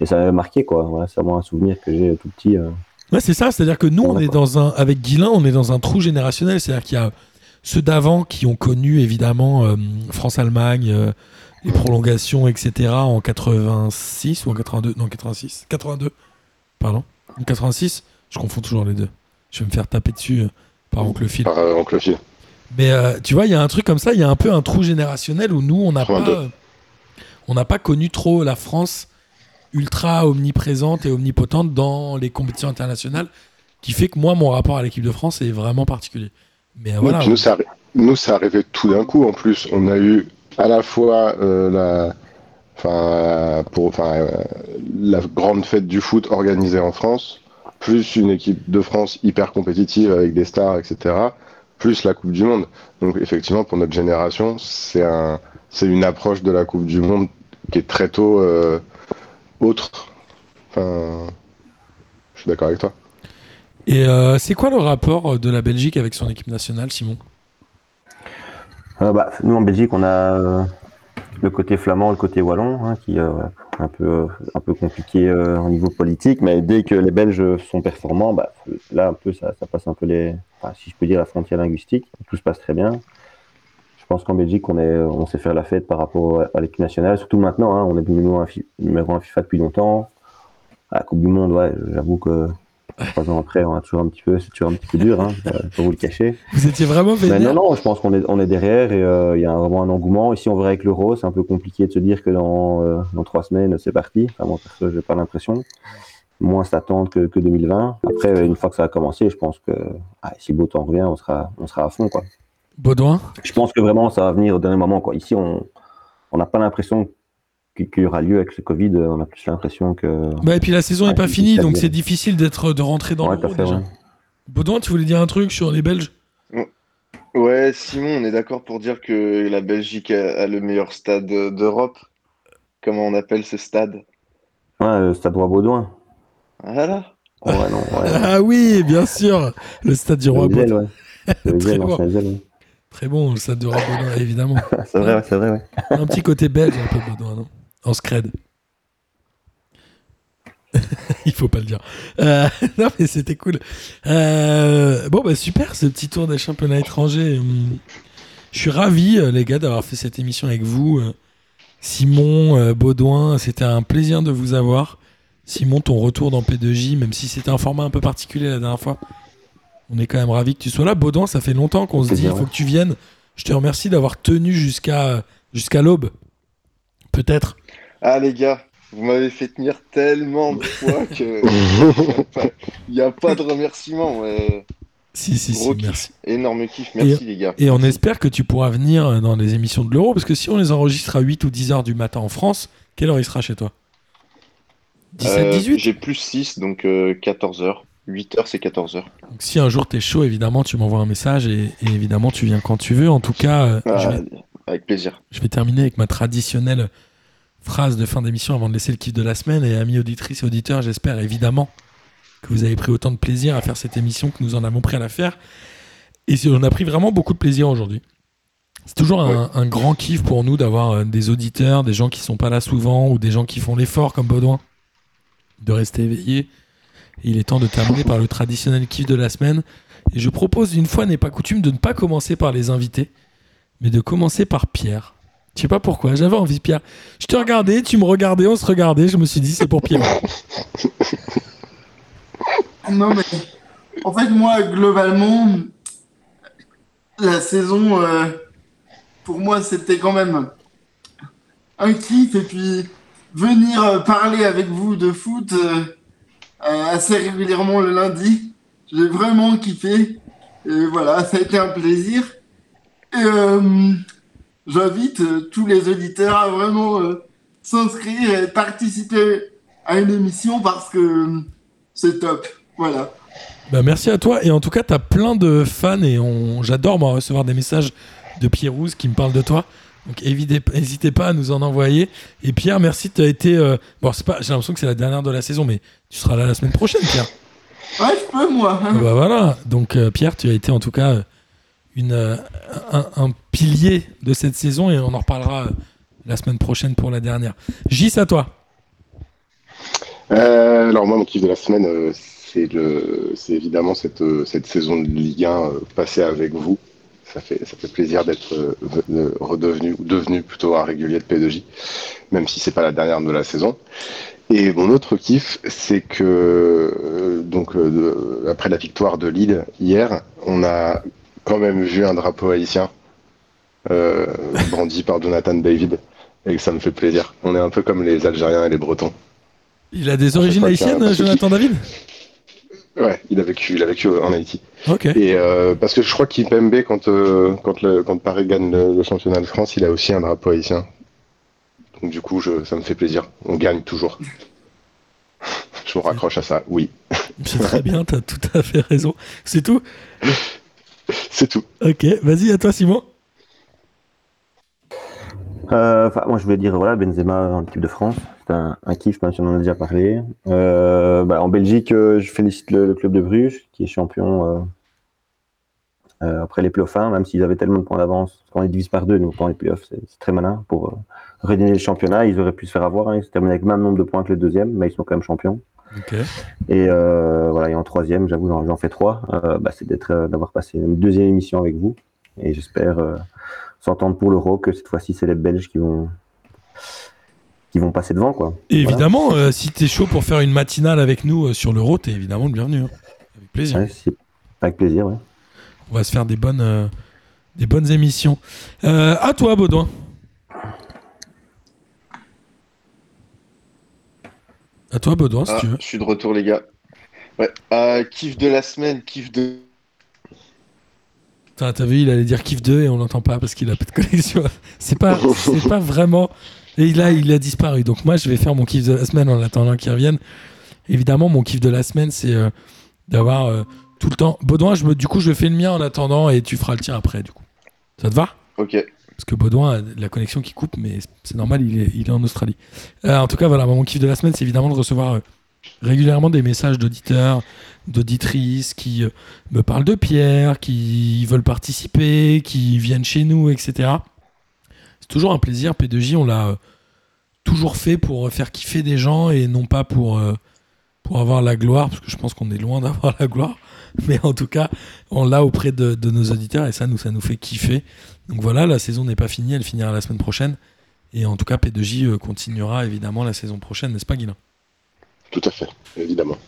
Et ça m'avait marqué, quoi. Voilà, c'est vraiment un souvenir que j'ai tout petit. euh. Ouais, c'est ça, c'est-à-dire que nous, On est dans un. Avec Guilain, on est dans un trou générationnel. C'est-à-dire qu'il y a ceux d'avant qui ont connu évidemment euh, France-Allemagne, euh, les prolongations, etc. en 86 ou en 82. Non, 86. 82. Pardon. En 86. Je confonds toujours les deux. Je vais me faire taper dessus euh, par Oncle Phil. Par euh, Oncle Phil. Mais euh, tu vois, il y a un truc comme ça, il y a un peu un trou générationnel où nous, on n'a pas, 82. euh, on n'a pas connu trop la France ultra omniprésente et omnipotente dans les compétitions internationales, qui fait que moi, mon rapport à l'équipe de France est vraiment particulier. Mais Nous, voilà. nous, ça, nous, ça arrivait tout d'un coup en plus. On a eu à la fois la, enfin, pour, enfin, la grande fête du foot organisée en France, plus une équipe de France hyper compétitive avec des stars, etc., plus la Coupe du Monde. Donc effectivement, pour notre génération, c'est un, c'est une approche de la Coupe du Monde qui est très tôt euh, autre. Enfin, je suis d'accord avec toi. Et euh, c'est quoi le rapport de la Belgique avec son équipe nationale, Simon? Euh, bah, nous, en Belgique, on a euh, le côté flamand, le côté wallon, hein, qui est euh, un, peu, un peu compliqué euh, au niveau politique. Mais dès que les Belges sont performants, bah, là, un peu, ça, passe un peu les, si je peux dire, la frontière linguistique. Tout se passe très bien. Je pense qu'en Belgique, on, est, on sait faire la fête par rapport à l'équipe nationale, surtout maintenant. Hein, on est numéro un, fi- numéro un FIFA depuis longtemps. À la Coupe du Monde, ouais, j'avoue que trois ans après, on a toujours un petit peu, c'est toujours un petit peu dur, hein, euh, pour vous le cacher. Vous étiez vraiment Mais vénère non, non, je pense qu'on est, on est derrière et euh, il y a vraiment un engouement. Ici, on verra avec l'euro, c'est un peu compliqué de se dire que dans, euh, dans trois semaines, c'est parti. Enfin, moi, perso, j'ai pas l'impression. Moins s'attendre que, que 2020. Après, une fois que ça a commencé, je pense que ah, si beau temps revient, on sera, on sera à fond. Quoi. Baudouin? Je pense que vraiment, ça va venir au dernier moment. Quoi. Ici, on on n'a pas l'impression y aura lieu avec ce Covid. On a plus l'impression que. bah, Et puis la saison n'est pas finie, donc c'est difficile d'être de rentrer dans Ouais, fait, déjà. ouais. Baudouin, tu voulais dire un truc sur les Belges? Ouais, Simon, on est d'accord pour dire que la Belgique a, a le meilleur stade euh, d'Europe. Comment on appelle ce stade? Ouais, euh, Stade Roi Baudouin. Voilà. Ouais, non, ouais. *laughs* Ah oui, bien sûr Le stade du Roi Le Baudouin. ouais. Le *laughs* Très bon. Très bon, le stade du Roi Baudouin, évidemment. *laughs* C'est vrai, ouais, c'est vrai, ouais. Un petit côté belge, un peu Baudouin, non? En scred. *laughs* Il faut pas le dire. Euh, *laughs* non, mais c'était cool. Euh, bon, bah super, ce petit tour des championnats étrangers. Je suis ravi, euh, les gars, d'avoir fait cette émission avec vous. Simon, Baudouin, c'était un plaisir de vous avoir. Simon, ton retour dans P2J, même si c'était un format un peu particulier la dernière fois, on est quand même ravi que tu sois là. Baudouin, ça fait longtemps qu'on se dit, il faut que tu viennes. Je te remercie d'avoir tenu jusqu'à jusqu'à l'aube. Peut-être. Ah les gars, vous m'avez fait tenir tellement de fois *laughs* que il n'y a, pas de remerciement. Si, si, si, Gros kiff. merci. Énorme kiff, merci les gars. Et on espère que tu pourras venir euh, dans les émissions de l'Euro, parce que si on les enregistre à 8 ou 10 heures du matin en France, quelle heure il sera chez toi? 17, Euh, 18 J'ai plus 6, donc 14h. 8h, c'est 14h. Donc si un jour t'es chaud, évidemment, tu m'envoies un message et, et évidemment tu viens quand tu veux. En tout cas, euh, je, vais, avec plaisir. je vais terminer avec ma traditionnelle phrase de fin d'émission avant de laisser le kiff de la semaine. Et amis auditrices et auditeurs, j'espère évidemment que vous avez pris autant de plaisir à faire cette émission que nous en avons pris à la faire. Et on a pris vraiment beaucoup de plaisir aujourd'hui. C'est toujours un, un grand kiff pour nous d'avoir euh, des auditeurs, des gens qui sont pas là souvent ou des gens qui font l'effort comme Baudouin de rester éveillés. Il est temps de terminer par le traditionnel kiff de la semaine. Et je propose, une fois n'est pas coutume, de ne pas commencer par les invités, mais de commencer par Pierre. Je sais pas pourquoi, j'avais envie, Pierre. Je te regardais, tu me regardais, on se regardait, je me suis dit, c'est pour Pierre. *laughs* Non, mais en fait, moi, globalement, la saison, euh, pour moi, c'était quand même un kiff. Et puis, venir euh, parler avec vous de foot euh, assez régulièrement le lundi, j'ai vraiment kiffé. Et voilà, ça a été un plaisir. Et euh, j'invite euh, tous les auditeurs à vraiment euh, s'inscrire et participer à une émission parce que euh, c'est top. Voilà. Bah, merci à toi. Et en tout cas, tu as plein de fans et on... j'adore moi recevoir des messages de Pierre-Rousse qui me parlent de toi. Donc n'hésitez pas à nous en envoyer. Et Pierre, merci, tu as été. euh, Bon, c'est pas... j'ai l'impression que c'est la dernière de la saison, mais tu seras là la semaine prochaine, Pierre. Ouais, je peux, moi. Ah bah voilà. Donc euh, Pierre, tu as été en tout cas euh, un, pilier de cette saison et on en reparlera euh, la semaine prochaine pour la dernière. Gis à toi. Euh, alors moi, mon kiff de la semaine, c'est le, c'est évidemment cette, cette saison de Ligue 1 euh, passée avec vous. Ça fait, ça fait plaisir d'être ve- redevenu, ou devenu plutôt un régulier de P2J, même si c'est pas la dernière de la saison. Et mon autre kiff, c'est que donc après la victoire de Lille hier, on a quand même vu un drapeau haïtien euh, *laughs* brandi par Jonathan David, et que ça me fait plaisir. On est un peu comme les Algériens et les Bretons. Il a des origines un haïtiennes, Jonathan David? Ouais, il a vécu, il a vécu en Haïti. Ok. Et euh, parce que je crois qu'Ipembe, quand euh, quand le quand Paris gagne le, le championnat de France, il a aussi un drapeau haïtien. Donc du coup, je, ça me fait plaisir. On gagne toujours. *laughs* je me raccroche à ça. Oui, C'est très bien, t'as tout à fait raison. C'est tout? *laughs* *laughs* c'est tout. Ok, vas-y, à toi, Simon. Euh, Enfin, moi, je voulais dire, voilà, Benzema en équipe de France, c'est un, un kiff, même si on en a déjà parlé. Euh, bah, en Belgique, euh, je félicite le, le club de Bruges, qui est champion euh, euh, après les playoffs 1, même s'ils avaient tellement de points d'avance. Quand on les divise par deux, nous, quand les playoffs, c'est c'est très malin pour euh, redonner le championnat. Ils auraient pu se faire avoir, hein, ils se terminent avec le même nombre de points que le deuxième, mais ils sont quand même champions. Et euh, voilà, et en troisième, j'avoue, j'en fais trois. Euh, bah, c'est d'être, euh, d'avoir passé une deuxième émission avec vous. Et j'espère s'entendre pour l'Euro que cette fois-ci, c'est les Belges qui vont qui vont passer devant, quoi. Et Voilà. évidemment, euh, si t'es chaud pour faire une matinale avec nous euh, sur l'Euro, t'es évidemment le bienvenu. hein. Avec plaisir. Ouais, avec plaisir, ouais. On va se faire des bonnes, euh, des bonnes émissions. À toi, Baudouin. À toi, Baudouin, si Ah, tu veux. je suis de retour, les gars. Ouais. Euh, kiff de la semaine, kiff de. T'as vu, il allait dire kiff 2 et on l'entend pas parce qu'il a pas de connexion. *laughs* C'est pas, c'est pas vraiment. Et là, il a disparu. Donc moi, je vais faire mon kiff de la semaine en attendant qu'il revienne. Évidemment, mon kiff de la semaine, c'est euh, d'avoir euh, tout le temps. Baudouin, je me, du coup, je fais le mien en attendant et tu feras le tien après, du coup. Ça te va? Ok. Parce que Baudouin a la connexion qui coupe, mais c'est normal, il est, en Australie. Euh, en tout cas, voilà, mon kiff de la semaine, c'est évidemment de recevoir euh, régulièrement des messages d'auditeurs, d'auditrices qui euh, me parlent de Pierre, qui veulent participer, qui viennent chez nous, etc. C'est toujours un plaisir. P2J, on l'a toujours fait pour faire kiffer des gens et non pas pour, pour avoir la gloire, parce que je pense qu'on est loin d'avoir la gloire. *laughs* Mais en tout cas, on l'a auprès de, de nos auditeurs et ça nous, ça nous fait kiffer. Donc voilà, la saison n'est pas finie, elle finira la semaine prochaine. Et en tout cas, P2J euh, continuera évidemment la saison prochaine, n'est-ce pas, Guilain Tout à fait, évidemment.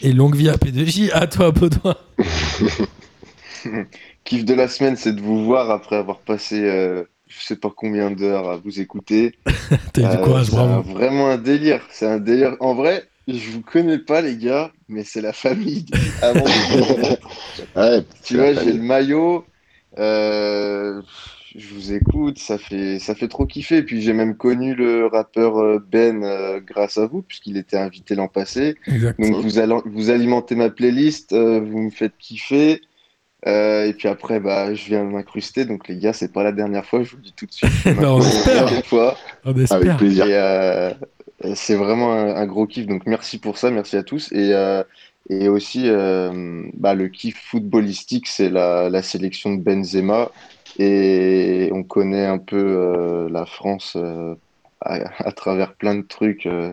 Et longue vie à P2J, à toi, Baudouin. *laughs* Kiff de la semaine, c'est de vous voir après avoir passé euh, je sais pas combien d'heures à vous écouter. *laughs* T'as eu du Euh, courage, bravo. vraiment un délire. C'est un délire. En vrai, je vous connais pas, les gars, mais c'est la famille. Avant. *laughs* Ouais, tu vois, j'ai le maillot. Euh, je vous écoute, ça fait, ça fait trop kiffer. Puis j'ai même connu le rappeur euh, Ben euh, grâce à vous, puisqu'il était invité l'an passé. Donc vous, allant- vous alimentez ma playlist, euh, vous me faites kiffer. Et puis après, bah, je viens m'incruster. Donc les gars, c'est pas la dernière fois, je vous le dis tout de suite. Je *laughs* Bah, on espère. fois. On Avec plaisir. C'est vraiment un, un gros kiff. Donc merci pour ça, merci à tous. Et, et aussi, euh, bah, le kiff footballistique, c'est la, la sélection de Benzema. Et on connaît un peu euh, la France euh, à, à travers plein de trucs euh,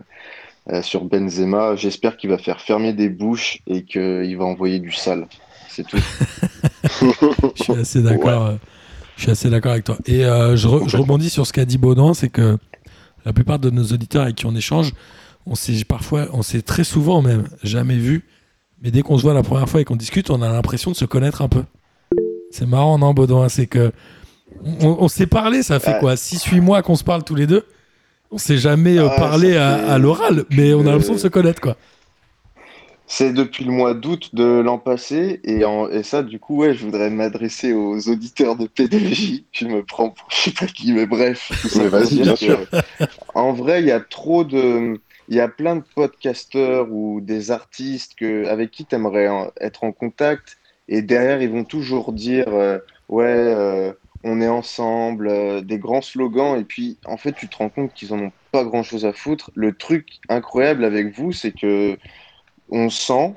sur Benzema. J'espère qu'il va faire fermer des bouches et qu'il va envoyer du sale. C'est tout. *laughs* Je suis assez d'accord. Je suis assez d'accord avec toi. Et euh, je, re- je rebondis sur ce qu'a dit Baudouin, c'est que la plupart de nos auditeurs avec qui on échange, on s'est parfois, on s'est très souvent même jamais vu, mais dès qu'on se voit la première fois et qu'on discute, on a l'impression de se connaître un peu. C'est marrant, non, Baudouin C'est que on, on s'est parlé, ça fait Ouais. quoi 6-8 mois qu'on se parle tous les deux? On s'est jamais euh, Ah, parlé à, l'oral, mais on a l'impression de se connaître, quoi. C'est depuis le mois d'août de l'an passé, et, en- et ça, du coup, ouais, je voudrais m'adresser aux auditeurs de P2J. Je *laughs* me prends pour je sais pas qui, mais bref. tout ça Mais pour vas-y, bien sûr. En vrai, il y a trop de. Il y a plein de podcasteurs ou des artistes que, avec qui tu aimerais être en contact, et derrière, ils vont toujours dire euh, Ouais, euh, on est ensemble, euh, des grands slogans, et puis en fait, tu te rends compte qu'ils en ont pas grand-chose à foutre. Le truc incroyable avec vous, c'est que on sent,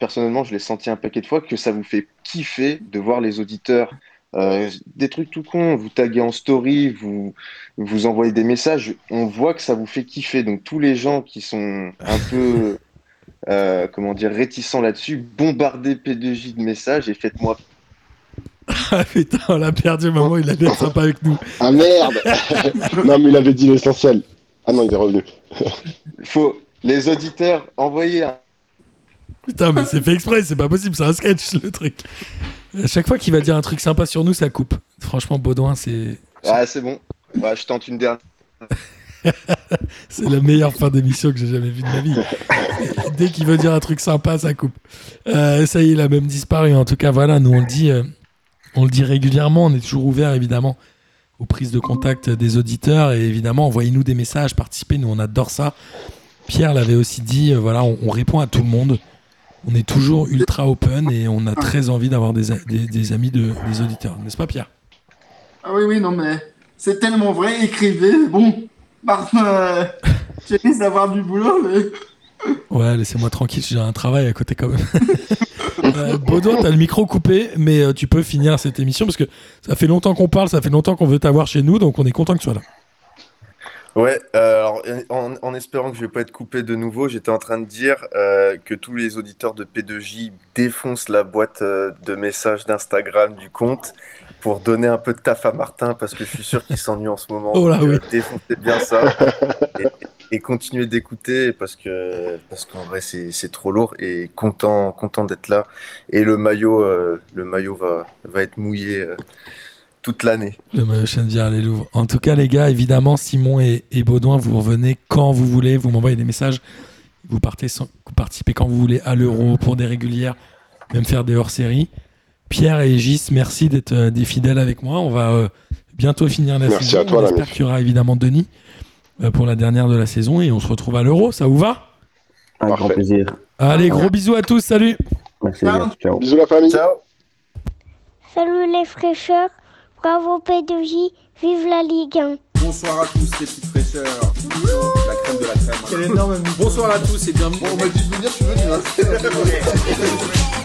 personnellement, je l'ai senti un paquet de fois, que ça vous fait kiffer de voir les auditeurs. Euh, des trucs tout cons, vous taguez en story, vous, vous envoyez des messages, on voit que ça vous fait kiffer. Donc tous les gens qui sont un peu, *laughs* euh, comment dire, réticents là-dessus, bombardez P2J de messages et faites-moi. *laughs* Ah putain, on l'a perdu, maman, il a été sympa avec nous. *laughs* Ah merde Non, mais il avait dit l'essentiel. Ah non, il est revenu. Faut les auditeurs envoyer un Putain, mais c'est fait exprès, c'est pas possible, c'est un sketch le truc. À chaque fois qu'il va dire un truc sympa sur nous, ça coupe. Franchement, Baudouin, c'est Ah, c'est bon. Bah, je tente une dernière. *laughs* c'est la meilleure fin d'émission que j'ai jamais vue de ma vie. *laughs* Dès qu'il veut dire un truc sympa, ça coupe. Euh, ça y est, il a même disparu. En tout cas, voilà, nous on le dit, euh, on le dit régulièrement. On est toujours ouvert, évidemment, aux prises de contact des auditeurs et évidemment, envoyez-nous des messages, participez. Nous, on adore ça. Pierre l'avait aussi dit. euh, voilà, on, on répond à tout le monde. On est toujours ultra open et on a très envie d'avoir des, a- des- des amis de, des auditeurs, n'est-ce pas, Pierre? Ah oui, oui, non, mais c'est tellement vrai. Écrivez. Bon, Martin, euh, j'ai risque d'avoir du boulot, mais. *laughs* Ouais, laissez-moi tranquille, j'ai un travail à côté quand même. *laughs* euh, Baudouin, t'as le micro coupé, mais euh, tu peux finir cette émission parce que ça fait longtemps qu'on parle, ça fait longtemps qu'on veut t'avoir chez nous, donc on est content que tu sois là. Ouais, euh, alors, en, en espérant que je vais pas être coupé de nouveau, j'étais en train de dire euh, que tous les auditeurs de P2J défoncent la boîte euh, de messages d'Instagram du compte pour donner un peu de taf à Martin parce que je suis sûr qu'il s'ennuie en ce moment. Oh là Donc, euh, oui. défoncez bien ça *laughs* et, et continuez d'écouter parce que parce qu'en vrai c'est c'est trop lourd et content content d'être là et le maillot le maillot va va être mouillé toute l'année. Le maillot Chennevières, les Louvres. En tout cas, les gars, évidemment, Simon et, et Baudouin, vous revenez quand vous voulez, vous m'envoyez des messages, vous, partez sans- vous participez quand vous voulez à l'Euro pour des régulières, même faire des hors-séries. Pierre et Gis, merci d'être euh, des fidèles avec moi. On va euh, bientôt finir la Merci saison. à toi, On l'ami. espère qu'il y aura évidemment Denis euh, pour la dernière de la saison et on se retrouve à l'Euro. Ça vous va? Un grand plaisir. Allez, gros bisous à tous. Salut Merci. Ciao. Bisous la famille. Ciao. Salut les fraîcheurs, bravo P2J, vive la Ligue 1. Bonsoir à tous les petites fraîcheurs. La crème de la crème. Quel énorme Bonsoir à tous et bienvenue. Bon, on m'a dit de venir, je suis venu. hein.